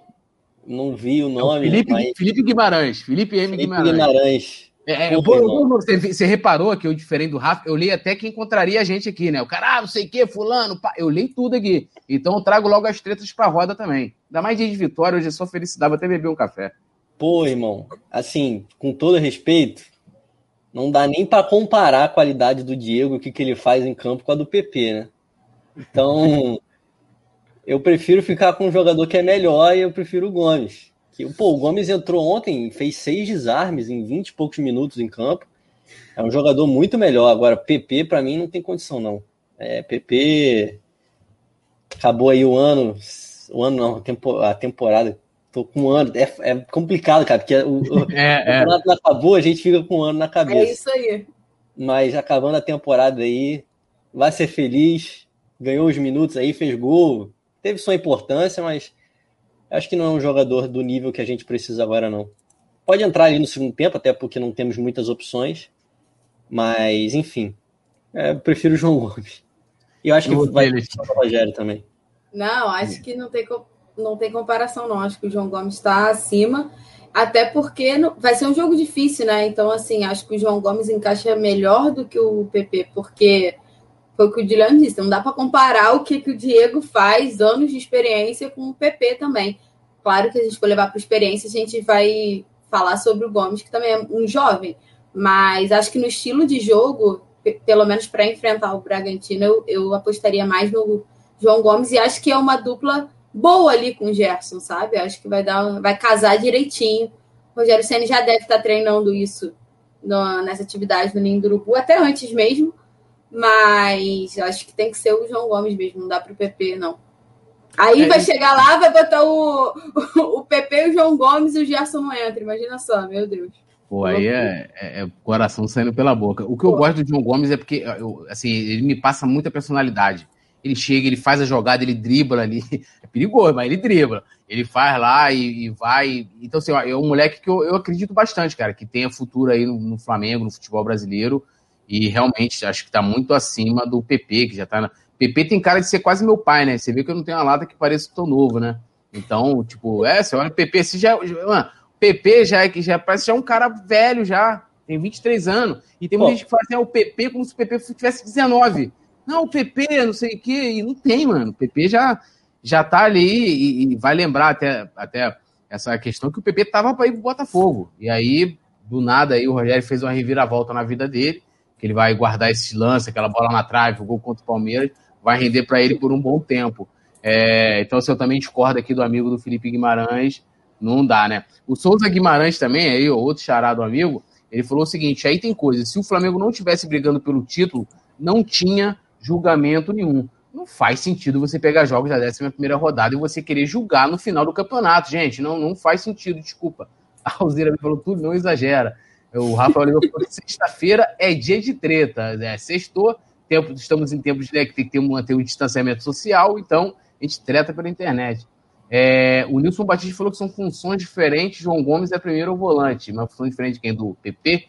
não vi o nome, Felipe, mas Felipe Guimarães. Felipe M. Felipe Guimarães. Guimarães. É, é, eu- irmão. você, você reparou que eu, diferente do Rafa, eu li até quem encontraria a gente aqui, né? O cara, ah, não sei o que, fulano, pá. eu li tudo aqui. Então eu trago logo as tretas pra roda também. Ainda mais dia de vitória, hoje é só felicidade, vou até beber um café. Pô, irmão, assim, com todo respeito, não dá nem pra comparar a qualidade do Diego, o que, que ele faz em campo com a do PP, né? Então, eu prefiro ficar com um jogador que é melhor e eu prefiro o Gomes. Que, pô, o Gomes entrou ontem, fez seis desarmes em 20 e poucos minutos em campo. É um jogador muito melhor. Agora, PP, pra mim, não tem condição, não. É, PP. Acabou aí o ano. O ano não, a tempo- a temporada. Tô com um ano. É, é complicado, cara, porque o, o É, é. campeonato não acabou, a gente fica com um ano na É cabeça. isso aí. Mas acabando a temporada aí, vai ser feliz. Ganhou os minutos aí, fez gol. Teve sua importância, mas acho que não é um jogador do nível que a gente precisa agora, não. Pode entrar ali no segundo tempo, até porque não temos muitas opções. Mas, enfim. é, eu prefiro o João Gomes. E eu acho que vai o Rogério também. Não, acho que não tem, não tem comparação, não. Acho que o João Gomes está acima. Até porque não- vai ser um jogo difícil, né? Então, assim, acho que o João Gomes encaixa melhor do que o PP, porque foi o que o Juliano disse, não dá para comparar o que, que o Diego faz, anos de experiência, com o PP também. Claro que a gente for levar para experiência, a gente vai falar sobre o Gomes, que também é um jovem, mas acho que no estilo de jogo, pe- pelo menos para enfrentar o Bragantino, eu, eu apostaria mais no João Gomes e acho que é uma dupla boa ali com o Gerson, sabe? Acho que vai dar, vai casar direitinho. O Rogério Ceni já deve estar treinando isso no- nessa atividade no Ninho do Urubu, até antes mesmo. Mas acho que tem que ser o João Gomes mesmo, não dá para o PP, não. Aí É vai chegar lá, vai botar o, o PP e o João Gomes e o Gerson não entra. Imagina só, meu Deus. Pô, aí é, é- é coração saindo pela boca. O que eu Pô. gosto do João Gomes é porque, eu- assim, ele me passa muita personalidade. Ele chega, ele faz a jogada, ele dribla ali. É perigoso, mas ele dribla. Ele faz lá e, e vai. Então, assim, ó, é um moleque que eu, eu acredito bastante, cara, que tenha futuro aí no, no Flamengo, no futebol brasileiro. E realmente acho que tá muito acima do PP, que já tá na. PP tem cara de ser quase meu pai, né? Você vê que eu não tenho uma lata que pareça tão novo, né? Então, tipo, é, você olha o PP, você já. Mano, PP já é que já parece já um cara velho já, tem 23 anos. E tem muita gente que fala assim, ah, o PP como se o PP tivesse 19. Não, o PP, não sei o quê, e não tem, mano. O PP já, já tá ali e, e vai lembrar até, até essa questão que o PP tava para ir pro Botafogo. E aí, do nada, aí o Rogério fez uma reviravolta na vida dele, que ele vai guardar esse lance, aquela bola na trave, o gol contra o Palmeiras, vai render para ele por um bom tempo. É, então, se eu também discordo aqui do amigo do Felipe Guimarães, não dá, né? O Souza Guimarães também, aí, outro charado amigo, ele falou o seguinte: aí tem coisa, se o Flamengo não tivesse brigando pelo título, não tinha julgamento nenhum. Não faz sentido você pegar jogos da 11 primeira rodada e você querer julgar no final do campeonato, gente. Não, não faz sentido, desculpa. A Alzira me falou tudo, não exagera. O Rafael Oliveira falou que sexta-feira é dia de treta. É, sextou, tempo, estamos em tempos né, que tem que ter, manter o distanciamento social, então a gente treta pela internet. É, o Nilson Batista falou que são funções diferentes. João Gomes é primeiro volante, uma função diferente de quem? Do PP.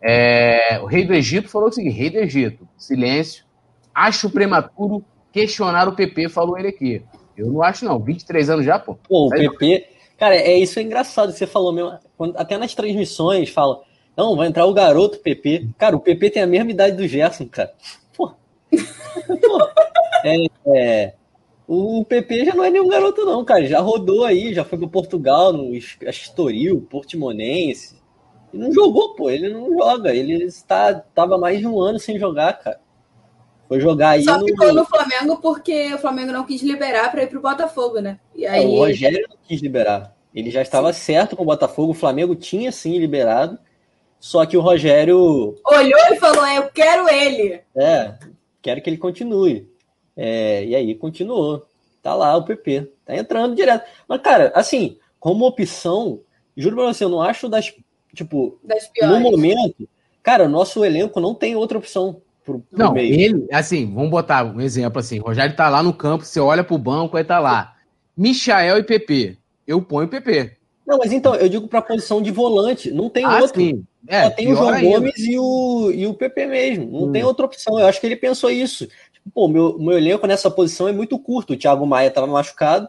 É, o rei do Egito falou o seguinte: rei do Egito, silêncio. Acho prematuro questionar o PP, falou ele aqui. Eu não acho, não. 23 anos já, pô. Pô, o PP. Cara, é isso é engraçado que você falou mesmo. Quando, até nas transmissões fala. Não, vai entrar o garoto PP. Cara, o PP tem a mesma idade do Gerson, cara. Pô. Pô. É, é, o PP já não é nenhum garoto, não, cara. Já rodou aí, já foi para Portugal, no Estoril, Portimonense. E não jogou, pô. Ele não joga. Ele está, tava mais de um ano sem jogar, cara. Foi jogar aí. Só ficou no... no Flamengo porque o Flamengo não quis liberar para ir pro Botafogo, né? E aí... o Rogério não quis liberar. Ele já estava sim. certo com o Botafogo. O Flamengo tinha sim liberado. Só que o Rogério. Olhou e falou: Eu quero ele. É, quero que ele continue. É, e aí continuou. Tá lá o PP. Tá entrando direto. Mas, cara, assim, como opção, juro pra você, eu não acho das. Tipo, das no momento, cara, o nosso elenco não tem outra opção. Pro, pro não, meio. ele, assim, vamos botar um exemplo assim: Rogério tá lá no campo, você olha pro banco, aí tá lá. Michael e PP. Eu ponho PP. Não, mas então, eu digo pra posição de volante, não tem ah, outro. Sim. É, Só tem o João ainda. Gomes e o, e o PP mesmo. Não hum. tem outra opção. Eu acho que ele pensou isso pô, meu, meu elenco nessa posição é muito curto. O Thiago Maia estava machucado.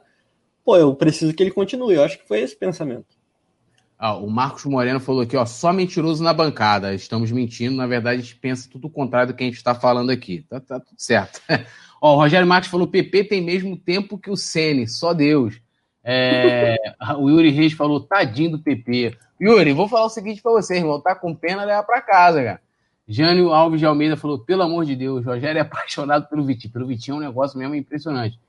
Pô, eu preciso que ele continue. Eu acho que foi esse pensamento. Ah, o Marcos Moreno falou aqui, ó, só mentiroso na bancada. Estamos mentindo. Na verdade, a gente pensa tudo o contrário do que a gente está falando aqui. Tá, tá tudo certo. ó, o Rogério Marques falou: PP tem mesmo tempo que o Sene, só Deus. É, o Yuri Reis falou: tadinho do PP. Yuri, vou falar o seguinte para você, irmão. Tá com pena, leva para casa, cara. Jânio Alves de Almeida falou: pelo amor de Deus, Rogério é apaixonado pelo Vitinho. Pelo Vitinho é um negócio mesmo impressionante.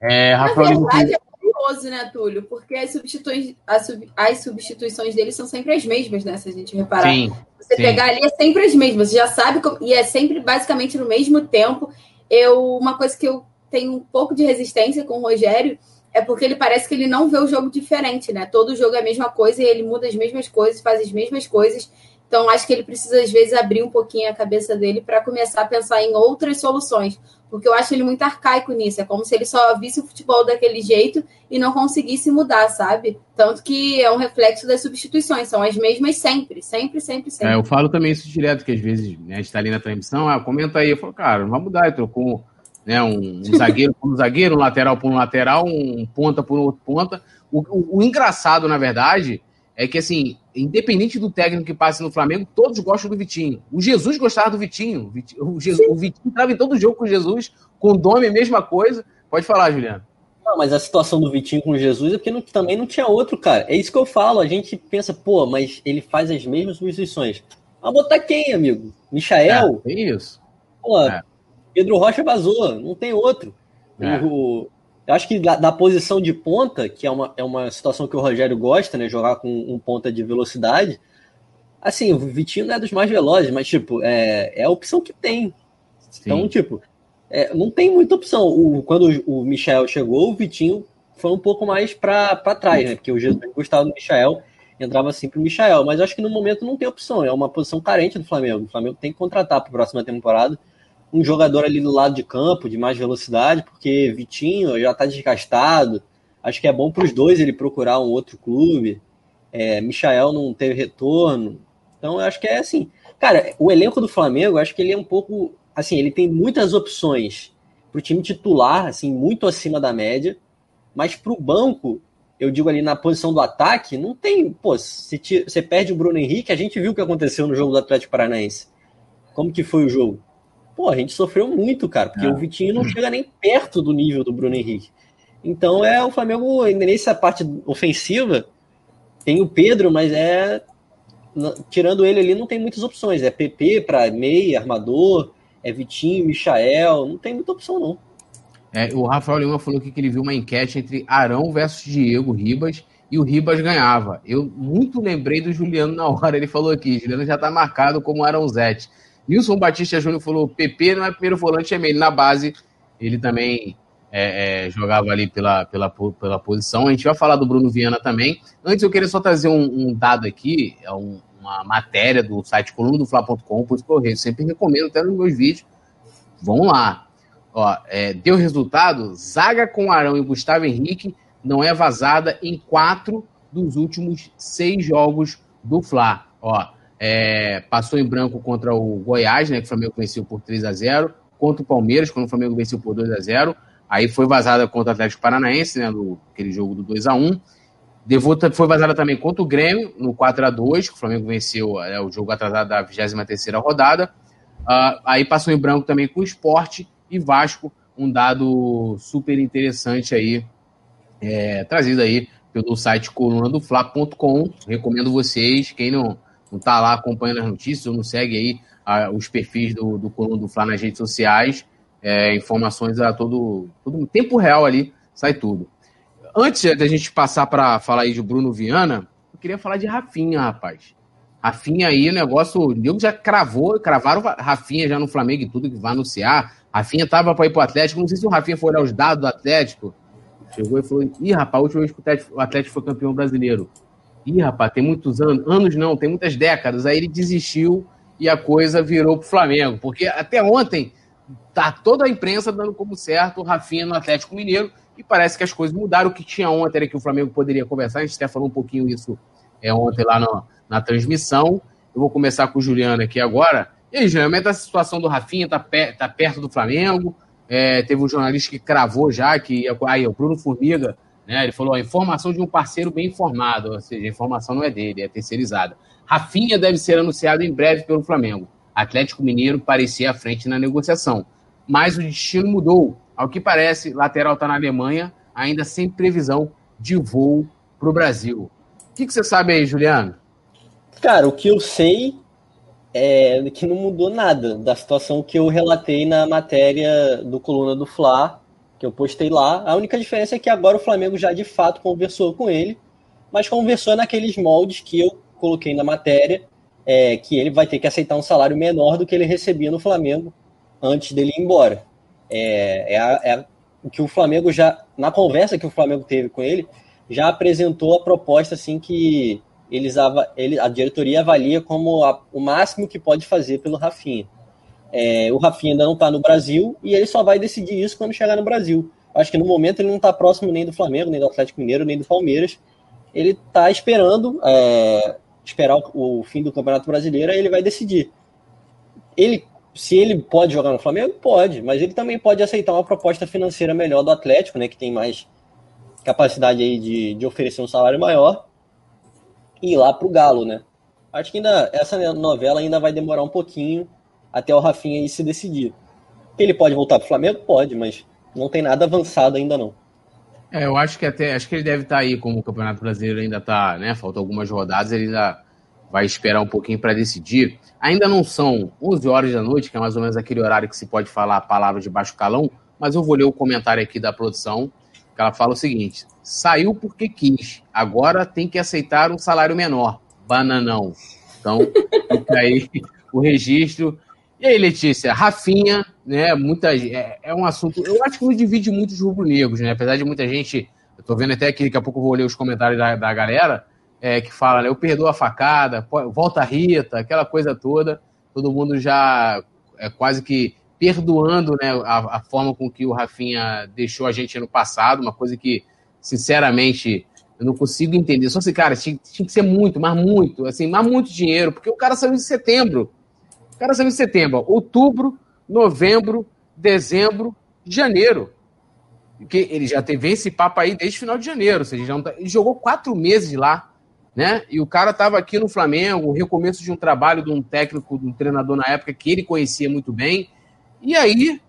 É, Rafael Na verdade, é curioso, né, Túlio? Porque as, substituições, as, as substituições dele são sempre as mesmas, né? Se a gente reparar. Sim, Você sim. pegar ali é sempre as mesmas, você já sabe, como, e é sempre basicamente no mesmo tempo. Eu, uma coisa que eu tenho um pouco de resistência com o Rogério é porque ele parece que ele não vê o jogo diferente, né? Todo jogo é a mesma coisa e ele muda as mesmas coisas, faz as mesmas coisas. Então, acho que ele precisa, às vezes, abrir um pouquinho a cabeça dele para começar a pensar em outras soluções. Porque eu acho ele muito arcaico nisso. É como se ele só visse o futebol daquele jeito e não conseguisse mudar, sabe? Tanto que é um reflexo das substituições. São as mesmas sempre, sempre, sempre, sempre. É, eu falo também isso direto, que às vezes né, a gente está ali na transmissão, ah, comenta aí. Eu falo, cara, não vai mudar. Trocou né, um, um zagueiro por um zagueiro, um lateral por um lateral, um ponta por outro ponta. O, o, o engraçado, na verdade, é que, assim, independente do técnico que passe no Flamengo, todos gostam do Vitinho. O Jesus gostava do Vitinho. O, Jesus, o Vitinho entrava em todo jogo com o Jesus, com o Dome, mesma coisa. Pode falar, Juliano. Não, mas a situação do Vitinho com o Jesus é porque não, também não tinha outro, cara. É isso que eu falo. A gente pensa, pô, mas ele faz as mesmas substituições. Mas botar quem, amigo? Michael? É, isso. Pô, é. Pedro Rocha vazou, não tem outro. É. O, eu acho que da, da, posição de ponta, que é uma, é uma situação que o Rogério gosta, né? Jogar com um ponta de velocidade. Assim, o Vitinho não é dos mais velozes, mas, tipo, é, é a opção que tem. Sim. Então, tipo, é, não tem muita opção. O, quando o, Michel chegou, o Vitinho foi um pouco mais para trás, né? Porque o Jesus gostava do Michel, entrava sempre o Michel. Mas acho que no momento não tem opção. É uma posição carente do Flamengo. O Flamengo tem que contratar para a próxima temporada um jogador ali do lado de campo, de mais velocidade, porque Vitinho já está desgastado. Acho que é bom para os dois ele procurar um outro clube. É, Michael não teve retorno. Então, eu acho que é assim. Cara, o elenco do Flamengo, acho que ele é um pouco. Assim, ele tem muitas opções para o time titular, assim, muito acima da média. Mas para o banco, eu digo ali na posição do ataque, não tem. Pô, se você perde o Bruno Henrique, a gente viu o que aconteceu no jogo do Atlético Paranaense. Como que foi o jogo? Pô, a gente sofreu muito, cara, porque é. o Vitinho não chega nem perto do nível do Bruno Henrique. Então é o Flamengo, nessa parte ofensiva, tem o Pedro, mas é. Tirando ele ali, não tem muitas opções. É PP para meia, armador, é Vitinho, Michael, não tem muita opção, não. É, o Rafael Lima falou que ele viu uma enquete entre Arão versus Diego Ribas e o Ribas ganhava. Eu muito lembrei do Juliano na hora, ele falou aqui, Juliano já está marcado como Arãozete. Nilson Batista Júnior falou: PP não é primeiro volante, é meio na base. Ele também é, é, jogava ali pela, pela, pela posição. A gente vai falar do Bruno Viana também. Antes, eu queria só trazer um, um dado aqui, é um, uma matéria do site coluna do Fla.com, por isso eu sempre recomendo, até nos meus vídeos. Vão lá. Ó, é, deu resultado: Zaga com Arão e Gustavo Henrique não é vazada em quatro dos últimos seis jogos do Fla. Ó, é, passou em branco contra o Goiás, né, que o Flamengo venceu por 3 a 0 contra o Palmeiras, quando o Flamengo venceu por 2 a 0 Aí foi vazada contra o Atlético Paranaense, né, no aquele jogo do 2 a 1 Devolta foi vazada também contra o Grêmio, no 4 a 2 que o Flamengo venceu é, o jogo atrasado da 23 rodada. Uh, aí passou em branco também com o Esporte e Vasco, um dado super interessante aí, é, trazido aí pelo site colunadofla.com. Recomendo vocês, quem não, não tá lá acompanhando as notícias ou não segue aí uh, os perfis do, do Coluna do Fla nas redes sociais, é, informações a todo, todo tempo real ali, sai tudo. Antes da gente passar para falar aí de Bruno Viana, eu queria falar de Rafinha, rapaz. Rafinha aí, o negócio, o Diego já cravou, cravaram Rafinha já no Flamengo e tudo que vai anunciar. Rafinha tava para ir pro Atlético, não sei se o Rafinha foi olhar os dados do Atlético. Chegou e falou: ih, rapaz, a última vez que o Atlético foi campeão brasileiro. Ih, rapaz, tem muitos anos, anos não, tem muitas décadas. Aí ele desistiu e a coisa virou pro Flamengo. Porque até ontem tá toda a imprensa dando como certo o Rafinha no Atlético Mineiro e parece que as coisas mudaram. O que tinha ontem era que o Flamengo poderia conversar, a gente até falou um pouquinho isso é, ontem lá no, na transmissão. Eu vou começar com o Juliano aqui agora. E aí, Juliano, é a situação do Rafinha? Tá, tá perto do Flamengo? É, teve um jornalista que cravou já que aí, o Bruno Formiga, né? Ele falou: a informação de um parceiro bem informado, ou seja, a informação não é dele, é terceirizada. Rafinha deve ser anunciado em breve pelo Flamengo. Atlético Mineiro parecia à frente na negociação, mas o destino mudou. Ao que parece, lateral está na Alemanha, ainda sem previsão de voo para o Brasil. O que, que você sabe aí, Juliano? Cara, o que eu sei é que não mudou nada da situação que eu relatei na matéria do Coluna do Fla, que eu postei lá. A única diferença é que agora o Flamengo já de fato conversou com ele, mas conversou naqueles moldes que eu coloquei na matéria, é, que ele vai ter que aceitar um salário menor do que ele recebia no Flamengo antes dele ir embora. É, é, a, é o que o Flamengo já, na conversa que o Flamengo teve com ele, já apresentou a proposta assim que eles, ele, a diretoria avalia como a, o máximo que pode fazer pelo Rafinha. É, o Rafinha ainda não está no Brasil e ele só vai decidir isso quando chegar no Brasil. Acho que no momento ele não está próximo nem do Flamengo, nem do Atlético Mineiro, nem do Palmeiras. Ele está esperando é, esperar o, o, fim do Campeonato Brasileiro e ele vai decidir. Ele se ele pode jogar no Flamengo, pode, mas ele também pode aceitar uma proposta financeira melhor do Atlético, né, que tem mais capacidade aí de, de oferecer um salário maior, e ir lá pro Galo, né? Acho que ainda essa novela ainda vai demorar um pouquinho até o Rafinha aí se decidir. Ele pode voltar pro Flamengo? Pode, mas não tem nada avançado ainda não. É, eu acho que até acho que ele deve estar tá aí, como o Campeonato Brasileiro ainda está, né? Faltam algumas rodadas, ele ainda vai esperar um pouquinho para decidir. Ainda não são 11 horas da noite, que é mais ou menos aquele horário que se pode falar a palavra de baixo calão, mas eu vou ler o comentário aqui da produção, que ela fala o seguinte: saiu porque quis, agora tem que aceitar um salário menor. Bananão. Então, fica aí o registro. E aí, Letícia, Rafinha, né? Muita, é, é um assunto. Eu acho que não divide muitos rubro-negros, né? Apesar de muita gente. Eu tô vendo até aqui, daqui a pouco eu vou ler os comentários da, da galera é, que fala, né, eu perdoo a facada, volta a Rita, aquela coisa toda, todo mundo já é quase que perdoando né, a, a, forma com que o Rafinha deixou a gente ano passado, uma coisa que, sinceramente, eu não consigo entender. Só assim, cara, tinha, tinha que ser muito, mas muito, assim, mas muito dinheiro, porque o cara saiu em setembro. O cara saiu em setembro, outubro, novembro, dezembro, janeiro. Porque ele já teve esse papo aí desde o final de janeiro, ou seja, já tá, ele jogou quatro meses lá né? E o cara estava aqui no Flamengo, o recomeço de um trabalho de um técnico, de um treinador na época que ele conhecia muito bem. E aí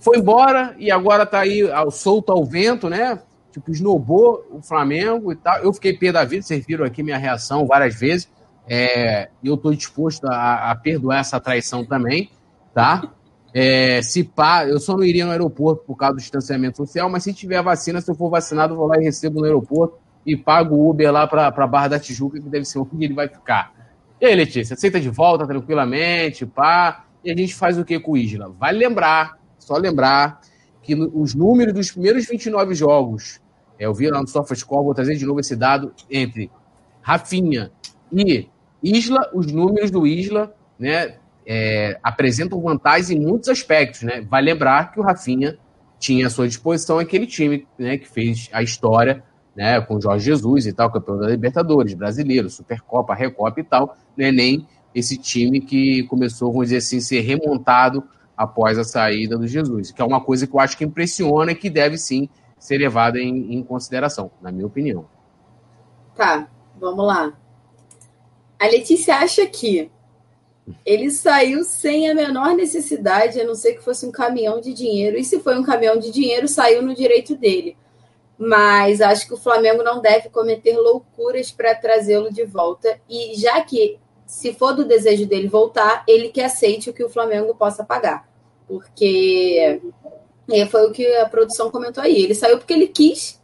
foi embora e agora está aí ao, solto ao vento, né? Tipo, esnobou o Flamengo e tal. Eu fiquei pé da vida, vocês viram aqui minha reação várias vezes. É, eu estou disposto a, a, perdoar essa traição também, tá? É, se pá, eu só não iria no aeroporto por causa do distanciamento social, mas se tiver vacina, se eu for vacinado, eu vou lá e recebo no aeroporto e paga o Uber lá para a Barra da Tijuca, que deve ser onde ele vai ficar. E aí, Letícia, aceita de volta tranquilamente, pá, e a gente faz o que com o Isla? Vai lembrar, só lembrar, que os números dos primeiros 29 jogos, é, eu vi lá no SofaScore, vou trazer de novo esse dado, entre Rafinha e Isla, os números do Isla, né, é, apresentam vantagens em muitos aspectos, né? Vai lembrar que o Rafinha tinha à sua disposição aquele time né, que fez a história né, com Jorge Jesus e tal, campeão da Libertadores, brasileiro, Supercopa, Recopa e tal, né, nem esse time que começou, vamos dizer assim, ser remontado após a saída do Jesus, que é uma coisa que eu acho que impressiona e que deve sim ser levada em, em consideração, na minha opinião. Tá, vamos lá. A Letícia acha que ele saiu sem a menor necessidade, a não ser que fosse um caminhão de dinheiro. E se foi um caminhão de dinheiro, saiu no direito dele. Mas acho que o Flamengo não deve cometer loucuras para trazê-lo de volta. E já que, se for do desejo dele voltar, ele que aceite o que o Flamengo possa pagar. Porque foi o que a produção comentou aí. Ele saiu porque ele quis.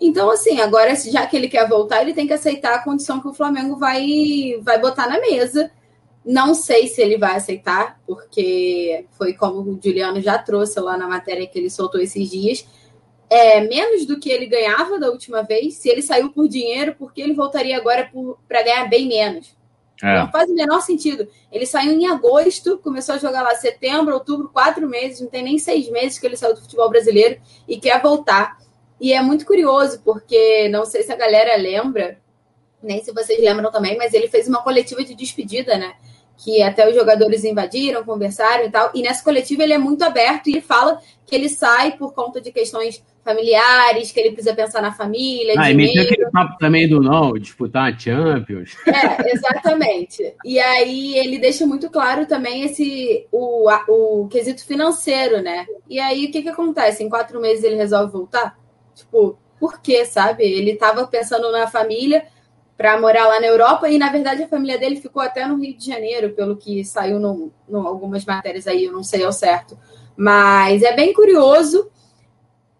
Então, assim, agora, já que ele quer voltar, ele tem que aceitar a condição que o Flamengo vai, vai botar na mesa não sei se ele vai aceitar, porque foi como o Juliano já trouxe lá na matéria que ele soltou esses dias. É menos do que ele ganhava da última vez. Se ele saiu por dinheiro, porque ele voltaria agora para ganhar bem menos? É. Não faz o menor sentido. Ele saiu em agosto, começou a jogar lá setembro, outubro, quatro meses, não tem nem seis meses que ele saiu do futebol brasileiro e quer voltar. E é muito curioso, porque não sei se a galera lembra, nem se vocês lembram também, mas ele fez uma coletiva de despedida, né? que até os jogadores invadiram, conversaram e tal. E nessa coletiva ele é muito aberto e ele fala que ele sai por conta de questões familiares, que ele precisa pensar na família. Ah, dinheiro. e meteu aquele papo também do não, disputar a Champions. É, exatamente. e aí ele deixa muito claro também esse o, o quesito financeiro, né? E aí o que, que acontece? Em quatro meses ele resolve voltar? Tipo, por quê, sabe? Ele estava pensando na família para morar lá na Europa e na verdade a família dele ficou até no Rio de Janeiro, pelo que saiu no, algumas matérias aí, eu não sei ao certo. Mas é bem curioso.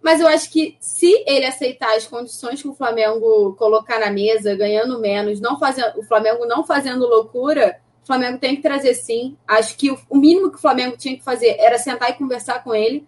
Mas eu acho que se ele aceitar as condições que o Flamengo colocar na mesa, ganhando menos, não fazendo, o Flamengo não fazendo loucura, o Flamengo tem que trazer sim. Acho que o, o mínimo que o Flamengo tinha que fazer era sentar e conversar com ele.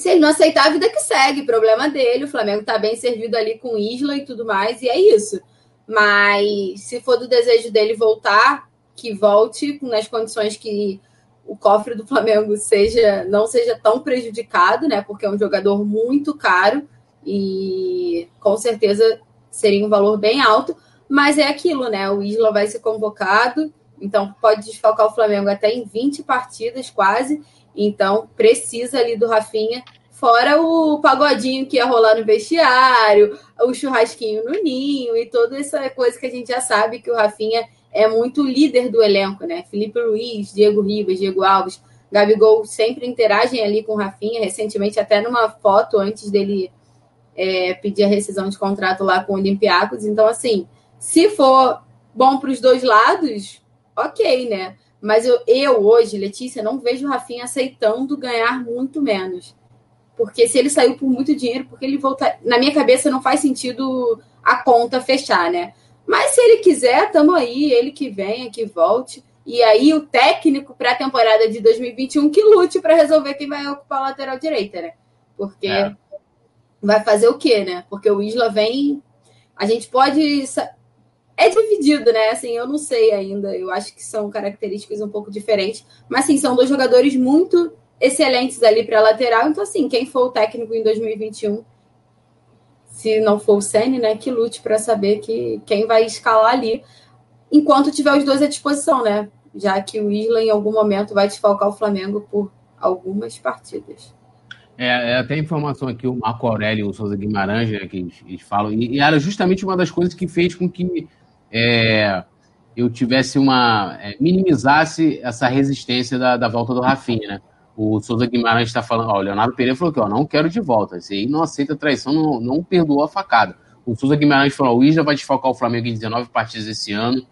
Se ele não aceitar, a vida que segue, problema dele. O Flamengo está bem servido ali com Isla e tudo mais, e é isso. Mas se for do desejo dele voltar, que volte nas condições que o cofre do Flamengo seja não seja tão prejudicado, né? Porque é um jogador muito caro e com certeza seria um valor bem alto. Mas é aquilo, né? O Isla vai ser convocado, então pode desfalcar o Flamengo até em 20 partidas quase. Então precisa ali do Rafinha Fora o pagodinho que ia rolar no vestiário, o churrasquinho no ninho e toda essa coisa que a gente já sabe que o Rafinha é muito líder do elenco, né? Felipe Luiz, Diego Ribas, Diego Alves, Gabigol sempre interagem ali com o Rafinha, recentemente até numa foto antes dele é, pedir a rescisão de contrato lá com o Olympiacos. Então, assim, se for bom para os dois lados, ok, né? Mas eu, eu hoje, Letícia, não vejo o Rafinha aceitando ganhar muito menos. Porque se ele saiu por muito dinheiro, porque ele voltar. Na minha cabeça não faz sentido a conta fechar, né? Mas se ele quiser, tamo aí, ele que venha, que volte. E aí o técnico para a temporada de 2021 que lute para resolver quem vai ocupar a lateral direita, né? Porque é. vai fazer o quê, né? Porque o Isla vem. A gente pode. É dividido, né? Assim, eu não sei ainda. Eu acho que são características um pouco diferentes. Mas, sim, são dois jogadores muito excelentes ali para lateral. Então, assim, quem for o técnico em 2021, se não for o Senna, né, que lute para saber que quem vai escalar ali, enquanto tiver os dois à disposição, né? Já que o Isla, em algum momento, vai desfalcar o Flamengo por algumas partidas. É, é até informação aqui, o Marco Aurélio e o Souza Guimarães, né, que eles, eles falam, e, e, era justamente uma das coisas que fez com que é, eu tivesse uma. É, minimizasse essa resistência da, da volta do Rafinha, né? O Souza Guimarães está falando, ó, o Leonardo Pereira falou que ó, não quero de volta. Esse aí não aceita traição, não, não perdoou a facada. O Souza Guimarães falou, o Isla vai desfalcar o Flamengo em 19 partidas esse ano.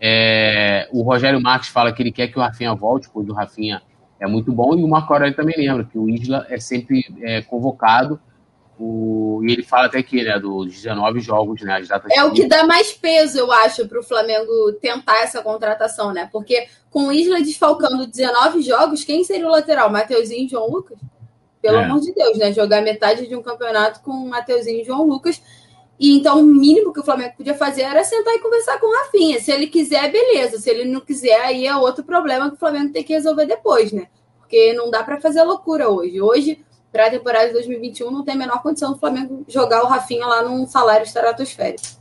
É, o Rogério Marques fala que ele quer que o Rafinha volte, pois o Rafinha é muito bom. E o Marco Aurélio também lembra que o Isla é sempre é, convocado o, e ele fala até aqui, né, dos 19 jogos, né, as datas. É o que dá mais peso, eu acho, para o Flamengo tentar essa contratação, né? Porque com o Isla desfalcando 19 jogos, quem seria o lateral? Mateuzinho e João Lucas? Pelo é. amor de Deus, né? Jogar metade de um campeonato com Mateuzinho e João Lucas. E então o mínimo que o Flamengo podia fazer era sentar e conversar com o Rafinha. Se ele quiser, beleza. Se ele não quiser, aí é outro problema que o Flamengo tem que resolver depois, né? Porque não dá para fazer loucura hoje. Hoje para a temporada de 2021 não tem a menor condição do Flamengo jogar o Rafinha lá num salário estratosférico.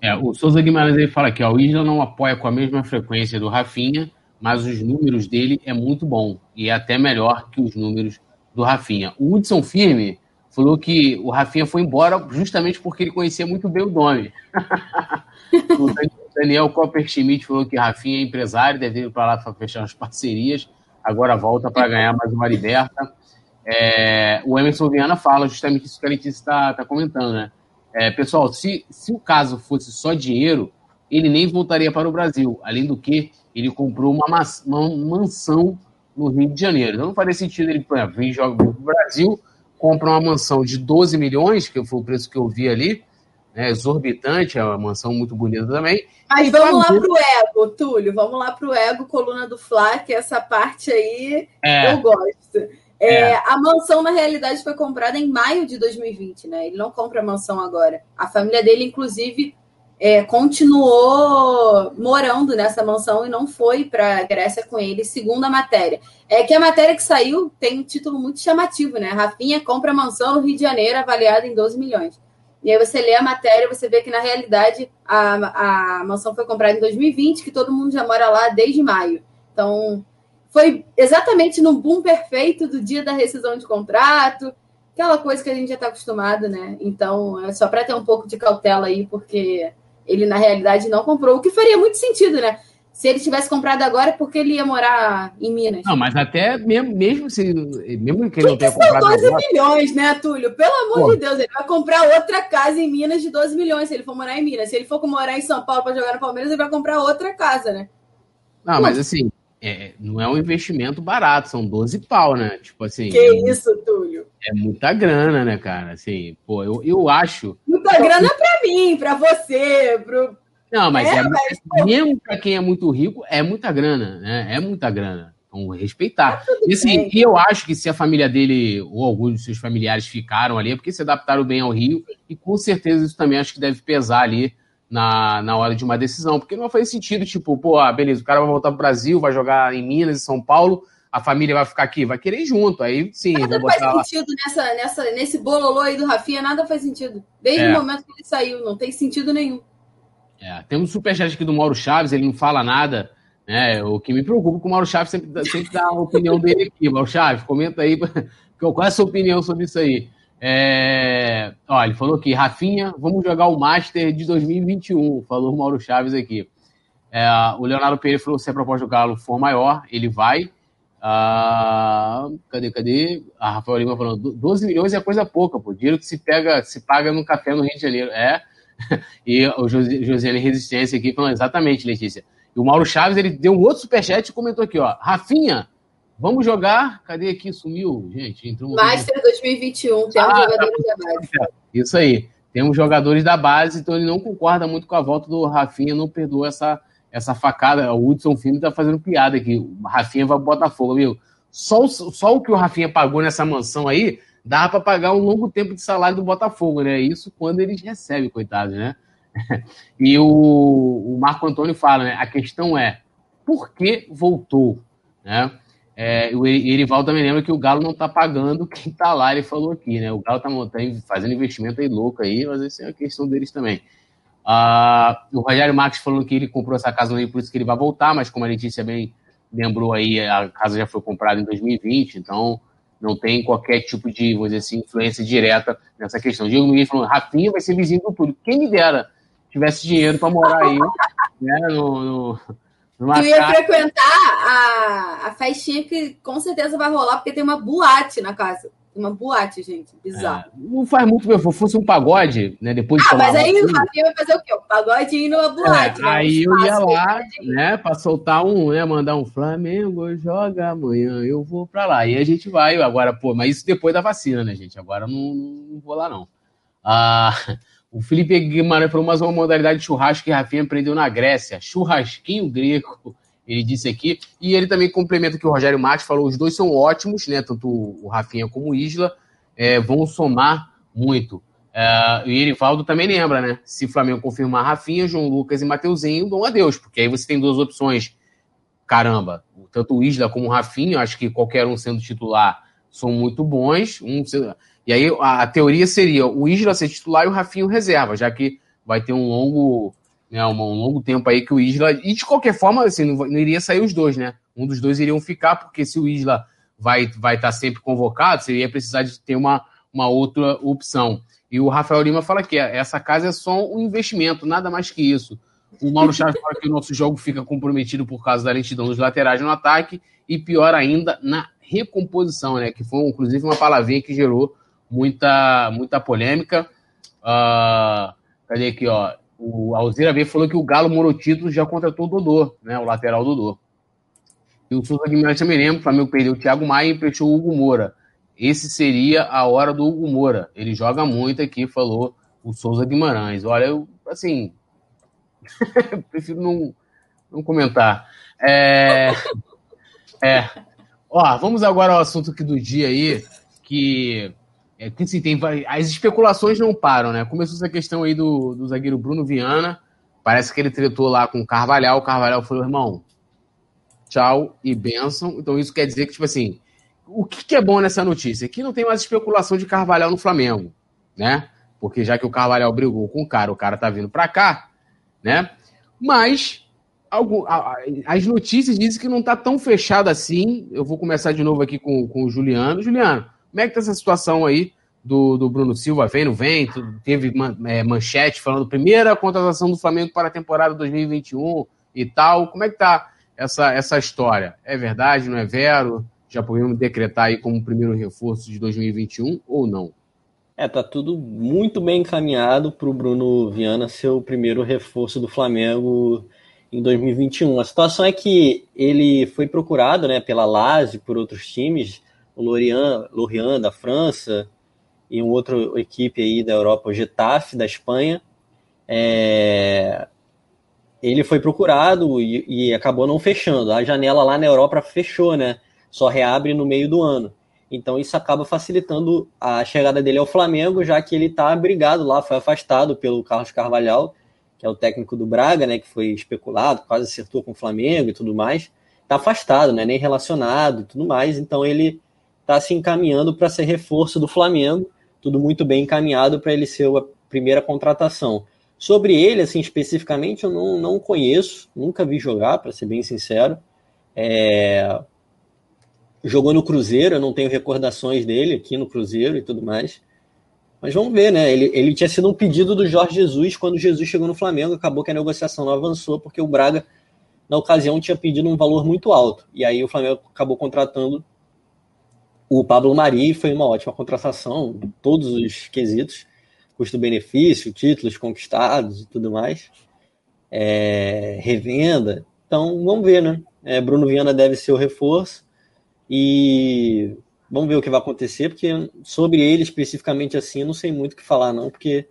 É, o Souza Guimarães ele fala que o Isla não apoia com a mesma frequência do Rafinha, mas os números dele é muito bom e é até melhor que os números do Rafinha. O Hudson Firme falou que o Rafinha foi embora justamente porque ele conhecia muito bem o nome. o Daniel Copperschmidt falou que Rafinha é empresário, deve ir para lá para fechar as parcerias, agora volta para ganhar mais uma liberta. É, o Emerson Viana fala justamente isso que a Letícia está tá comentando, né? É, pessoal, se, se o caso fosse só dinheiro, ele nem voltaria para o Brasil. Além do que, ele comprou uma, uma mansão no Rio de Janeiro. Então não faria sentido ele, por exemplo, vir jogar para o Brasil, compra uma mansão de 12 milhões, que foi o preço que eu vi ali, né, exorbitante, é uma mansão muito bonita também. Mas vamos fazer... lá pro ego, Túlio, vamos lá pro ego, coluna do Fla, que essa parte aí é. eu gosto. É, é. A mansão, na realidade, foi comprada em maio de 2020, né? Ele não compra a mansão agora. A família dele, inclusive, é, continuou morando nessa mansão e não foi para a Grécia com ele, segundo a matéria. É que a matéria que saiu tem um título muito chamativo, né? Rafinha compra mansão no Rio de Janeiro avaliada em 12 milhões. E aí você lê a matéria, você vê que na realidade a, a mansão foi comprada em 2020, que todo mundo já mora lá desde maio. Então, foi exatamente no boom perfeito do dia da rescisão de contrato, aquela coisa que a gente já está acostumado, né? Então, é só para ter um pouco de cautela aí, porque ele na realidade não comprou, o que faria muito sentido, né? Se ele tivesse comprado agora, é porque ele ia morar em Minas. Não, mas até mesmo, mesmo se. Mesmo que ele não tenha comprado. 12 agora... milhões, né, Túlio? Pelo amor Pô. de Deus, ele vai comprar outra casa em Minas de 12 milhões se ele for morar em Minas. Se ele for morar em São Paulo para jogar no Palmeiras, ele vai comprar outra casa, né? Não, Pô. mas assim, é, não é um investimento barato, são 12 pau, né? Tipo assim. Que é, isso, Túlio? É muita grana, né, cara? Assim, pô, eu, eu acho. Muita grana pra mim, pra você, pro. Não, mas, é, é mas... mesmo pra quem é muito rico, é muita grana, né? É muita grana. Então, respeitar. Tá e, assim, e eu acho que se a família dele, ou alguns dos seus familiares ficaram ali, é porque se adaptaram bem ao Rio, e com certeza isso também acho que deve pesar ali na, na hora de uma decisão, porque não faz sentido, tipo, pô, ah, beleza, o cara vai voltar pro Brasil, vai jogar em Minas e São Paulo, a família vai ficar aqui, vai querer ir junto, aí sim. Nada faz sentido nessa, nessa, nesse bololô aí do Rafinha, nada faz sentido. Desde é. o momento que ele saiu, não tem sentido nenhum. É, tem um superchat aqui do Mauro Chaves, ele não fala nada, né? O que me preocupa é que o Mauro Chaves sempre, sempre dá a opinião dele aqui. Mauro Chaves, comenta aí qual é a sua opinião sobre isso aí. É... Ó, ele falou aqui, Rafinha, vamos jogar o Master de 2021, falou o Mauro Chaves aqui. É, o Leonardo Pereira falou se a proposta do Galo for maior, ele vai. Ah, cadê, cadê? A Rafael Lima falou, 12 milhões é coisa pouca, pô. Dinheiro que se pega, se paga no café no Rio de Janeiro. É. E o Josiane Resistência aqui falando, exatamente, Letícia. E o Mauro Chaves, ele deu um outro superchat e comentou aqui, ó. Rafinha, Vamos jogar. Cadê aqui? Sumiu, gente. Entrou Master 2021, temos ah, jogadores tá. da base. Isso aí. Temos jogadores da base, então ele não concorda muito com a volta do Rafinha, não perdoa essa, essa facada. O Hudson Filho tá fazendo piada aqui. O Rafinha vai pro Botafogo, viu? Só, só o que o Rafinha pagou nessa mansão aí, dá para pagar um longo tempo de salário do Botafogo, né? Isso quando eles recebem, coitado, né? e o, o Marco Antônio fala, né? A questão é, por que voltou? Né? É, o Erivaldo também lembra que o Galo não está pagando quem está lá, ele falou aqui, né? O Galo está tá fazendo investimento aí louco aí, mas isso é uma questão deles também. Ah, o Rogério Marques falou que ele comprou essa casa Rio, por isso que ele vai voltar, mas como a Letícia bem lembrou aí, a casa já foi comprada em 2020, então não tem qualquer tipo de, vamos dizer assim, influência direta nessa questão. Diego Miguel falou, Rafinha vai ser vizinho do tudo. Quem me dera tivesse dinheiro para morar aí, né, no, no numa eu ia casa... frequentar a, a festinha que com certeza vai rolar, porque tem uma boate na casa. Uma boate, gente. Bizarro. É, não faz muito, meu. Se fosse um pagode, né? Depois de ah, mas aí o Rafinha vai fazer o quê? Um pagode e numa boate. É, né? Aí eu ia lá, né? Pra soltar um, né? Mandar um Flamengo joga amanhã, eu vou pra lá. E a gente vai. Agora, pô, mas isso depois da vacina, né, gente? Agora não, não vou lá, não. Ah. O Felipe Guimarães falou mais uma modalidade de churrasco que Rafinha aprendeu na Grécia. Churrasquinho grego, ele disse aqui. E ele também complementa que o Rogério Marques falou: os dois são ótimos, né? Tanto o Rafinha como o Isla é, vão somar muito. É, e Erivaldo também lembra, né? Se o Flamengo confirmar Rafinha, João Lucas e Mateuzinho, bom adeus, porque aí você tem duas opções. Caramba, tanto o Isla como o Rafinha, acho que qualquer um sendo titular são muito bons. Um, e aí a, a teoria seria o Isla ser titular e o Rafinho reserva, já que vai ter um longo, né, um, um longo tempo aí que o Isla. E de qualquer forma, assim, não, não, iria sair os dois, né? Um dos dois iriam ficar, porque se o Isla vai estar vai tá sempre convocado, você ia precisar de ter uma, uma outra opção. E o Rafael Lima fala que essa casa é só um investimento, nada mais que isso. O Mauro Chaves fala que o nosso jogo fica comprometido por causa da lentidão dos laterais no ataque e pior ainda na recomposição, né? Que foi inclusive uma palavrinha que gerou muita, muita polêmica. Uh, cadê aqui, ó? O Alzira B falou que o Galo Morotito já contratou o Dodô, né? O lateral Dodô. E o Souza Guimarães também lembra, o Flamengo perdeu o Thiago Maia e emprestou o Hugo Moura. Esse seria a hora do Hugo Moura. Ele joga muito aqui, falou o Souza Guimarães. Olha, eu, assim, prefiro não, não comentar. É, é, ó, vamos agora ao assunto aqui do dia aí, que é, que assim, tem, as especulações não param, né? Começou essa questão aí do, do zagueiro Bruno Viana. Parece que ele tretou lá com o Carvalhal. O Carvalhal falou, irmão, tchau e benção. Então isso quer dizer que, tipo assim, o que, que é bom nessa notícia? Que não tem mais especulação de Carvalhal no Flamengo, né? Porque já que o Carvalhal brigou com o cara, o cara tá vindo pra cá, né? Mas algo, as notícias dizem que não tá tão fechado assim. Eu vou começar de novo aqui com, com o Juliano. Juliano, como é que tá essa situação aí do, do Bruno Silva? Vem, não vem? Teve é, manchete falando primeira contratação do Flamengo para a temporada 2021 e tal. Como é que tá essa, essa história? É verdade, não é vero? Já podemos decretar aí como primeiro reforço de 2021 ou não? É, tá tudo muito bem encaminhado para o Bruno Viana ser o primeiro reforço do Flamengo em 2021. A situação é que ele foi procurado né, pela Lazio, por outros times, o Lorient, da França e uma outra equipe aí da Europa, o Getafe da Espanha. É... Ele foi procurado e, e, acabou não fechando. A janela lá na Europa fechou, né? Só reabre no meio do ano. Então isso acaba facilitando a chegada dele ao Flamengo, já que ele está abrigado lá, foi afastado pelo Carlos Carvalhal, que é o técnico do Braga, né? Que foi especulado, quase acertou com o Flamengo e tudo mais. Está afastado, né? Nem relacionado e tudo mais. Então ele está se encaminhando para ser reforço do Flamengo, tudo muito bem encaminhado para ele ser a primeira contratação. Sobre ele, assim, especificamente, eu não, não conheço, nunca vi jogar, para ser bem sincero. É... Jogou no Cruzeiro, eu não tenho recordações dele aqui no Cruzeiro e tudo mais. Mas vamos ver, né? Ele, ele tinha sido um pedido do Jorge Jesus quando Jesus chegou no Flamengo, acabou que a negociação não avançou, porque o Braga, na ocasião, tinha pedido um valor muito alto. E aí o Flamengo acabou contratando o Pablo Mari foi uma ótima contratação, todos os quesitos, custo-benefício, títulos conquistados e tudo mais, é, revenda. Então, vamos ver, né? É, Bruno Viana deve ser o reforço e vamos ver o que vai acontecer, porque sobre ele especificamente assim, eu não sei muito o que falar, não, porque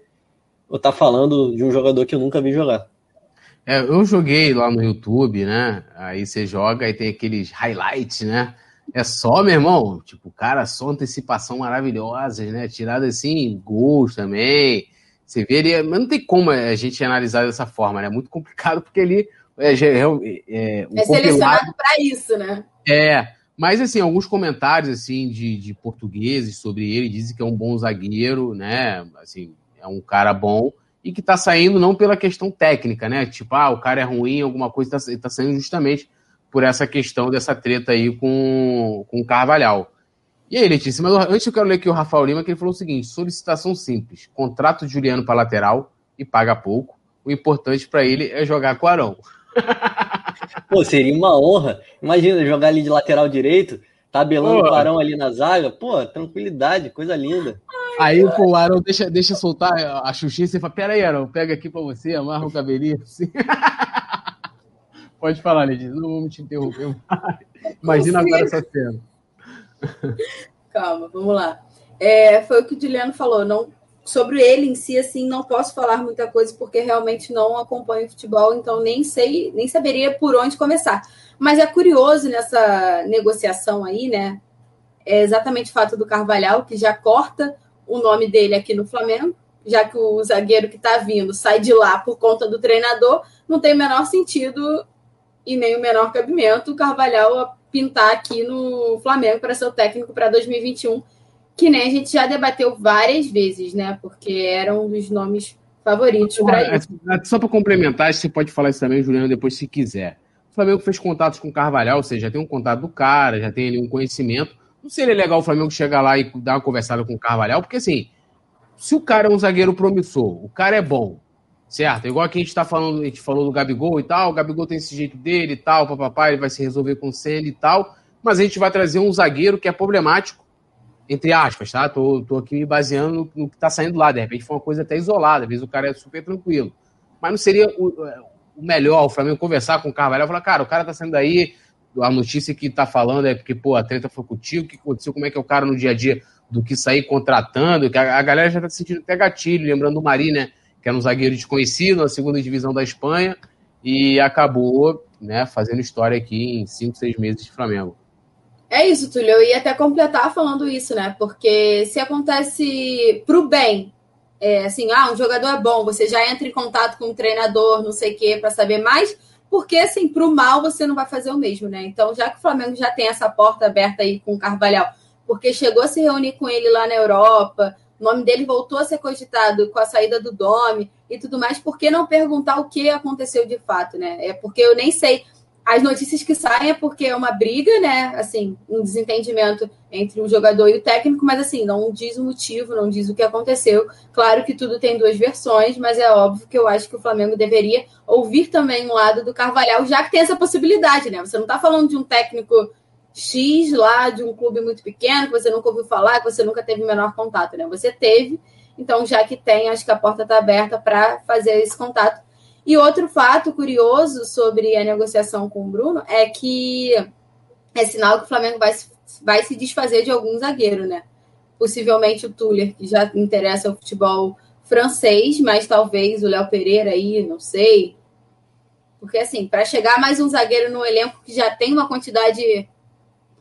eu tá falando de um jogador que eu nunca vi jogar. É, eu joguei lá no YouTube, né? Aí você joga e tem aqueles highlights, né? É só, meu irmão, tipo, cara, só antecipação maravilhosas, né? Tirada assim, gols também. Você vê ele, mas não tem como a gente analisar dessa forma, né? É muito complicado porque ele é, é, é, é selecionado para isso, né? É, mas assim, alguns comentários assim de, de portugueses sobre ele dizem que é um bom zagueiro, né? Assim, é um cara bom e que tá saindo não pela questão técnica, né? Tipo, ah, o cara é ruim, alguma coisa, tá, tá saindo justamente por essa questão dessa treta aí com, com o Carvalhal. E aí, Letícia, mas antes eu quero ler aqui o Rafael Lima, que ele falou o seguinte: solicitação simples, contrato de Juliano para lateral e paga pouco. O importante para ele é jogar com o Arão. Pô, seria uma honra. Imagina jogar ali de lateral direito, tabelando o Arão ali na zaga. Pô, tranquilidade, coisa linda. Aí pô, o Arão deixa, deixa soltar a xuxinha e você fala: Pera aí, Arão, pega aqui para você, amarra o cabelinho assim. Pode falar, Letícia, não vamos te interromper Imagina agora essa cena. Calma, vamos lá. É, foi o que o Juliano falou. Não, sobre ele em si, assim, não posso falar muita coisa porque realmente não acompanho futebol, então nem sei, nem saberia por onde começar. Mas é curioso nessa negociação aí, né? É exatamente o fato do Carvalhal, que já corta o nome dele aqui no Flamengo, já que o zagueiro que está vindo sai de lá por conta do treinador, não tem o menor sentido e nem o menor cabimento o Carvalhal a pintar aqui no Flamengo para ser o técnico para 2021, que nem a gente já debateu várias vezes, né? Porque era um dos nomes favoritos para isso. Só para complementar, você pode falar isso também, Juliano, depois se quiser. O Flamengo fez contatos com o Carvalhal, ou seja, já tem um contato do cara, já tem ali um conhecimento. Não seria legal o Flamengo chegar lá e dar uma conversada com o Carvalhal, porque assim, se o cara é um zagueiro promissor, o cara é bom, certo? Igual aqui a gente tá falando, a gente falou do Gabigol e tal, o Gabigol tem esse jeito dele e tal, papapá, ele vai se resolver com o Senna e tal, mas a gente vai trazer um zagueiro que é problemático, entre aspas, tá? Tô, tô aqui me baseando no, que tá saindo lá, de repente foi uma coisa até isolada, às vezes o cara é super tranquilo. Mas não seria o, o melhor o Flamengo conversar com o Carvalho e falar, cara, o cara tá saindo daí, a notícia que tá falando é porque, pô, a treta foi contigo, o que aconteceu, como é que é o cara no dia a dia do que sair contratando, que a, a galera já tá sentindo até gatilho, lembrando do Mari, né, que era um zagueiro desconhecido na segunda divisão da Espanha, e acabou, né, fazendo história aqui em cinco, seis meses de Flamengo. É isso, Túlio, eu ia até completar falando isso, né, porque se acontece pro bem, é, assim, ah, um jogador é bom, você já entra em contato com o um treinador, não sei o quê, para saber mais, porque assim, para o mal você não vai fazer o mesmo, né? Então, já que o Flamengo já tem essa porta aberta aí com o Carvalhal, porque chegou a se reunir com ele lá na Europa, o nome dele voltou a ser cogitado com a saída do Domi e tudo mais, por que não perguntar o que aconteceu de fato, né? É porque eu nem sei as notícias que saem é porque é uma briga, né? Assim, um desentendimento entre o jogador e o técnico, mas assim, não diz o motivo, não diz o que aconteceu. Claro que tudo tem duas versões, mas é óbvio que eu acho que o Flamengo deveria ouvir também um lado do Carvalhal, já que tem essa possibilidade, né? Você não está falando de um técnico X lá, de um clube muito pequeno, que você nunca ouviu falar, que você nunca teve o menor contato, né? Você teve, então já que tem, acho que a porta está aberta para fazer esse contato e outro fato curioso sobre a negociação com o Bruno é que é sinal que o Flamengo vai, vai se desfazer de algum zagueiro, né? Possivelmente o Tuller, que já interessa o futebol francês, mas talvez o Léo Pereira aí, não sei. Porque, assim, para chegar mais um zagueiro no elenco que já tem uma quantidade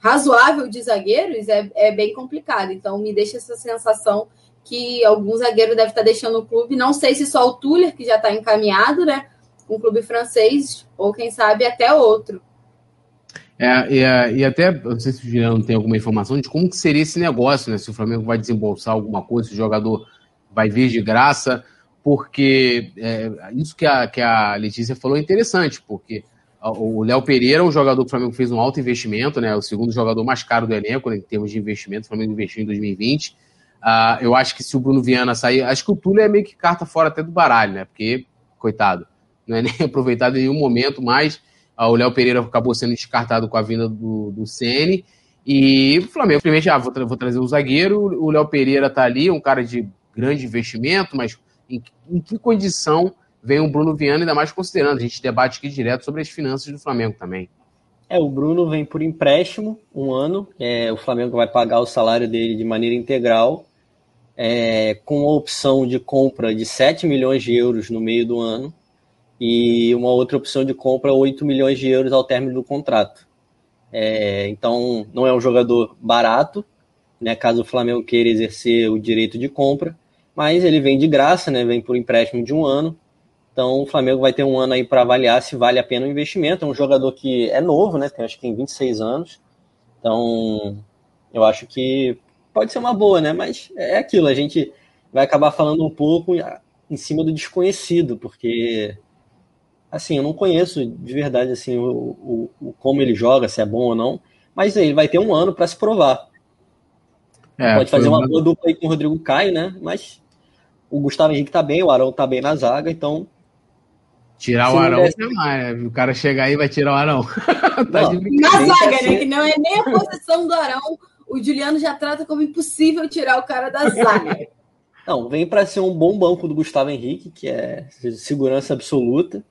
razoável de zagueiros, é, é bem complicado. Então, me deixa essa sensação que algum zagueiro deve estar deixando o clube. Não sei se só o Tuller, que já está encaminhado, né? Um clube francês, ou quem sabe até outro. É, e, é, e até, não sei se o Juliano tem alguma informação de como que seria esse negócio, né? Se o Flamengo vai desembolsar alguma coisa, se o jogador vai vir de graça, porque é, isso que a, que a Letícia falou é interessante, porque o Léo Pereira, um jogador que o Flamengo fez um alto investimento, né? O segundo jogador mais caro do elenco, né, em termos de investimento, o Flamengo investiu em 2020 Uh, eu acho que se o Bruno Viana sair, acho que o Túlio é meio que carta fora até do baralho, né? Porque, coitado, não é nem aproveitado em nenhum momento, mas uh, o Léo Pereira acabou sendo descartado com a vinda do, do CN. E o Flamengo, primeiro, ah, vou, tra vou trazer o zagueiro, o Léo Pereira tá ali, um cara de grande investimento, mas em, em que condição vem o Bruno Viana, ainda mais considerando, a gente debate aqui direto sobre as finanças do Flamengo também. É, o Bruno vem por empréstimo, um ano. É, o Flamengo vai pagar o salário dele de maneira integral é, com a opção de compra de 7 milhões de euros no meio do ano e uma outra opção de compra 8 milhões de euros ao término do contrato. É, então, não é um jogador barato, né, caso o Flamengo queira exercer o direito de compra, mas ele vem de graça, né, vem por empréstimo de um ano. Então, o Flamengo vai ter um ano aí para avaliar se vale a pena o investimento. É um jogador que é novo, né, tem, acho que tem 26 anos. Então, eu acho que pode ser uma boa, né? Mas é aquilo, a gente vai acabar falando um pouco em cima do desconhecido, porque assim, eu não conheço de verdade assim o, o, o como ele joga, se é bom ou não, mas ele vai ter um ano para se provar. É, pode fazer uma boa dupla aí com o Rodrigo Caio, né? Mas o Gustavo Henrique tá bem, o Arão tá bem na zaga, então. Tirar o Arão, desse... mais, o cara chegar aí vai tirar o Arão. tá não, na zaga, né? Que não é nem a posição do Arão o Juliano já trata como impossível tirar o cara da zaga. Não, vem para ser um bom banco do Gustavo Henrique, que é segurança absoluta.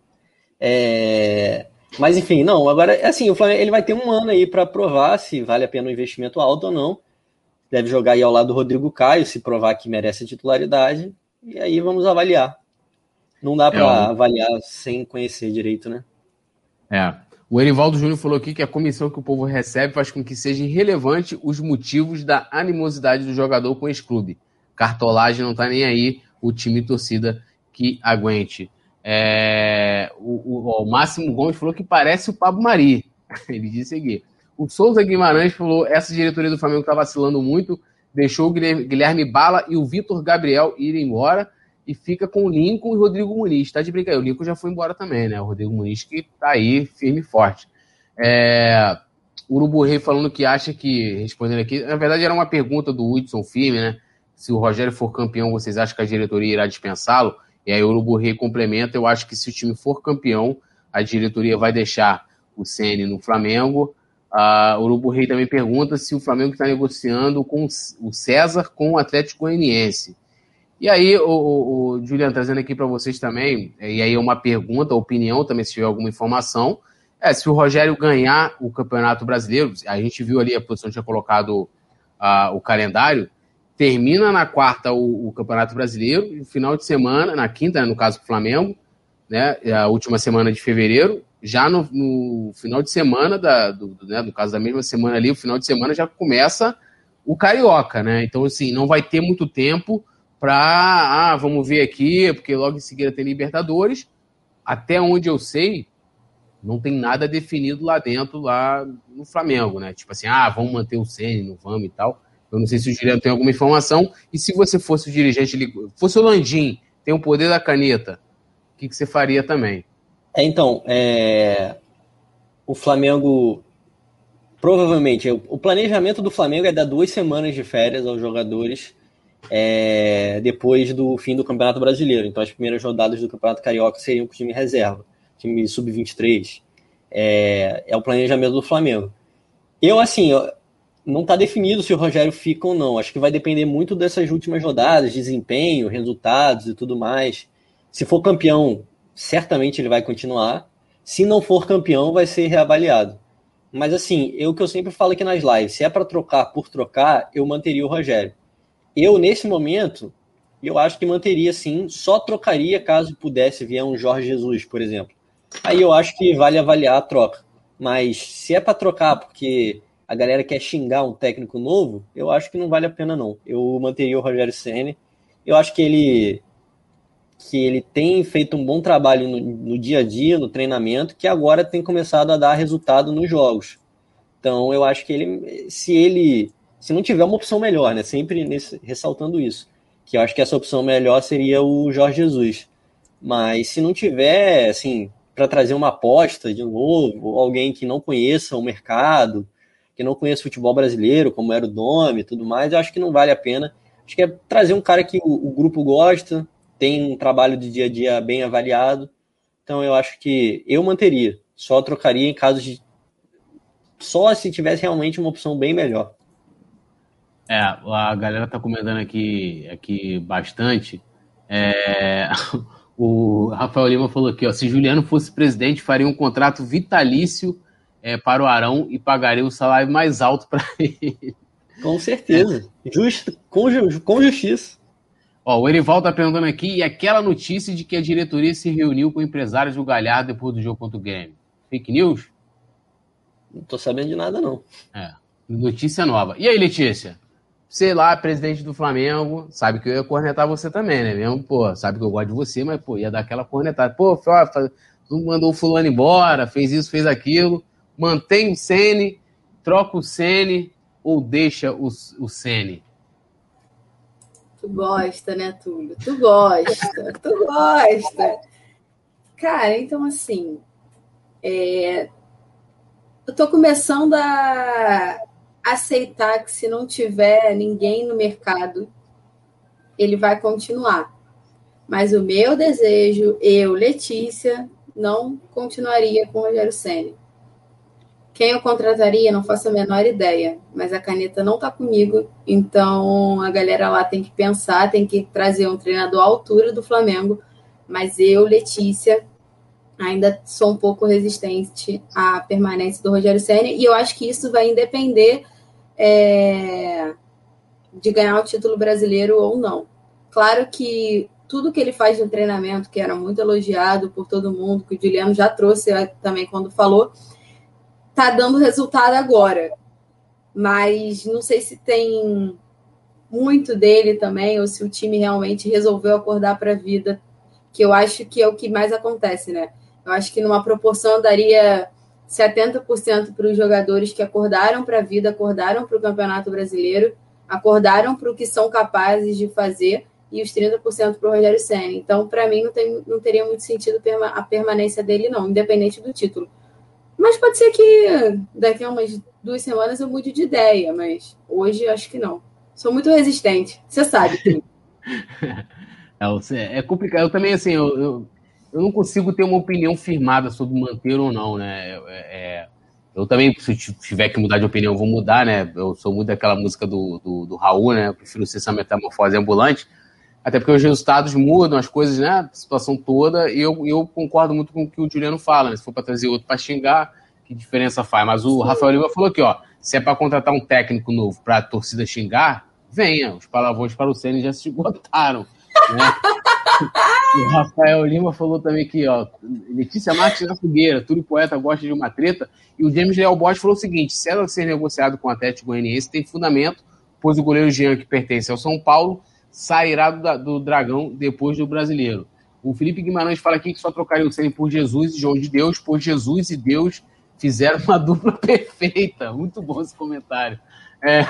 É... Mas enfim, não, agora é assim, o Flamengo ele vai ter um ano aí para provar se vale a pena um investimento alto ou não. Deve jogar aí ao lado do Rodrigo Caio, se provar que merece a titularidade, e aí vamos avaliar. Não dá para é, avaliar sem conhecer direito, né? É. O Erivaldo Júnior falou aqui que a comissão que o povo recebe faz com que seja irrelevante os motivos da animosidade do jogador com esse clube. Cartolagem não tá nem aí, o time torcida que aguente. É, o, o, o, Máximo Gomes falou que parece o Pablo Mari. Ele disse aqui. O Souza Guimarães falou: essa diretoria do Flamengo está vacilando muito, deixou o Guilherme Bala e o Vitor Gabriel ir embora. E fica com o Lincoln e o Rodrigo Muniz. Tá de brincadeira. O Lincoln já foi embora também, né? O Rodrigo Muniz que tá aí firme e forte. É, o Urubu Rei falando que acha que, respondendo aqui, na verdade era uma pergunta do Hudson Firme, né? Se o Rogério for campeão, vocês acham que a diretoria irá dispensá-lo? E aí o Urubu Rei complementa, eu acho que se o time for campeão, a diretoria vai deixar o CN no Flamengo. Uh, o Urubu Rei também pergunta se o Flamengo está negociando com o César com o Atlético Goianiense. E aí, o, o, o Juliano, trazendo aqui para vocês também, e aí é uma pergunta, opinião também, se tiver alguma informação, é se o Rogério ganhar o Campeonato Brasileiro, a gente viu ali, a produção tinha colocado uh, o calendário, termina na quarta o, o, Campeonato Brasileiro, e final de semana, na quinta, né, no caso do Flamengo, né, a última semana de fevereiro, já no, no final de semana, da, do, né, no caso da mesma semana ali, o final de semana já começa o Carioca, né? Então, assim, não vai ter muito tempo para, ah, vamos ver aqui, porque logo em seguida tem Libertadores. Até onde eu sei, não tem nada definido lá dentro, lá no Flamengo, né? Tipo assim, ah, vamos manter o Ceni, não vamos e tal. Eu não sei se o Juliano tem alguma informação. E se você fosse o dirigente, fosse o Landim, tem o poder da caneta, o que, que você faria também? É, então, é... o Flamengo provavelmente o planejamento do Flamengo é dar duas semanas de férias aos jogadores é, depois do fim do Campeonato Brasileiro. Então, as primeiras rodadas do Campeonato Carioca seriam com o time reserva, time sub-23. É, é, o planejamento do Flamengo. Eu, assim, não está definido se o Rogério fica ou não. Acho que vai depender muito dessas últimas rodadas, desempenho, resultados e tudo mais. Se for campeão, certamente ele vai continuar. Se não for campeão, vai ser reavaliado. Mas assim, eu que eu sempre falo aqui nas lives, se é para trocar por trocar, eu manteria o Rogério. Eu, nesse momento, eu acho que manteria sim, só trocaria caso pudesse vier um Jorge Jesus, por exemplo. Aí eu acho que vale avaliar a troca. Mas se é para trocar porque a galera quer xingar um técnico novo, eu acho que não vale a pena não. Eu manteria o Rogério Ceni. Eu acho que ele que ele tem feito um bom trabalho no, no, dia a dia, no treinamento, que agora tem começado a dar resultado nos jogos. Então eu acho que ele, se ele se não tiver uma opção melhor, né? Sempre nesse, ressaltando isso. Que eu acho que essa opção melhor seria o Jorge Jesus. Mas se não tiver, assim, para trazer uma aposta de novo, alguém que não conheça o mercado, que não conheça o futebol brasileiro, como era o Dome e tudo mais, eu acho que não vale a pena. Acho que é trazer um cara que o, o grupo gosta, tem um trabalho de dia a dia bem avaliado. Então eu acho que eu manteria. Só trocaria em caso de. Só se tivesse realmente uma opção bem melhor. É, a galera tá comentando aqui, aqui bastante. É, o Rafael Lima falou aqui, ó, se Juliano fosse presidente, faria um contrato vitalício é, para o Arão e pagaria o salário mais alto para ele. Com certeza. Justo, com, com justiça. Ó, o Erival tá perguntando aqui, e aquela notícia de que a diretoria se reuniu com empresários do Galhardo depois do jogo contra o Grêmio? Fake news? Não tô sabendo de nada, não. É, notícia nova. E aí, Letícia? Sei lá, presidente do Flamengo, sabe que eu ia cornetar você também, né? Mesmo, pô, sabe que eu gosto de você, mas, pô, ia dar aquela cornetada. Pô, tu mandou o fulano embora, fez isso, fez aquilo. Mantém o Sene, troca o Sene ou deixa o, o Sene? Tu gosta, né, Túlio? Tu gosta, tu gosta. Cara, então assim, é... eu tô começando a aceitar que se não tiver ninguém no mercado, ele vai continuar. Mas o meu desejo, eu, Letícia, não continuaria com o Rogério Senna. Quem eu contrataria, não faço a menor ideia, mas a caneta não está comigo, então a galera lá tem que pensar, tem que trazer um treinador à altura do Flamengo, mas eu, Letícia, ainda sou um pouco resistente à permanência do Rogério Senna, e eu acho que isso vai depender é, de ganhar o título brasileiro ou não. Claro que tudo que ele faz no treinamento, que era muito elogiado por todo mundo, que o Juliano já trouxe também quando falou, tá dando resultado agora. Mas não sei se tem muito dele também, ou se o time realmente resolveu acordar para a vida, que eu acho que é o que mais acontece, né? Eu acho que numa proporção daria 70% para os jogadores que acordaram para a vida, acordaram para o Campeonato Brasileiro, acordaram para o que são capazes de fazer e os 30% para o Rogério Senna. Então, para mim, não, tem, não teria muito sentido a permanência dele, não, independente do título. Mas pode ser que daqui a umas duas semanas eu mude de ideia, mas hoje acho que não. Sou muito resistente, você sabe. é, é complicado. Eu também, assim, eu, eu, eu, não consigo ter uma opinião firmada sobre manter ou não, né? É, é eu também, se tiver que mudar de opinião, vou mudar, né? Eu sou muito daquela música do, do, do Raul, né? Eu prefiro ser essa metamorfose ambulante. Até porque os resultados mudam, as coisas, né? A situação toda. E eu, eu concordo muito com o que o Juliano fala, né? Se for para trazer outro para xingar, que diferença faz? Mas o Sim. Rafael Lima falou aqui, ó. Se é para contratar um técnico novo para a torcida xingar, venha. Os palavrões para o Ceni já se esgotaram. Né? o Rafael Lima falou também que, ó, Letícia Martins na fogueira, tudo poeta gosta de uma treta. E o James Leal Bosch falou o seguinte: se ela ser negociado com o Atlético Goianiense, tem fundamento, pois o goleiro Jean, que pertence ao São Paulo, sairá do, do Dragão depois do brasileiro. O Felipe Guimarães fala aqui que só trocaria o Ceni por Jesus e João de Deus, pois Jesus e Deus fizeram uma dupla perfeita. Muito bom esse comentário. É,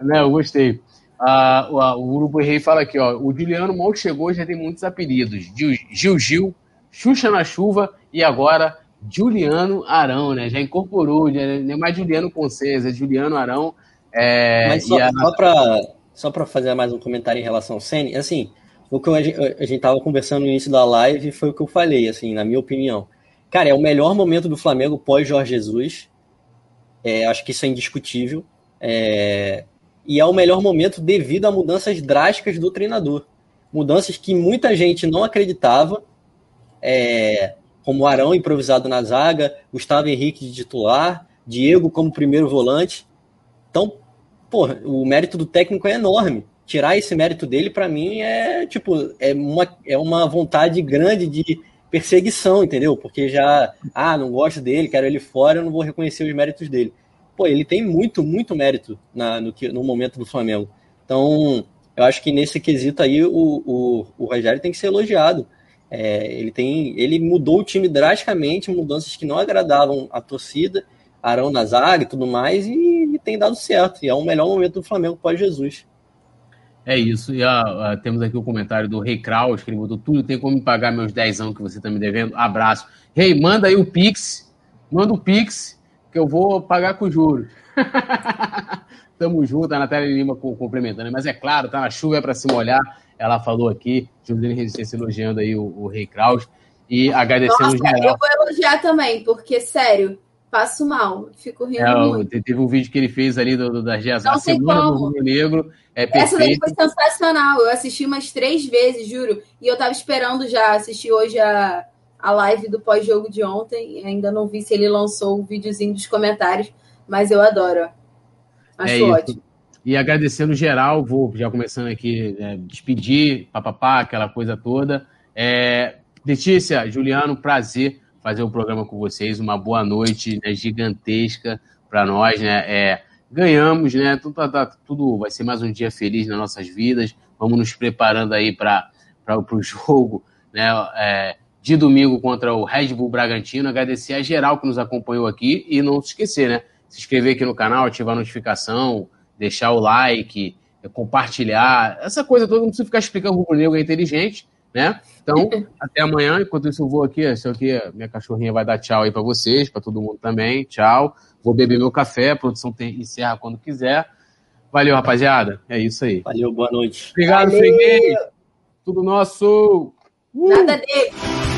né, eu gostei. Ah, o, Urubu Rei fala aqui, ó. O Juliano mal chegou, já tem muitos apelidos. Gil Gil, Gil Xuxa na chuva e agora Juliano Arão, né? Já incorporou, já não é mais Juliano Conceição, é Juliano Arão. É, Mas só, a... só para só fazer mais um comentário em relação ao Senna, assim, o que a gente, a gente tava conversando no início da live foi o que eu falei, assim, na minha opinião. Cara, é o melhor momento do Flamengo pós Jorge Jesus. É, acho que isso é indiscutível. É, e é o melhor momento devido a mudanças drásticas do treinador. Mudanças que muita gente não acreditava, é, como Arão improvisado na zaga, Gustavo Henrique de titular, Diego como primeiro volante. Então, porra, o mérito do técnico é enorme. Tirar esse mérito dele, para mim, é tipo, é uma, é uma vontade grande de perseguição, entendeu? Porque já, ah, não gosto dele, quero ele fora, eu não vou reconhecer os méritos dele. Pô, ele tem muito, muito mérito na, no, no momento do Flamengo. Então, eu acho que nesse quesito aí o, o, o Rogério tem que ser elogiado. É, ele tem, ele mudou o time drasticamente, mudanças que não agradavam a torcida, Arão na e tudo mais, e, e tem dado certo. E é o melhor momento do Flamengo pós Jesus. É isso. E a, a, temos aqui o comentário do Rei Kraus, que ele botou tudo, tem como me pagar meus 10 anos que você está me devendo. Abraço. Rei, manda aí o Pix. Manda o Pix, que eu vou pagar com juros. Tamo junto, a Natália Lima complementando. Mas é claro, tá na chuva é para se molhar. Ela falou aqui, José Resistência elogiando aí o, o Rei Kraus. E agradecendo Nossa, geral. Eu vou elogiar também, porque, sério, passo mal, fico rindo é, muito. Teve um vídeo que ele fez ali do, do, da Não Semana como. do Rubro Negro. É Essa daí foi sensacional. Eu assisti umas três vezes, juro. E eu tava esperando já assistir hoje a, a live do pós-jogo de ontem. Ainda não vi se ele lançou o videozinho dos comentários, mas eu adoro. Acho é ótimo. E agradecendo geral, vou já começando aqui, é, despedir, papapá, aquela coisa toda. É, Letícia, Juliano, prazer fazer o programa com vocês. Uma boa noite né, gigantesca para nós, né? É, ganhamos, né? Tudo, tudo vai ser mais um dia feliz nas nossas vidas. Vamos nos preparando aí para o jogo, né? É, de domingo contra o Red Bull Bragantino. Agradecer a geral que nos acompanhou aqui e não se esquecer, né? Se inscrever aqui no canal, ativar a notificação, deixar o like, compartilhar, essa coisa toda, não precisa ficar explicando o negro é inteligente né? Então, até amanhã. Enquanto isso, eu vou aqui. Isso aqui, minha cachorrinha vai dar tchau aí para vocês, para todo mundo também. Tchau. Vou beber meu café. A produção tem, encerra quando quiser. Valeu, rapaziada. É isso aí. Valeu, boa noite. Obrigado, Freguês. Tudo nosso. Uh! Nada dele.